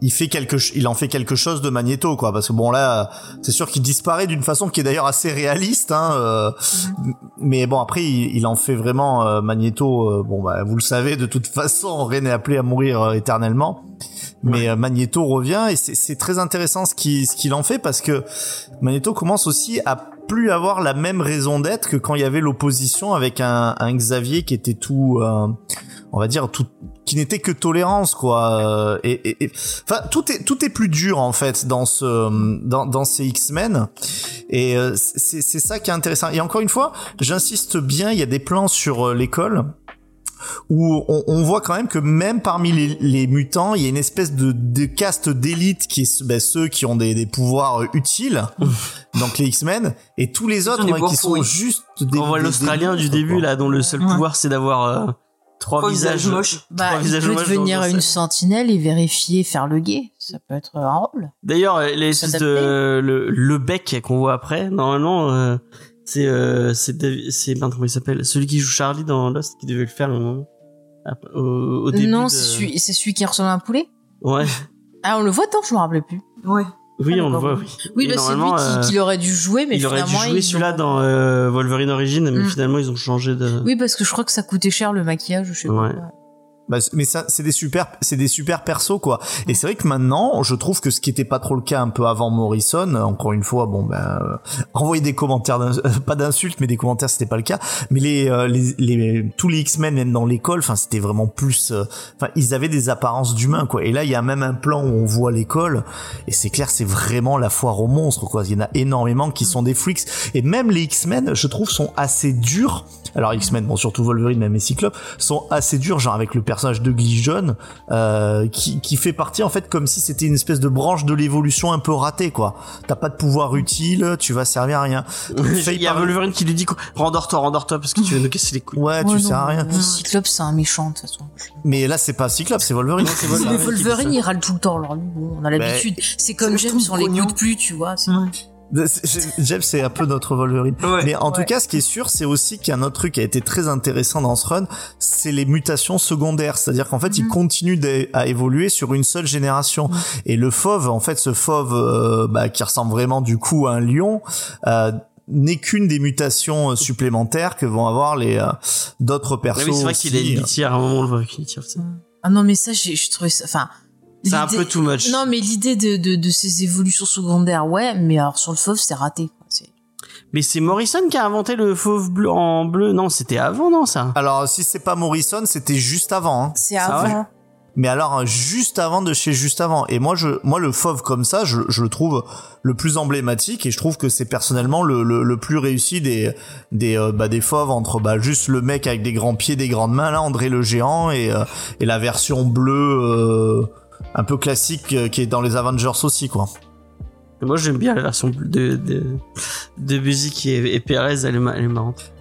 il fait quelque il en fait quelque chose de Magneto quoi parce que bon là c'est sûr qu'il disparaît d'une façon qui est d'ailleurs assez réaliste hein euh, mais bon après il, il en fait vraiment euh, Magneto euh, bon bah vous le savez de toute façon rien n'est appelé à mourir euh, éternellement. Mais euh, Magneto revient et c'est c'est très intéressant ce qu'il ce qu'il en fait parce que Magneto commence aussi à plus avoir la même raison d'être que quand il y avait l'opposition avec un, un Xavier qui était tout, euh, on va dire tout, qui n'était que tolérance quoi. Euh, Et, enfin tout est tout est plus dur en fait dans ce dans, dans ces X-Men et euh, c'est c'est ça qui est intéressant. Et encore une fois, j'insiste bien, il y a des plans sur euh, l'école où on, on voit quand même que même parmi les, les mutants, il y a une espèce de, de caste d'élite qui est ben, ceux qui ont des, des pouvoirs utiles, donc les X-Men, et tous les autres ouais, qui sont juste des. On voit l'Australien du début quoi. là, dont le seul Ouais. pouvoir c'est d'avoir euh, trois Trois visages moches. Bah, trois il visages peut moches devenir une sentinelle et vérifier, faire le guet. Ça peut être un rôle. D'ailleurs, de le bec qu'on voit après, normalement, euh, c'est euh, c'est ben, comment il s'appelle, celui qui joue Charlie dans Lost qui devait le faire un moment. Au, au début. non, de- c'est celui, c'est celui qui ressemble à un poulet? Ouais. Ah, on le voit tant, je me rappelais plus. Ouais. Oui, Ah, on le voit. Oui. Oui, bah, c'est lui qui, euh, qui aurait dû jouer, mais il aurait dû finalement, jouer celui-là dans euh, Wolverine Origins, mais Mm. finalement ils ont changé de. Oui, parce que je crois que ça coûtait cher le maquillage, je sais Ouais. pas. Bah, mais ça, c'est des super, c'est des super persos quoi. Et c'est vrai que maintenant, je trouve que ce qui était pas trop le cas un peu avant Morrison, encore une fois, bon ben, euh, envoyer des commentaires, euh, pas d'insultes, mais des commentaires, c'était pas le cas. Mais les, euh, les, les, tous les X-Men même dans l'école, enfin, c'était vraiment plus, euh, enfin, ils avaient des apparences d'humains quoi. Et là, il y a même un plan où on voit l'école, et c'est clair, c'est vraiment la foire aux monstres quoi. Il y en a énormément qui sont des freaks. Et même les X-Men, je trouve, sont assez durs. Alors X-Men, bon surtout Wolverine, même les Cyclopes, sont assez durs, genre avec le personnage de Glijon, euh, qui, qui fait partie en fait comme si c'était une espèce de branche de l'évolution un peu ratée quoi. T'as pas de pouvoir utile, tu vas servir à rien. Il y a Wolverine qui lui dit quoi, rendors-toi, rendors-toi parce que tu veux nous casser les couilles. Ouais, tu Ouais, sers à non, rien. Le Cyclope, c'est un méchant, de toute façon. Mais là c'est pas Cyclope, c'est Wolverine. c'est Mais Wolverine. Wolverine, il râle tout le temps, alors on a l'habitude. c'est comme James, on l'écoute plus, tu vois. Jeff c'est un peu notre Wolverine. Ouais. Mais en tout cas, ce qui est sûr, c'est aussi qu'il y a un autre truc qui a été très intéressant dans ce run, c'est les mutations secondaires. C'est-à-dire qu'en fait, il Mhm. continue à évoluer sur une seule génération. Et le fauve, en fait, ce fauve euh, bah, qui ressemble vraiment du coup à un lion, euh, n'est qu'une des mutations euh, supplémentaires que vont avoir les euh, d'autres Ah persos. oui, c'est vrai qu'il une litière, à un moment on le voit litière. c'est- Ah non, mais ça, j'ai, je trouvais ça, enfin. C'est un peu too much. Non, mais l'idée de, de, de ces évolutions secondaires, ouais, mais alors sur le fauve, c'est raté. Mais c'est Morrison qui a inventé le fauve bleu en bleu. Non, c'était avant, non, ça Alors, si c'est pas Morrison, c'était juste avant. Hein. C'est Ah avant. Mais alors euh, juste avant de chez juste avant. Et moi je moi le fauve comme ça, je, je le trouve le plus emblématique et je trouve que c'est personnellement le, le, le plus réussi des des euh, bah, des fauves entre bah juste le mec avec des grands pieds, des grandes mains là, André le géant et euh, et la version bleue euh, un peu classique euh, qui est dans les Avengers aussi quoi. Et Moi, j'aime bien la version de, de, de musique et, et Perez, elle est, elle est marrante.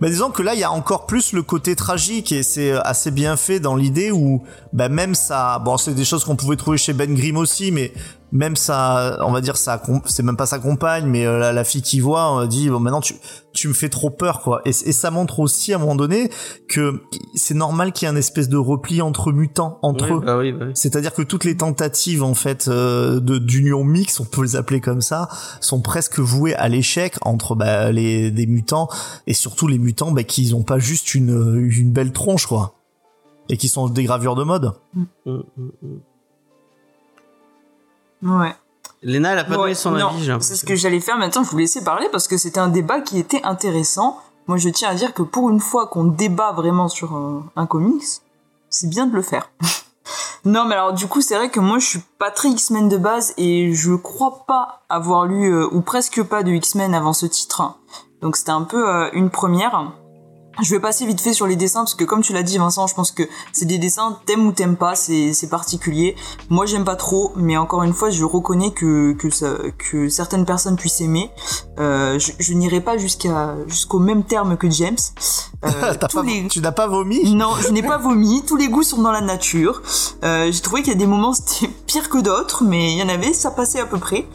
Mais disons que là, il y a encore plus le côté tragique et c'est euh, assez bien fait dans l'idée où, bah, même ça, bon, c'est des choses qu'on pouvait trouver chez Ben Grimm aussi, mais même ça, on va dire ça, c'est même pas sa compagne, mais euh, la, la fille qui voit euh, dit, bon, maintenant tu, tu me fais trop peur, quoi. Et, et ça montre aussi à un moment donné que c'est normal qu'il y ait un espèce de repli entre mutants, entre Oui, eux. bah oui, bah oui. C'est-à-dire que toutes les tentatives en fait euh, de d'union mixte, on peut les appeler comme ça, sont presque vouées à l'échec entre bah, les des mutants et surtout les mutants bah, qui ont pas juste une une belle tronche quoi et qui sont des gravures de mode. Mm, mm, mm. Ouais. Léna, elle a pas Ouais, donné son non, avis, j'ai c'est ce que j'allais faire maintenant, je vous laissais parler parce que c'était un débat qui était intéressant. Moi je tiens à dire que pour une fois qu'on débat vraiment sur un, un comics, c'est bien de le faire. non mais alors du coup c'est vrai que moi je suis pas très X-Men de base et je crois pas avoir lu euh, ou presque pas de X-Men avant ce titre. Donc c'était un peu euh, une première. Je vais passer vite fait sur les dessins parce que comme tu l'as dit Vincent, je pense que c'est des dessins t'aimes ou t'aimes pas, c'est c'est particulier. Moi j'aime pas trop, mais encore une fois je reconnais que que ça, que certaines personnes puissent aimer. Euh, je je n'irai pas jusqu'à jusqu'au même terme que James. Euh, T'as tous pas- les Tu n'as pas vomi? Non, je n'ai pas vomi. Tous les goûts sont dans la nature. Euh, J'ai trouvé qu'il y a des moments c'était pire que d'autres, mais il y en avait, ça passait à peu près.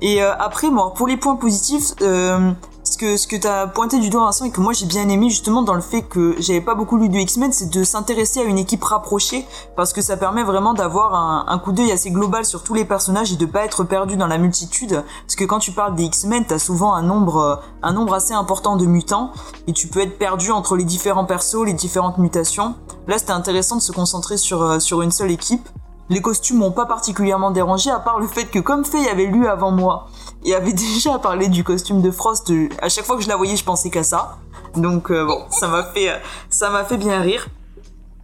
Et euh, après, bon, pour les points positifs, euh, ce que ce que t'as pointé du doigt Vincent et que moi j'ai bien aimé justement dans le fait que j'avais pas beaucoup lu du X-Men, c'est de s'intéresser à une équipe rapprochée parce que ça permet vraiment d'avoir un, un coup d'œil assez global sur tous les personnages et de pas être perdu dans la multitude. Parce que quand tu parles des X-Men, t'as souvent un nombre un nombre assez important de mutants et tu peux être perdu entre les différents persos, les différentes mutations. Là, c'était intéressant de se concentrer sur euh, sur une seule équipe. Les costumes m'ont pas particulièrement dérangé, à part le fait que comme Faye avait lu avant moi et avait déjà parlé du costume de Frost, euh, à chaque fois que je la voyais, je pensais qu'à ça. Donc euh, bon, ça m'a fait, euh, ça m'a fait bien rire.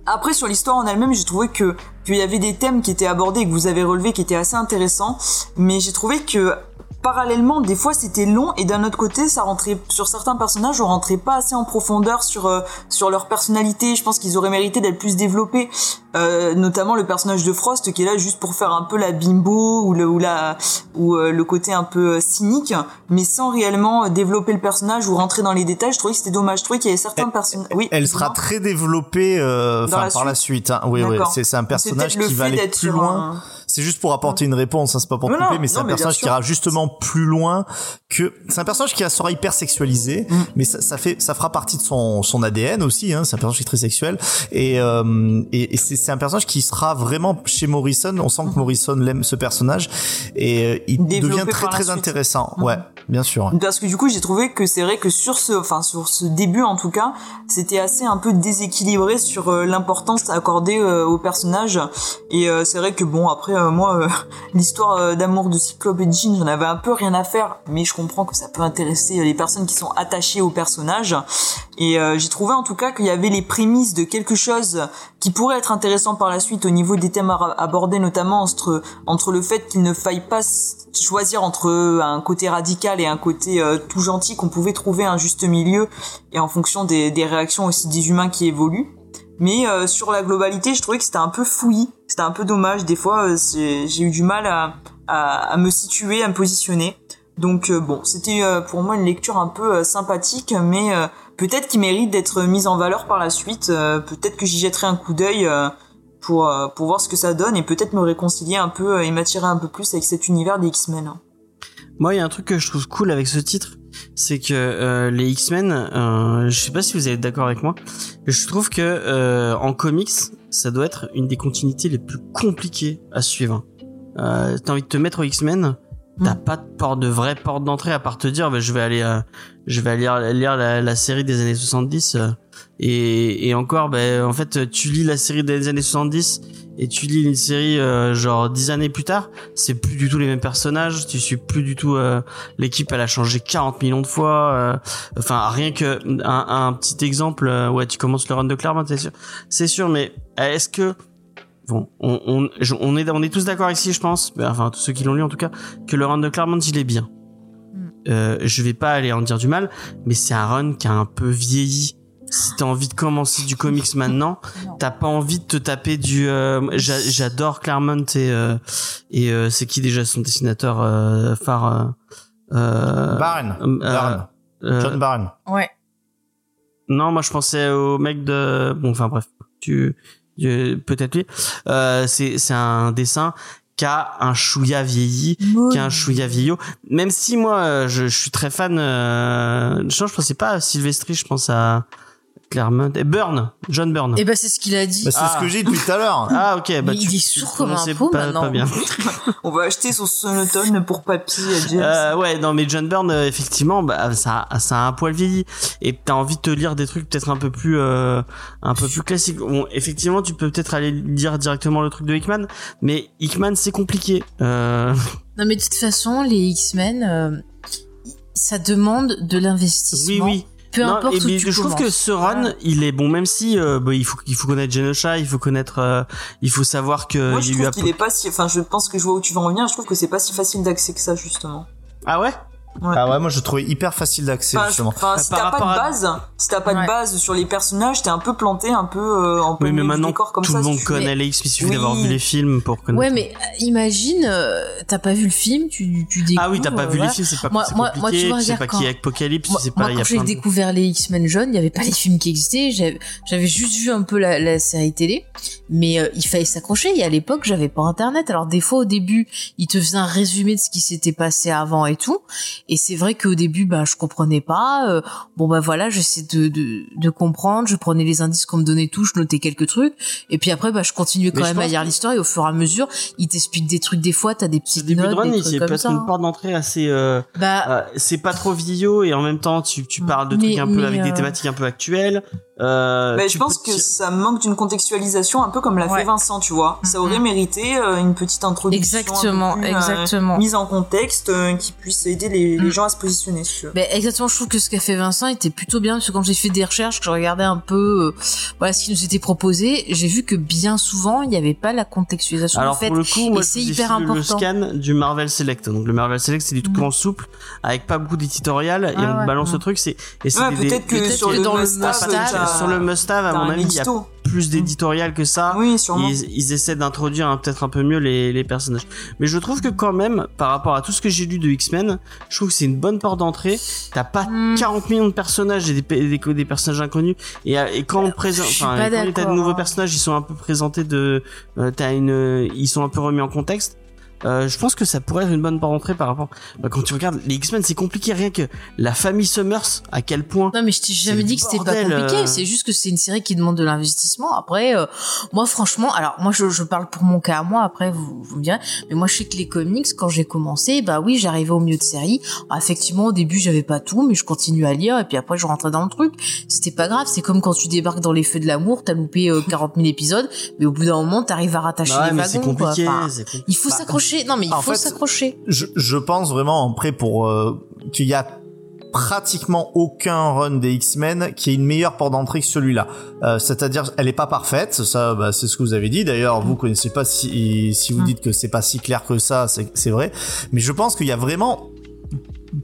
Après sur l'histoire en elle-même, j'ai trouvé que qu'il y avait des thèmes qui étaient abordés et que vous avez relevés qui étaient assez intéressants, mais j'ai trouvé que parallèlement, des fois c'était long et d'un autre côté, ça rentrait sur certains personnages, on rentrait pas assez en profondeur sur euh, sur leur personnalité. Je pense qu'ils auraient mérité d'être plus développés, euh, notamment le personnage de Frost qui est là juste pour faire un peu la bimbo ou le ou la ou euh, le côté un peu euh, cynique, mais sans réellement euh, développer le personnage ou rentrer dans les détails. Je trouvais que c'était dommage. Je trouvais qu'il y avait certains personnages. Oui. Elle sera très développée euh, la par la suite. hein. Oui, oui, c'est un personnage qui va aller plus loin. un- C'est juste pour apporter une réponse, hein, c'est pas pour Non, couper, mais c'est un mais personnage qui ira justement plus loin que. C'est un personnage qui sera hyper sexualisé, Mm. mais ça, ça fait, ça fera partie de son son ADN aussi. Hein, c'est un personnage qui est très sexuel et euh, et, et c'est c'est un personnage qui sera vraiment chez Morrison. On sent que Morrison l'aime ce personnage et euh, il Développé devient très très intéressant. Mhm. Ouais, bien sûr. Parce que du coup, j'ai trouvé que c'est vrai que sur ce, enfin sur ce début en tout cas, c'était assez un peu déséquilibré sur euh, l'importance accordée euh, au personnage. Et euh, c'est vrai que bon, après euh, moi, euh, l'histoire euh, d'amour de Cyclope et Jean, j'en avais un peu rien à faire, mais je comprends que ça peut intéresser euh, les personnes qui sont attachées au personnage. Et euh, j'ai trouvé en tout cas qu'il y avait les prémices de quelque chose qui pourrait être intéressant par la suite au niveau des thèmes abordés, notamment entre entre le fait qu'il ne faille pas choisir entre un côté radical et un côté euh, tout gentil, qu'on pouvait trouver un juste milieu, et en fonction des, des réactions aussi des humains qui évoluent. Mais euh, sur la globalité, je trouvais que c'était un peu fouillis, c'était un peu dommage. Des fois, euh, j'ai eu du mal à, me situer, à me positionner. Donc euh, bon, c'était euh, pour moi une lecture un peu sympathique, mais peut-être qui mérite d'être mise en valeur par la suite. Peut-être que j'y jetterai un coup d'œil pour pour voir ce que ça donne et peut-être me réconcilier un peu et m'attirer un peu plus avec cet univers des X-Men. Moi, il y a un truc que je trouve cool avec ce titre, c'est que euh, les X-Men, euh, je sais pas si vous êtes d'accord avec moi, je trouve que euh, en comics, ça doit être une des continuités les plus compliquées à suivre. Euh, T'as envie de te mettre aux X-Men, t'as pas de porte de vraie porte d'entrée à part te dire, bah, je vais aller, euh, je vais aller lire, lire la, la série des années 70. euh, et, et encore, ben en fait, tu lis la série des années 70 et tu lis une série euh, genre dix années plus tard, c'est plus du tout les mêmes personnages, tu suis plus du tout euh, l'équipe, elle a changé 40 millions de fois. euh, enfin, rien que un, un petit exemple, euh, ouais, tu commences le run de Claremont, c'est sûr, c'est sûr, mais est-ce que Bon, on, on, on est, on est tous d'accord ici, je pense, enfin tous ceux qui l'ont lu en tout cas, que le run de Claremont il est bien. Euh, je vais pas aller en dire du mal, mais c'est un run qui a un peu vieilli. Si t'as envie de commencer du comics maintenant, t'as pas envie de te taper du. euh, j'a- J'adore Claremont et euh, et euh, c'est qui déjà son dessinateur euh, phare. Euh, euh, Barn. euh, Barn. euh, John Barn. Ouais. non, moi je pensais au mec de. Bon, enfin bref, tu, tu- peut-être lui. Euh, c'est c'est un dessin qui a un chouïa vieilli, qui a un chouïa vieillot. Même si moi je, je suis très fan. Euh, je, je pensais pas à Sylvestri, je pense à Claremont et Burn, John Burn. Et ben c'est ce qu'il a dit. Bah, c'est Ah. ce que j'ai dit depuis tout à l'heure. Ah ok, bah Mais tu, il est sourd comme un pot, pas, maintenant. pas bien. On va acheter son sonotone pour papy à James. Euh, ouais, non, mais John Byrne, euh, effectivement, bah, ça, ça a un poil vieilli. Et t'as envie de te lire des trucs peut-être un peu plus, euh, un peu plus classiques. Bon, effectivement, tu peux peut-être aller lire directement le truc de Hickman, mais Hickman, c'est compliqué. Euh, Non mais de toute façon, les X-Men, euh, ça demande de oui, l'investissement. oui. Peu Non, importe et où mais tu je trouve que ce run, il est bon, même si, euh, bah, il faut, il faut connaître Genosha, il faut connaître, euh, il faut savoir que Moi, il je y a eu trouve qu'il est pas si, enfin, je pense que je vois où tu vas en venir. Je trouve que c'est pas si facile d'accès que ça, justement. Ah ouais? Ah ouais, moi je trouvais hyper facile d'accès Enfin, justement. enfin, si t'as pas de à- base, si t'as pas Ouais. de base sur les personnages, t'es un peu planté, un peu euh, en plein Oui, mais maintenant, décor comme tout ça. le si monde tu- connaît Mais- les X, il suffit Oui. d'avoir vu les films pour connaître. Ouais, mais euh, imagine, euh, t'as pas vu le film, tu, tu découvres. Ah oui, t'as pas vu voilà. les films, c'est pas Moi- c'est moi- moi, compliqué, tu vois, tu sais pas qui est Apocalypse, Moi, tu sais moi, pas, il y a quand j'ai de... découvert les X-Men jeunes, il y avait pas les films qui existaient. J'avais j'avais juste vu un peu la, la série télé, mais euh, il fallait s'accrocher. Et à l'époque, j'avais pas Internet. Alors des fois, au début, il te faisait un résumé de ce qui s'était passé avant et tout. Et c'est vrai qu'au début, bah, je comprenais pas. euh, bon, bah voilà, j'essaie de, de, de comprendre. Je prenais les indices qu'on me donnait tout, je notais quelques trucs. Et puis après, bah, je continuais quand Mais même à lire l'histoire. Et au fur et à mesure, il t'explique des trucs. Des fois, t'as des petites début de run, des trucs c'est comme ça. une porte d'entrée assez. euh, Bah, euh, c'est pas trop vieillot et en même temps tu, tu parles de Mais- trucs un peu avec euh, des thématiques un peu actuelles. Euh, Mais tu je pense peux que ça manque d'une contextualisation un peu comme l'a Ouais. fait Vincent, tu vois. Ça aurait Mhm. mérité euh, une petite introduction. exactement, euh, exactement. mise en contexte euh, qui puisse aider les, les Mm. gens à se positionner sur. Ben exactement, je trouve que ce qu'a fait Vincent était plutôt bien parce que quand j'ai fait des recherches, que je regardais un peu euh, voilà ce qui nous était proposé, j'ai vu que bien souvent il n'y avait pas la contextualisation Alors en fait. pour le coup, moi et c'est hyper filé le important. scan du Marvel Select. Donc le Marvel Select c'est du truc Mhm. en souple avec pas beaucoup d'éditorial et Ah on ouais, balance ouais. le truc. C'est et c'est Ouais, des- peut-être que sur que le dans le sur le must-have à mon avis il y a plus d'éditorial que ça. Oui, sûrement. Ils, ils essaient d'introduire peut-être un peu mieux les, les personnages. Mais je trouve que quand même, par rapport à tout ce que j'ai lu de X-Men, je trouve que c'est une bonne porte d'entrée. T'as pas Hmm. 40 millions de personnages et des, des, des personnages inconnus. Et, euh, et quand on présente, je suis enfin, quand t'as de nouveaux hein. personnages, ils sont un peu présentés de, euh, t'as une, euh, ils sont un peu remis en contexte. Euh, je pense que ça pourrait être une bonne porte d'entrée par rapport. Bah, quand tu regardes les X-Men, c'est compliqué rien que la famille Summers. À quel point Non mais je t'ai jamais dit que c'était pas compliqué, euh. c'est juste que c'est une série qui demande de l'investissement. Après, euh, moi franchement, alors moi je, je parle pour mon cas à moi, après vous, vous me direz, mais moi je sais que les comics, quand j'ai commencé, bah oui j'arrivais au milieu de série. Alors, effectivement au début j'avais pas tout, mais je continue à lire et puis après je rentrais dans le truc. C'était pas grave, c'est comme quand tu débarques dans les feux de l'amour, t'as loupé euh, 40 000 épisodes, mais au bout d'un moment t'arrives à rattacher Bah ouais, les wagons. compliqué. quoi. Enfin, il faut Bah, s'accrocher. Non mais il en faut s'accrocher. je, je pense vraiment après pour euh, qu'il y a pratiquement aucun run des X-Men qui est une meilleure porte d'entrée que celui-là. Euh, C'est-à-dire, elle est pas parfaite, ça, bah, c'est ce que vous avez dit. D'ailleurs, vous connaissez pas si si vous Mm. dites que c'est pas si clair que ça, c'est c'est vrai. Mais je pense qu'il y a vraiment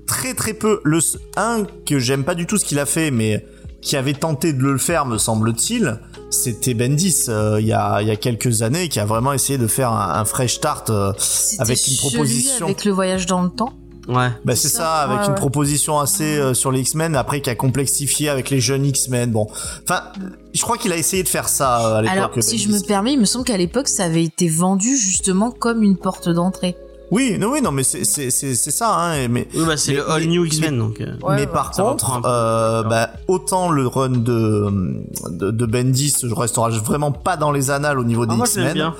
très très peu. Le un que j'aime pas du tout ce qu'il a fait, mais qui avait tenté de le faire, me semble-t-il. C'était Bendis euh, il y a il y a quelques années qui a vraiment essayé de faire un, un fresh start. euh, avec une proposition. avec le voyage dans le temps. Ouais. bah C'est ça, ça, avec ouais, une ouais. proposition assez euh, sur les X-Men, après qui a complexifié avec les jeunes X-Men. Bon, enfin, je crois qu'il a essayé de faire ça euh, à l'époque. Alors, si je me permets, il me semble qu'à l'époque, ça avait été vendu justement comme une porte d'entrée. Oui, non, oui, non, mais c'est c'est c'est c'est ça, hein. Mais Oui, bah c'est le All mais- New X-Men donc. euh, Ouais, mais ouais. par contre, euh, bah, autant le run de, de de Bendis, je restera vraiment pas dans les annales au niveau des Ah, l'aime X-Men.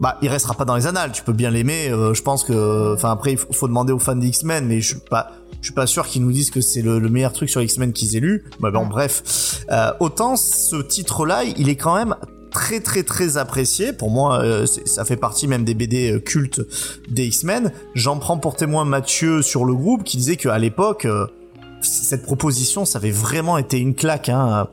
Bah, il restera pas dans les annales. Tu peux bien l'aimer. euh, je pense que, enfin, après, il faut, faut demander aux fans des X-Men, mais je suis pas, je suis pas sûr qu'ils nous disent que c'est le, le meilleur truc sur X-Men qu'ils aient lu. Bah, bon, bref. Euh, autant ce titre-là, il est quand même très très très apprécié. Pour moi, euh, ça fait partie même des BD euh, cultes des X-Men. J'en prends pour témoin Mathieu sur le groupe qui disait qu'à l'époque, euh, cette proposition, ça avait vraiment été une claque. Hein.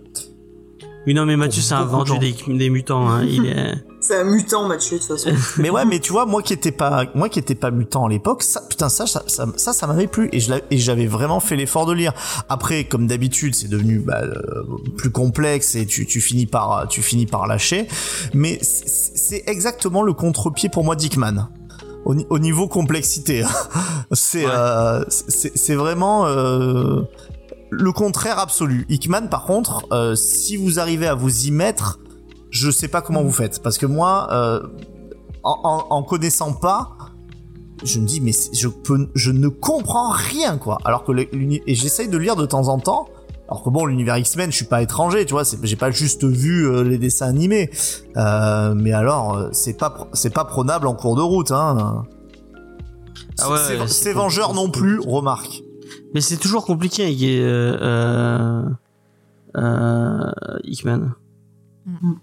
Oui, non, mais Mathieu, c'est un vendu des, des mutants. Hein. Il est... C'est un mutant, Mathieu, de toute façon. Mais ouais, mais tu vois, moi qui étais pas, moi qui étais pas mutant à l'époque, ça, putain, ça, ça, ça, ça, ça m'avait plu et je l'a- et j'avais vraiment fait l'effort de lire. Après, comme d'habitude, c'est devenu bah, euh, plus complexe et tu, tu finis par, tu finis par lâcher. Mais c'est exactement le contre-pied pour moi d'Hickman. Au, ni- au niveau complexité, c'est Ouais. euh, c'est c'est vraiment euh, le contraire absolu. Hickman, par contre, euh, si vous arrivez à vous y mettre, je sais pas comment vous faites. Parce que moi euh, en, en, en connaissant pas je me dis mais je peux je ne comprends rien quoi. Alors que et j'essaye de lire de temps en temps. Alors que bon l'univers X-Men je suis pas étranger tu vois j'ai pas juste vu euh, les dessins animés. Euh, mais alors euh, c'est pas c'est pas prenable en cours de route hein. Ah ouais, c'est Vengeurs non plus remarque Mais c'est toujours compliqué avec euh, euh, euh, Hickman. Mhm.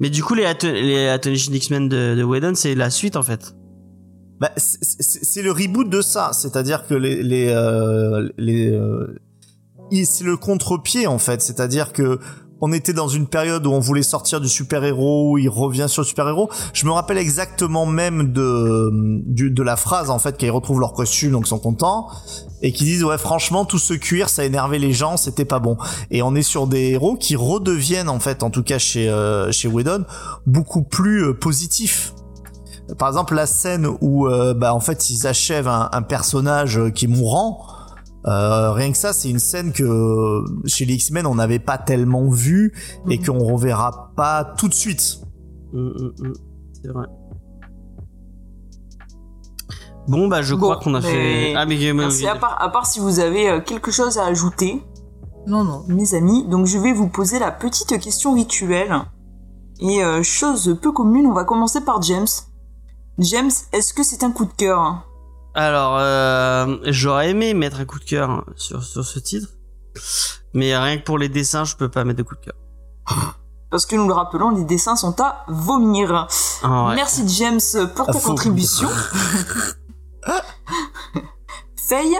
Mais du coup, les, Ato- les X-Men de, de Whedon, c'est la suite en fait. Bah, c'est- le reboot de ça, c'est-à-dire que les les euh, les euh, c'est le contre-pied en fait, c'est-à-dire que on était dans une période où on voulait sortir du super-héros, où il revient sur le super-héros. Je me rappelle exactement même de de la phrase en fait qu'ils retrouvent leur costume donc ils sont contents et qui disent ouais franchement tout ce cuir ça énervait les gens, c'était pas bon. Et on est sur des héros qui redeviennent en fait en tout cas chez euh, chez Whedon beaucoup plus euh, positifs. Par exemple, la scène où, euh, bah, en fait, ils achèvent un, un personnage qui est mourant. Euh, rien que ça, c'est une scène que chez les X-Men on n'avait pas tellement vu et Mhm. qu'on reverra pas tout de suite. Mm, mm, mm. C'est vrai. Bon, bah, je Bon, crois qu'on a mais- fait. Ah, mais. Merci. À part, à part si vous avez euh, quelque chose à ajouter, Non, non. mes amis, donc je vais vous poser la petite question rituelle. Et euh, chose peu commune, on va commencer par James. James, est-ce que c'est un coup de cœur? Alors, euh, j'aurais aimé mettre un coup de cœur sur, sur ce titre. Mais rien que pour les dessins, je peux pas mettre de coup de cœur. Parce que nous le rappelons, les dessins sont à vomir. Ah, ouais. Merci James pour ta contribution. Faye,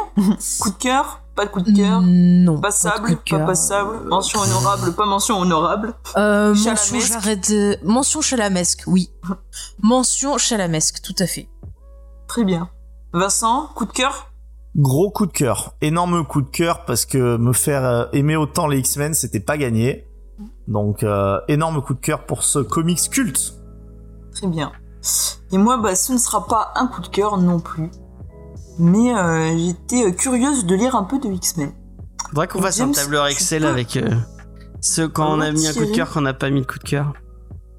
coup de cœur, pas de coup de cœur. Non. Passable, pas de coup de pas passable, mention honorable, pas mention honorable. Euh, mention Chalamesque. j'arrête de... Mention chalamesque, oui. Mention chalamesque, tout à fait. Très bien. Vincent, coup de cœur? Gros coup de cœur, énorme coup de cœur parce que me faire euh, aimer autant les X-Men, c'était pas gagné. Donc euh, énorme coup de cœur pour ce comics culte. Très bien. Et moi, bah, ce ne sera pas un coup de cœur non plus. Mais euh, j'étais curieuse de lire un peu de X-Men. Faudrait qu'on fasse un tableur Excel peux- avec euh, ce quand on a mis un coup de cœur, qu'on n'a pas mis de coup de cœur.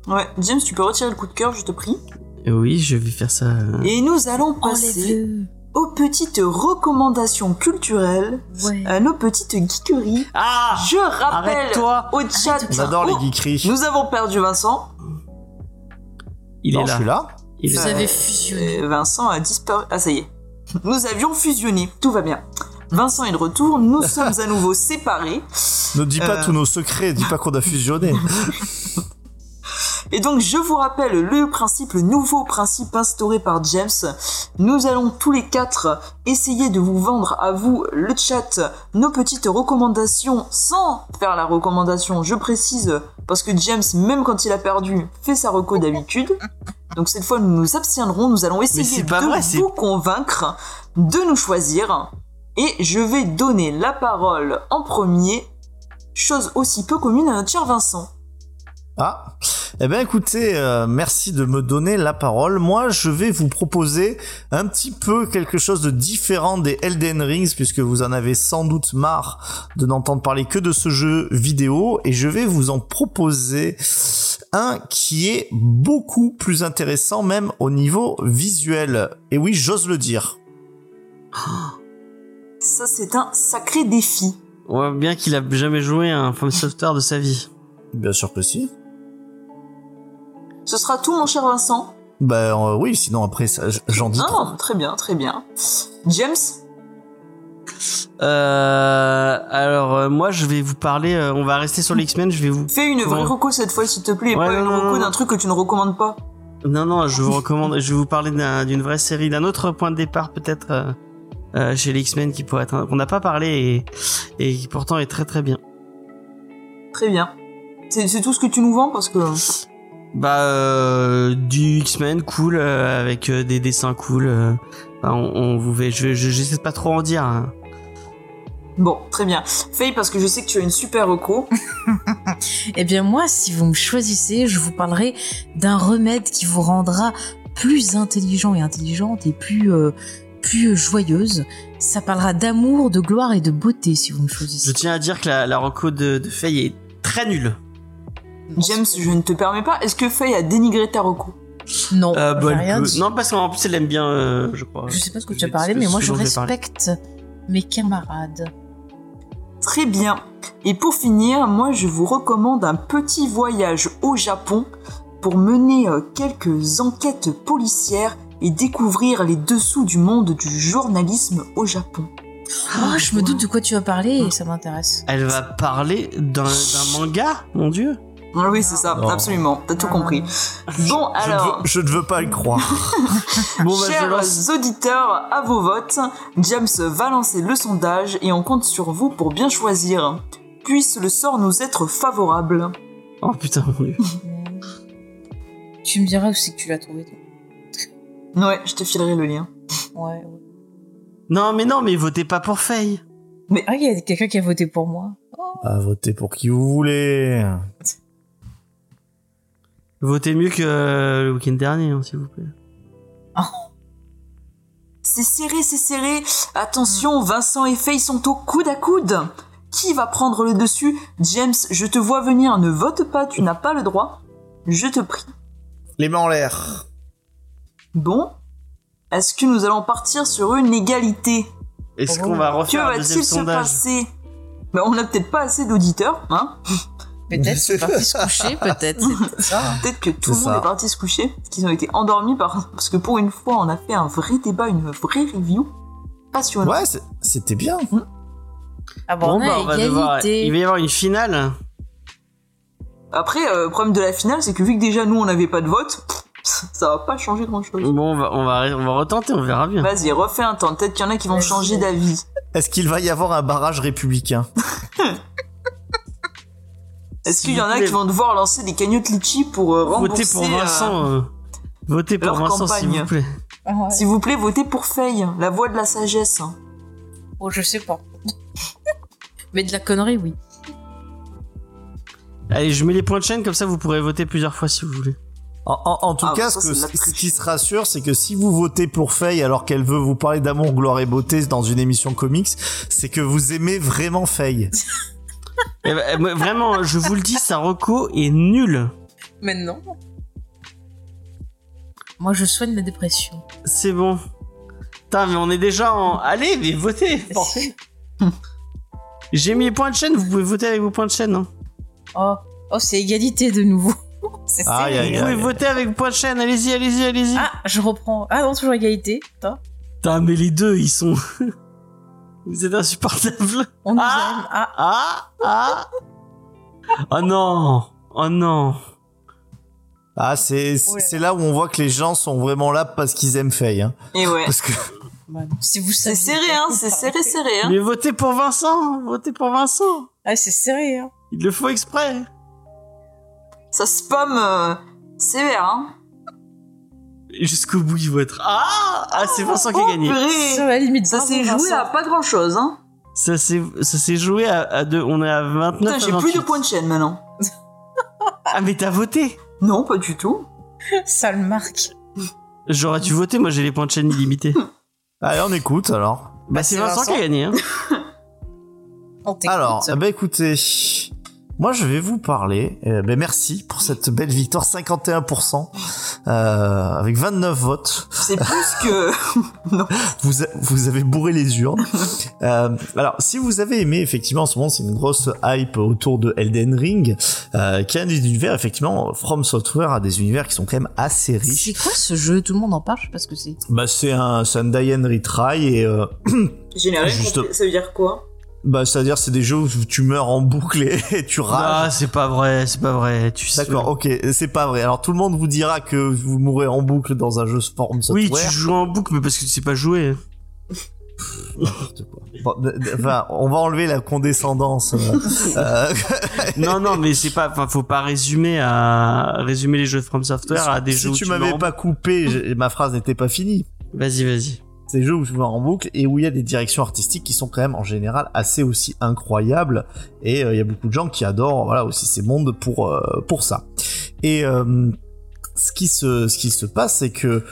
Ouais, James, tu peux retirer le coup de cœur, je te prie. Et oui, je vais faire ça. Et nous allons passer aux petites recommandations culturelles, Ouais. à nos petites geekeries. Ah Je rappelle Arrête-toi au chat. Arrête On adore Oh, les geekeries. Nous avons perdu Vincent. Il non, est je là. suis là. Il Vous avez fusionné. Euh, Vincent a disparu. Ah, ça y est. Nous avions fusionné. Tout va bien. Vincent est de retour. Nous sommes à nouveau séparés. Ne dis pas Euh. tous nos secrets, dis pas qu'on a fusionné. Et donc, je vous rappelle le principe, le nouveau principe instauré par James. Nous allons tous les quatre essayer de vous vendre à vous, le chat, nos petites recommandations sans faire la recommandation, je précise, parce que James, même quand il a perdu, fait sa reco d'habitude. Donc cette fois, nous nous abstiendrons, nous allons essayer de vrai, vous convaincre de nous choisir. Et je vais donner la parole en premier, chose aussi peu commune à notre cher Vincent. Ah, eh ben écoutez, euh, merci de me donner la parole. Moi, je vais vous proposer un petit peu quelque chose de différent des Elden Rings, puisque vous en avez sans doute marre de n'entendre parler que de ce jeu vidéo, et je vais vous en proposer un qui est beaucoup plus intéressant, même au niveau visuel. Et oui, j'ose le dire. Ça, c'est un sacré défi. On voit bien qu'il a jamais joué à un From Software de sa vie. Bien sûr que si. Ce sera tout, mon cher Vincent Ben euh, oui, sinon après, ça, j'en dis trop. Ah, très bien, très bien. James? Euh, alors euh, moi je vais vous parler. euh, on va rester sur les X-Men. Je vais vous. Fais une vraie reco cette fois, s'il te plaît, et Ouais, pas non, une reco d'un truc que tu ne recommandes pas. Non non, je vous recommande. je vais vous parler d'un- d'une vraie série, d'un autre point de départ peut-être euh, euh, chez les X-Men qui pourrait être un- qu'on n'a pas parlé et, et qui pourtant est très très bien. Très bien. C'est c'est tout ce que tu nous vends parce que. Bah euh, du X-Men cool euh, avec euh, des dessins cool. euh, on, on vous fait. Je je- j'essaie de pas trop en dire. hein. Bon, très bien. Faye, parce que je sais que tu as une super reco. Eh bien moi, si vous me choisissez, je vous parlerai d'un remède qui vous rendra plus intelligent et intelligente et plus euh, plus joyeuse. Ça parlera d'amour, de gloire et de beauté si vous me Je choisissez. tiens à dire que la, la reco de, de Faye est très nulle. James, je ne te permets pas. Est-ce que Faye a dénigré ta reco Non, Euh, bah, rien peut-. Non parce qu'en plus elle aime bien, euh, je crois. Je sais pas ce que tu Je as parlé, mais moi je respecte mes camarades. Très bien. Et pour finir, moi je vous recommande un petit voyage au Japon pour mener euh, quelques enquêtes policières et découvrir les dessous du monde du journalisme au Japon. Oh, je me doute de quoi tu vas parler et ça m'intéresse. Elle va parler d'un manga, mon dieu. Oui, c'est ça, Non. absolument, t'as tout compris. Bon, Je ne, alors, veux, je ne veux pas le croire. Bon bah chers lance. auditeurs, à vos votes, James va lancer le sondage et on compte sur vous pour bien choisir. Puisse le sort nous être favorable. Oh putain mon dieu. Tu me diras où c'est que tu l'as trouvé, toi. Ouais, je te filerai le lien. Ouais, ouais. Non mais non mais votez pas pour Faye. Ah, il y a quelqu'un qui a voté pour moi. Oh. Ah, votez pour qui vous voulez. Votez mieux que euh, le week-end dernier hein, s'il vous plaît. C'est serré, c'est serré. Attention, Vincent et Faye sont au coude à coude. Qui va prendre le dessus? James, je te vois venir, ne vote pas, tu n'as pas le droit. Je te prie. Les mains en l'air. Bon. Est-ce que nous allons partir sur une égalité? Est-ce qu'on va Que refaire un deuxième va-t-il se passer? Ben, On n'a peut-être pas assez d'auditeurs, hein? Peut-être qu'ils sont partis se coucher, peut-être. Peut-être que tout le monde ça. est parti se coucher, parce qu'ils ont été endormis par... parce que pour une fois, on a fait un vrai débat, une vraie review. Passionnant. Ouais, c'était bien. Ah bon, bah, on va devoir... Il va y avoir une finale. Après, euh, le problème de la finale, c'est que vu que déjà nous, on n'avait pas de vote, ça va pas changer grand-chose. Bon, on va, on va, on va retenter, on verra bien. Vas-y, refais un temps. Peut-être qu'il y en a qui vont changer d'avis. Est-ce qu'il va y avoir un barrage républicain? Est-ce qu'il y en a qui vont devoir lancer des cagnottes litchi pour euh, rembourser... Votez pour euh, Vincent. euh, Votez pour Vincent, s'il vous plaît. Ah ouais. S'il vous plaît, votez pour Faye, la voix de la sagesse. Oh, je sais pas. Mais de la connerie, oui. Allez, je mets les points de chaîne, comme ça vous pourrez voter plusieurs fois si vous voulez. En, en- en tout Ah, cas, ça, ce, que- ce qui se rassure, c'est que si vous votez pour Faye alors qu'elle veut vous parler d'amour, gloire et beauté dans une émission comics, c'est que vous aimez vraiment Faye. Eh ben, eh, vraiment, je vous le dis, sa reco est nulle. Mais non. Moi, je soigne la dépression. C'est bon. Putain, mais on est déjà en... Allez, mais votez. J'ai mis les points de chaîne, vous pouvez voter avec vos points de chaîne. Hein. Oh, oh c'est égalité de nouveau. c'est Vous pouvez voter avec vos points de chaîne, allez-y, allez-y, allez-y. Ah, je reprends. Ah non, toujours égalité. Putain, mais les deux, ils sont... vous êtes insupportables. On nous Ah. aime. Ah, Ah Ah Oh non Oh non Ah, c'est là c'est là où on voit que les gens sont vraiment là parce qu'ils aiment Faye. Hein. Et ouais. Parce que bah non. Si vous C'est serré, hein, c'est serré, serré, hein. Mais votez pour Vincent Votez pour Vincent Ah, c'est serré, hein. Il le faut exprès Ça spam euh, sévère, hein. Jusqu'au bout, il va être... Ah Ah, c'est Vincent qui a Oh, gagné purée. Sur la limite. Ça bravo, s'est joué Vincent. à pas grand chose, hein. Ça s'est ça s'est joué à, à deux... On est à 29 Putain, j'ai plus 28. de points de chaîne maintenant. Ah, mais t'as voté Non, pas du tout. Ça le marque. J'aurais dû voter, moi j'ai les points de chaîne illimités. allez, on écoute alors. bah c'est c'est Vincent, Vincent. qui a gagné. Hein. On. Alors, ben écoutez, moi je vais vous parler. eh ben merci pour cette belle victoire, 51%, euh, avec 29 votes. C'est plus que... non. Vous, a- vous avez bourré les urnes. Euh, alors, si vous avez aimé, effectivement, en ce moment, c'est une grosse hype autour de Elden Ring, euh, qui est un des univers, effectivement, From Software a des univers qui sont quand même assez C'est riches. quoi ce jeu? Tout le monde en parle, je sais pas ce que c'est. Bah, c'est un, c'est un die and retry et, euh, rien Juste-. Ça veut dire quoi? Bah, c'est-à-dire, c'est des jeux où tu meurs en boucle et, et tu Ah, rages. c'est pas vrai, c'est pas vrai. Tu sais- D'accord, ok, c'est pas vrai. Alors tout le monde vous dira que vous mourrez en boucle dans un jeu From Oui, tu joues en boucle, mais parce que tu sais pas jouer. Bon, enfin, on va enlever la condescendance. euh, euh, non, non, mais c'est pas. Enfin, faut pas résumer à résumer les jeux de From Software à des si jeux. où tu meurs m'avais pas coupé, ma phrase n'était pas finie. boucle. Vas-y, vas-y. Ces jeux où je vois en boucle et où il y a des directions artistiques qui sont quand même en général assez aussi incroyables et euh, il y a beaucoup de gens qui adorent voilà aussi ces mondes pour euh, pour ça. Et euh, ce qui se ce qui se passe c'est que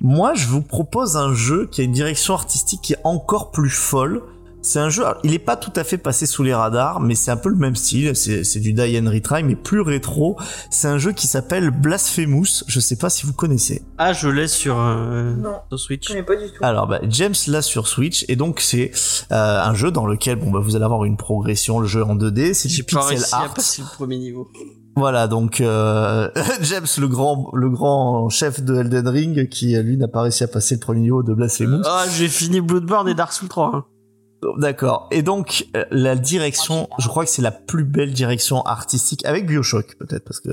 moi je vous propose un jeu qui a une direction artistique qui est encore plus folle. C'est un jeu, alors, il est pas tout à fait passé sous les radars, mais c'est un peu le même style. C'est c'est du die and retry, mais plus rétro. C'est un jeu qui s'appelle Blasphemous. Je sais pas si vous connaissez. Ah, je l'ai sur, euh, Non. sur Switch. pas du tout. Alors, bah, James l'a sur Switch, et donc c'est euh, un jeu dans lequel bon, bah, vous allez avoir une progression, le jeu en 2D, c'est du pas pixel réussi à art. passer le premier niveau. Voilà, donc euh, James, le grand, le grand chef de Elden Ring, qui lui n'a pas réussi à passer le premier niveau de Blasphemous. Ah, j'ai fini Bloodborne et Dark Souls 3. hein. D'accord. Et donc euh, la direction, je crois que c'est la plus belle direction artistique avec BioShock peut-être parce que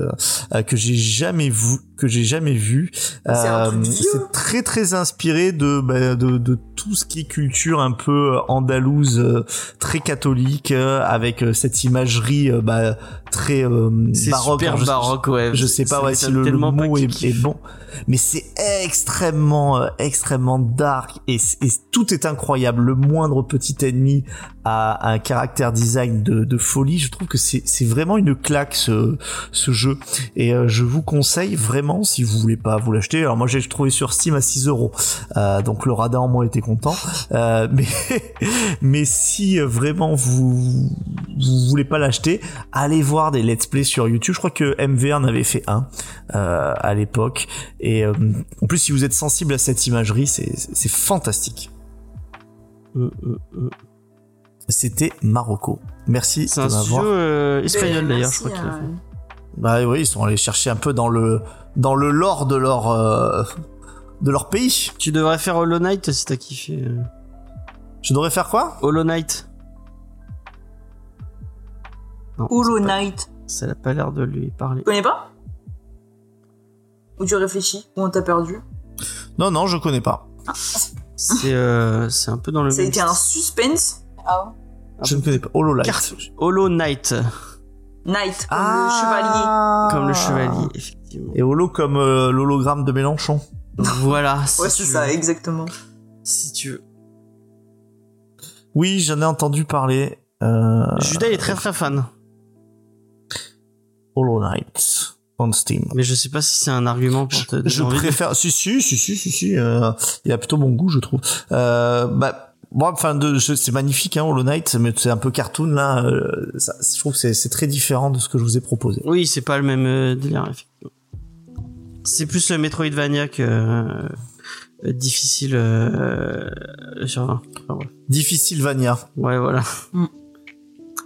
euh, que j'ai jamais vu, que j'ai jamais vu. C'est très très inspiré de, bah, de de tout ce qui est culture un peu andalouse, euh, très catholique, avec cette imagerie bah, très euh, baroque. super Alors, je- baroque, ouais. je sais pas ouais, si le, mot est, bon, mais c'est extrêmement, euh, extrêmement dark et, tout est incroyable. Le moindre petit ennemi a un caractère design de, de folie. Je trouve que c'est vraiment une claque ce ce jeu et euh, je vous conseille vraiment si vous voulez pas vous l'acheter. Alors moi j'ai trouvé sur Steam à 6 euros, Euh, donc le radar en moi était content. Mais mais si vraiment vous vous voulez pas l'acheter, allez voir des let's play sur YouTube. Je crois que MV en avait fait un euh, à l'époque et euh, en plus si vous êtes sensible à cette imagerie, c'est c'est fantastique. Mm. C'était Marocco. Merci C'est de un studio m'avoir. euh, espagnol d'ailleurs, je crois qu'il fait. Bah oui, ils sont allés chercher un peu dans le dans le lore de leur euh, de leur pays. Tu devrais faire Hollow Knight si t'as kiffé. euh. Je devrais faire quoi? Hollow Knight. Non, Hollow Knight. Ça n'a pas l'air de lui parler. Tu connais pas? Ou tu réfléchis Ou on t'a perdu Non non, je connais pas. C'est euh, c'est un peu dans le Ça a même été un suspense. Ah Je ne connais pas. Hololight. Carte. Hollow Knight, Knight, comme Ah. comme le chevalier, effectivement. Et holo comme euh, l'hologramme de Mélenchon. Voilà. le si chevalier. Ouais, c'est ça, veux. exactement. Si tu veux. Oui, j'en ai entendu parler. Euh, Judas est très très fan. Hollow Knight on Steam. Mais je sais pas si c'est un argument pour te donner Je préfère. Si si si si si si. euh, il a plutôt bon goût, je trouve. Euh, bah. Bon, enfin, c'est magnifique, hein, Hollow Knight, mais c'est un peu cartoon là. euh, ça, je trouve que c'est, c'est très différent de ce que je vous ai proposé. Oui, c'est pas le même euh, délire, effectivement. C'est plus le Metroidvania que euh, euh, difficile euh, sur 20. Enfin, bref. Difficile Vania. Ouais, voilà.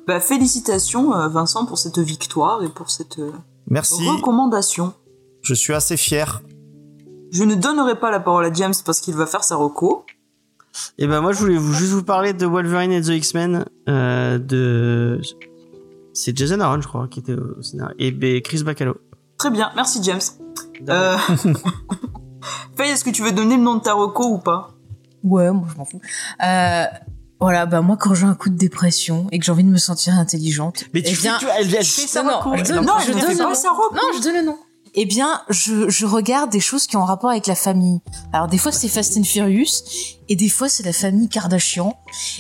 Bah, félicitations, euh, Vincent, pour cette victoire et pour cette euh, Merci. recommandation. Je suis assez fier. Je ne donnerai pas la parole à James parce qu'il va faire sa reco. Et ben moi, je voulais vous, juste vous parler de Wolverine et the X-Men euh, de. C'est Jason Aaron, je crois, qui était au scénario. Et ben, Chris Bacalo. Très bien, merci James. Euh... Faye, est-ce que tu veux donner le nom de ta reco ou pas? Ouais, moi je m'en fous. Euh, voilà, bah moi quand j'ai un coup de dépression et que j'ai envie de me sentir intelligente, Mais tu eh fais, bien, tu, elle, elle fait sa Non, non, je- Elle- Non, je donne pas. Non, je donne le nom. Eh bien, je, je regarde des choses qui ont rapport avec la famille. Alors des fois c'est Fast and Furious et des fois c'est la famille Kardashian.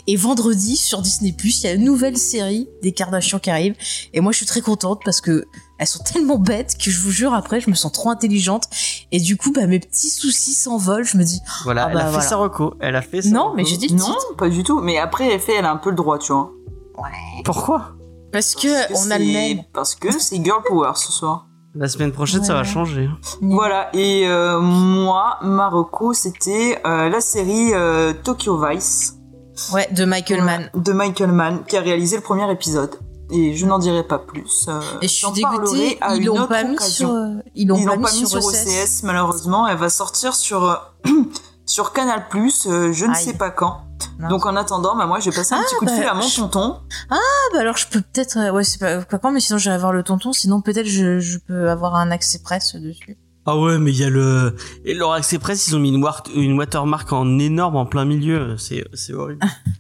Et vendredi sur Disney Plus, il y a une nouvelle série des Kardashian qui arrive. Et moi je suis très contente parce que elles sont tellement bêtes que je vous jure après je me sens trop intelligente. Et du coup bah mes petits soucis s'envolent. Je me dis Voilà, Ah elle a bah fait voilà. sa reco. Elle a fait sa non reco. mais j'ai dit Non, titre pas du tout. Mais après, Faye, elle a un peu le droit, tu vois. Pourquoi? Parce que Parce que on a le c'est- même. Parce que c'est Girl Power ce soir. La semaine prochaine, ça va Ouais. changer. Voilà, et euh, moi, Marocco, c'était euh, la série euh, Tokyo Vice Ouais, de Michael Mann. de Michael Mann qui a réalisé le premier épisode. Et je n'en dirai pas plus. euh, Et je suis dégoûtée, à ils l'ont pas mis occasion. sur, euh, ils l'ont Ils pas, l'ont pas mis sur OCS. OCS, malheureusement. Elle va sortir sur, euh, sur Canal+, euh, je ne Aïe. sais pas quand. Non. Donc en attendant, bah, moi je vais passer un petit coup de bah, fil à mon je- tonton. Ah bah alors je peux peut-être, euh, ouais c'est pas, pas mais sinon j'irai voir le tonton. Sinon peut-être je, je peux avoir un accès presse dessus. Ah ouais, mais il y a le. Et leur Accès Press, ils ont mis une, une watermark en énorme en plein milieu. C'est c'est horrible.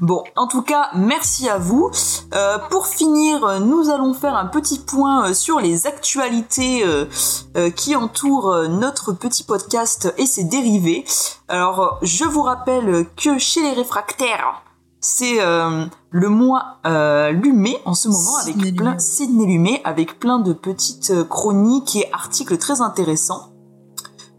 Bon, en tout cas, merci à vous. Euh, pour finir, nous allons faire un petit point euh, sur les actualités euh, qui entourent notre petit podcast et ses dérivés. Alors, je vous rappelle que chez les réfractaires, c'est euh, le mois euh, Lumé en ce moment avec plein Lumet. Sidney Lumet avec plein de petites chroniques et articles très intéressants.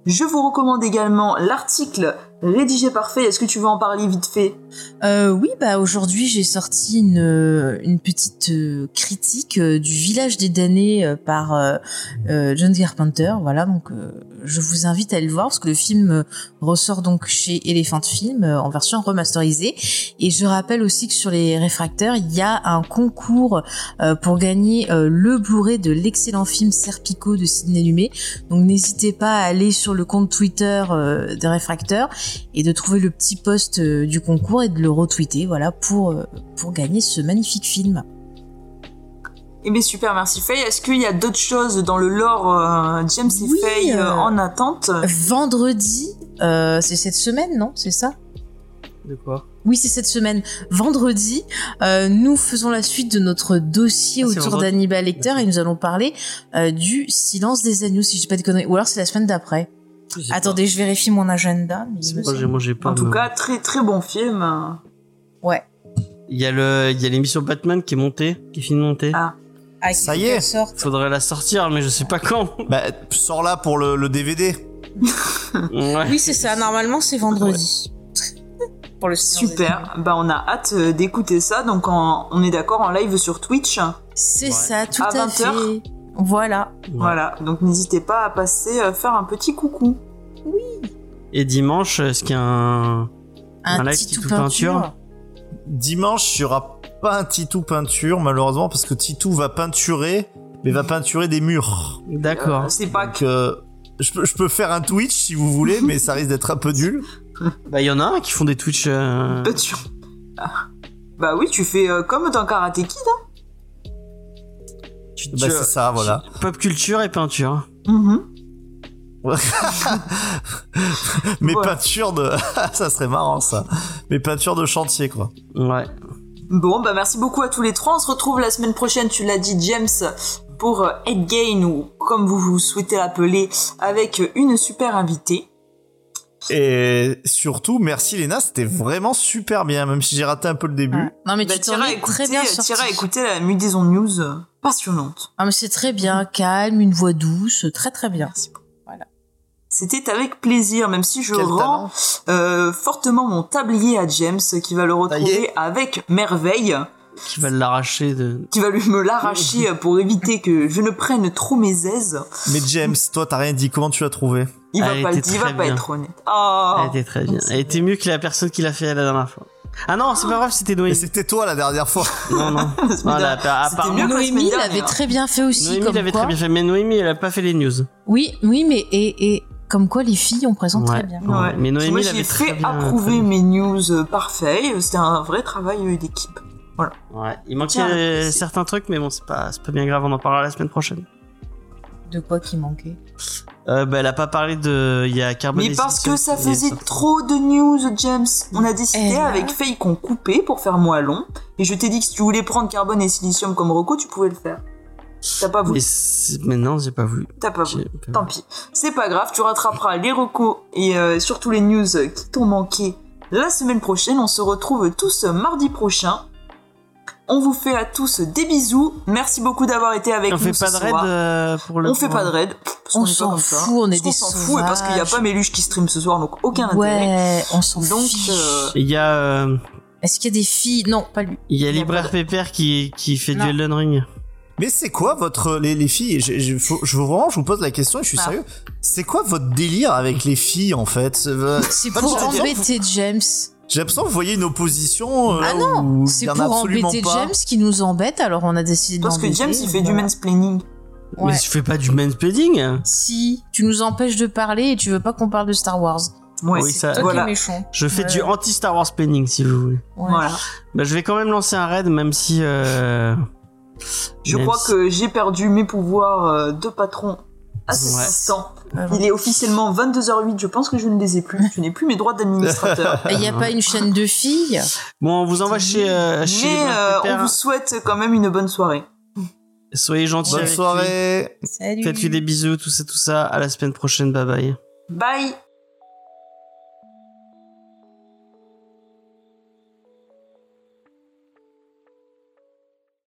Je vous recommande également l'article rédigé par Faye. Est-ce que tu veux en parler vite fait? Euh, oui, bah aujourd'hui j'ai sorti une, euh, une petite euh, critique euh, du village des damnés par John Carpenter. Voilà, donc je vous invite à aller le voir parce que le film ressort donc chez Elephant Film en version remasterisée. Et je rappelle aussi que sur les réfracteurs, il y a un concours pour gagner le Blu-ray de l'excellent film Serpico de Sidney Lumet. Donc n'hésitez pas à aller sur le compte Twitter des réfracteurs et de trouver le petit post euh, du concours et de le retweeter, voilà, pour, euh, pour gagner ce magnifique film. Eh bien super, merci Faye. Est-ce qu'il y a d'autres choses dans le lore euh, James et Oui, Faye euh, euh, en attente? Vendredi, euh, c'est cette semaine, non? C'est ça? De quoi? Oui, c'est cette semaine. Vendredi, euh, nous faisons la suite de notre dossier Ah, autour d'Hannibal Lecter et nous allons parler euh, du silence des agneaux, si je dis pas de conneries. Ou alors c'est la semaine d'après. Attendez, je vérifie mon agenda. Moi, moi, pas. En tout me- cas, très très bon film. Ouais. Il y a le, il y a l'émission Batman qui est montée, qui est finie de monter. Ah. Ah, Ça y est. sorte. Faudrait la sortir, mais je sais pas quand. Bah, sors là pour le, le DVD. Ouais. Oui, c'est ça. Normalement, c'est vendredi. Pour le Super. Bah, on a hâte euh, d'écouter ça. Donc, en- on est d'accord en live sur Twitch. C'est Ouais. ça, tout À à, 20 fait. heures. Voilà. Voilà. Donc, n'hésitez pas à passer euh, faire un petit coucou. Et dimanche, est-ce qu'il y a un, Un, Un live petit Titou tout peinture. peinture. Dimanche, il y aura pas un Titou peinture, malheureusement, parce que Titou va peinturer, mais va peinturer des murs. D'accord. Euh, c'est pas Donc, euh, je, peux, je peux faire un Twitch si vous voulez, mais ça risque d'être un peu nul. Bah, il y en a un qui font des Twitch. euh, peinture. Ah. Bah oui, tu fais euh, comme dans Karate Kid. Hein. Tu- Bah, c'est ça, voilà. Pop culture et peinture. Mhm. Mes Voilà. peintures de... ça serait marrant, ça. Mes peintures de chantier, quoi. Ouais. Bon, bah merci beaucoup à tous les trois. On se retrouve la semaine prochaine, tu l'as dit, James, pour euh, Headgain ou comme vous, vous souhaitez l'appeler, avec euh, une super invitée. Et surtout, merci Léna, c'était vraiment super bien, même si j'ai raté un peu le début. Non, mais Bah, tu t'en t'iras écouter, très bien sorti. t'iras écouter la Mudaison News euh, passionnante. Ah, mais c'est très bien, calme, une voix douce, très très bien. Merci. Voilà. C'était avec plaisir, même si je Quel rends euh, fortement mon tablier à James, qui va le retrouver avec merveille, Qui va l'arracher de. qui va lui me l'arracher pour éviter que je ne prenne trop mes aises. Mais James, toi, t'as rien dit, comment tu l'as trouvé Il va Elle pas, il va pas être honnête. Oh. Elle était très bien. Elle était mieux que la personne qui l'a fait la dernière fois. Ah non, c'est pas grave, c'était Noémie. c'était toi la dernière fois. Non, non. Voilà, à C'était part- mieux Noémie l'avait très bien fait aussi, Noémie comme l'avait quoi. très bien fait, mais Noémie, elle a pas fait les news. Oui, oui, mais et, et comme quoi les filles on présente Ouais. très bien. Ouais. Mais Noémie Moi, l'avait j'ai très fait bien- approuver très bien. mes news euh, parfaits. C'était un vrai travail euh, Ouais. Il manquait Tiens, euh, certains trucs, mais bon, c'est pas, c'est pas bien grave, on en parlera la semaine prochaine. De quoi qui manquait? Euh, bah, elle a pas parlé de. Il y a Carbon Mais parce que ça faisait trop de news, James. On a décidé Eh là. avec Faye qu'on coupait pour faire moins long. Et je t'ai dit que si tu voulais prendre carbone et silicium comme reco, tu pouvais le faire. T'as pas Mais, voulu. mais non, j'ai pas voulu. T'as pas voulu. pas Tant pis. C'est pas grave, tu rattraperas les recos et euh, surtout les news qui t'ont manqué la semaine prochaine. On se retrouve tous mardi prochain. On vous fait à tous des bisous. Merci beaucoup d'avoir été avec On nous fait ce pas de raid soir. euh, pour le. On fait pas de raid. parce On qu'on est pas s'en fout, on est Parce des qu'on s'en fout et parce qu'il n'y a pas Méluche qui stream ce soir, donc aucun intérêt. Ouais, on s'en Donc, fiche. euh, Il y a, euh, Est-ce qu'il y a des filles? Non, pas lui. il y a Libraire Pépère qui, qui fait Non. du Elden Ring. Mais c'est quoi votre les, les filles? Je, je, faut- je vraiment je vous pose la question et je suis Ah. sérieux. C'est quoi votre délire avec les filles en fait? Euh, C'est pas pour embêter James. J'ai l'impression que vous voyez une opposition. Euh, ah non, c'est pour embêter. James qui nous embête, alors on a décidé de. Parce que James, il fait du mansplaining. Ouais. Mais tu fais pas du mansplaining Si, tu nous empêches de parler et tu veux pas qu'on parle de Star Wars. Ouais, oui, ça, toi qui es méchant. Je fais du anti-Star Wars planning, si vous voulez. Voilà. Bah, je vais quand même lancer un raid, même si. Euh, je crois que j'ai perdu mes pouvoirs euh, de patron à 600. Ah il est officiellement 22h08, je pense que je ne les ai plus. Je n'ai plus mes droits d'administrateur. Il n'y a pas une chaîne de filles? Bon, on vous envoie chez... Euh, chez Mais euh, on vous souhaite quand même une bonne soirée. Soyez gentils. Bonne soirée. Salut. Faites-lui des bisous, tout ça, tout ça. À la semaine prochaine. Bye bye. Bye.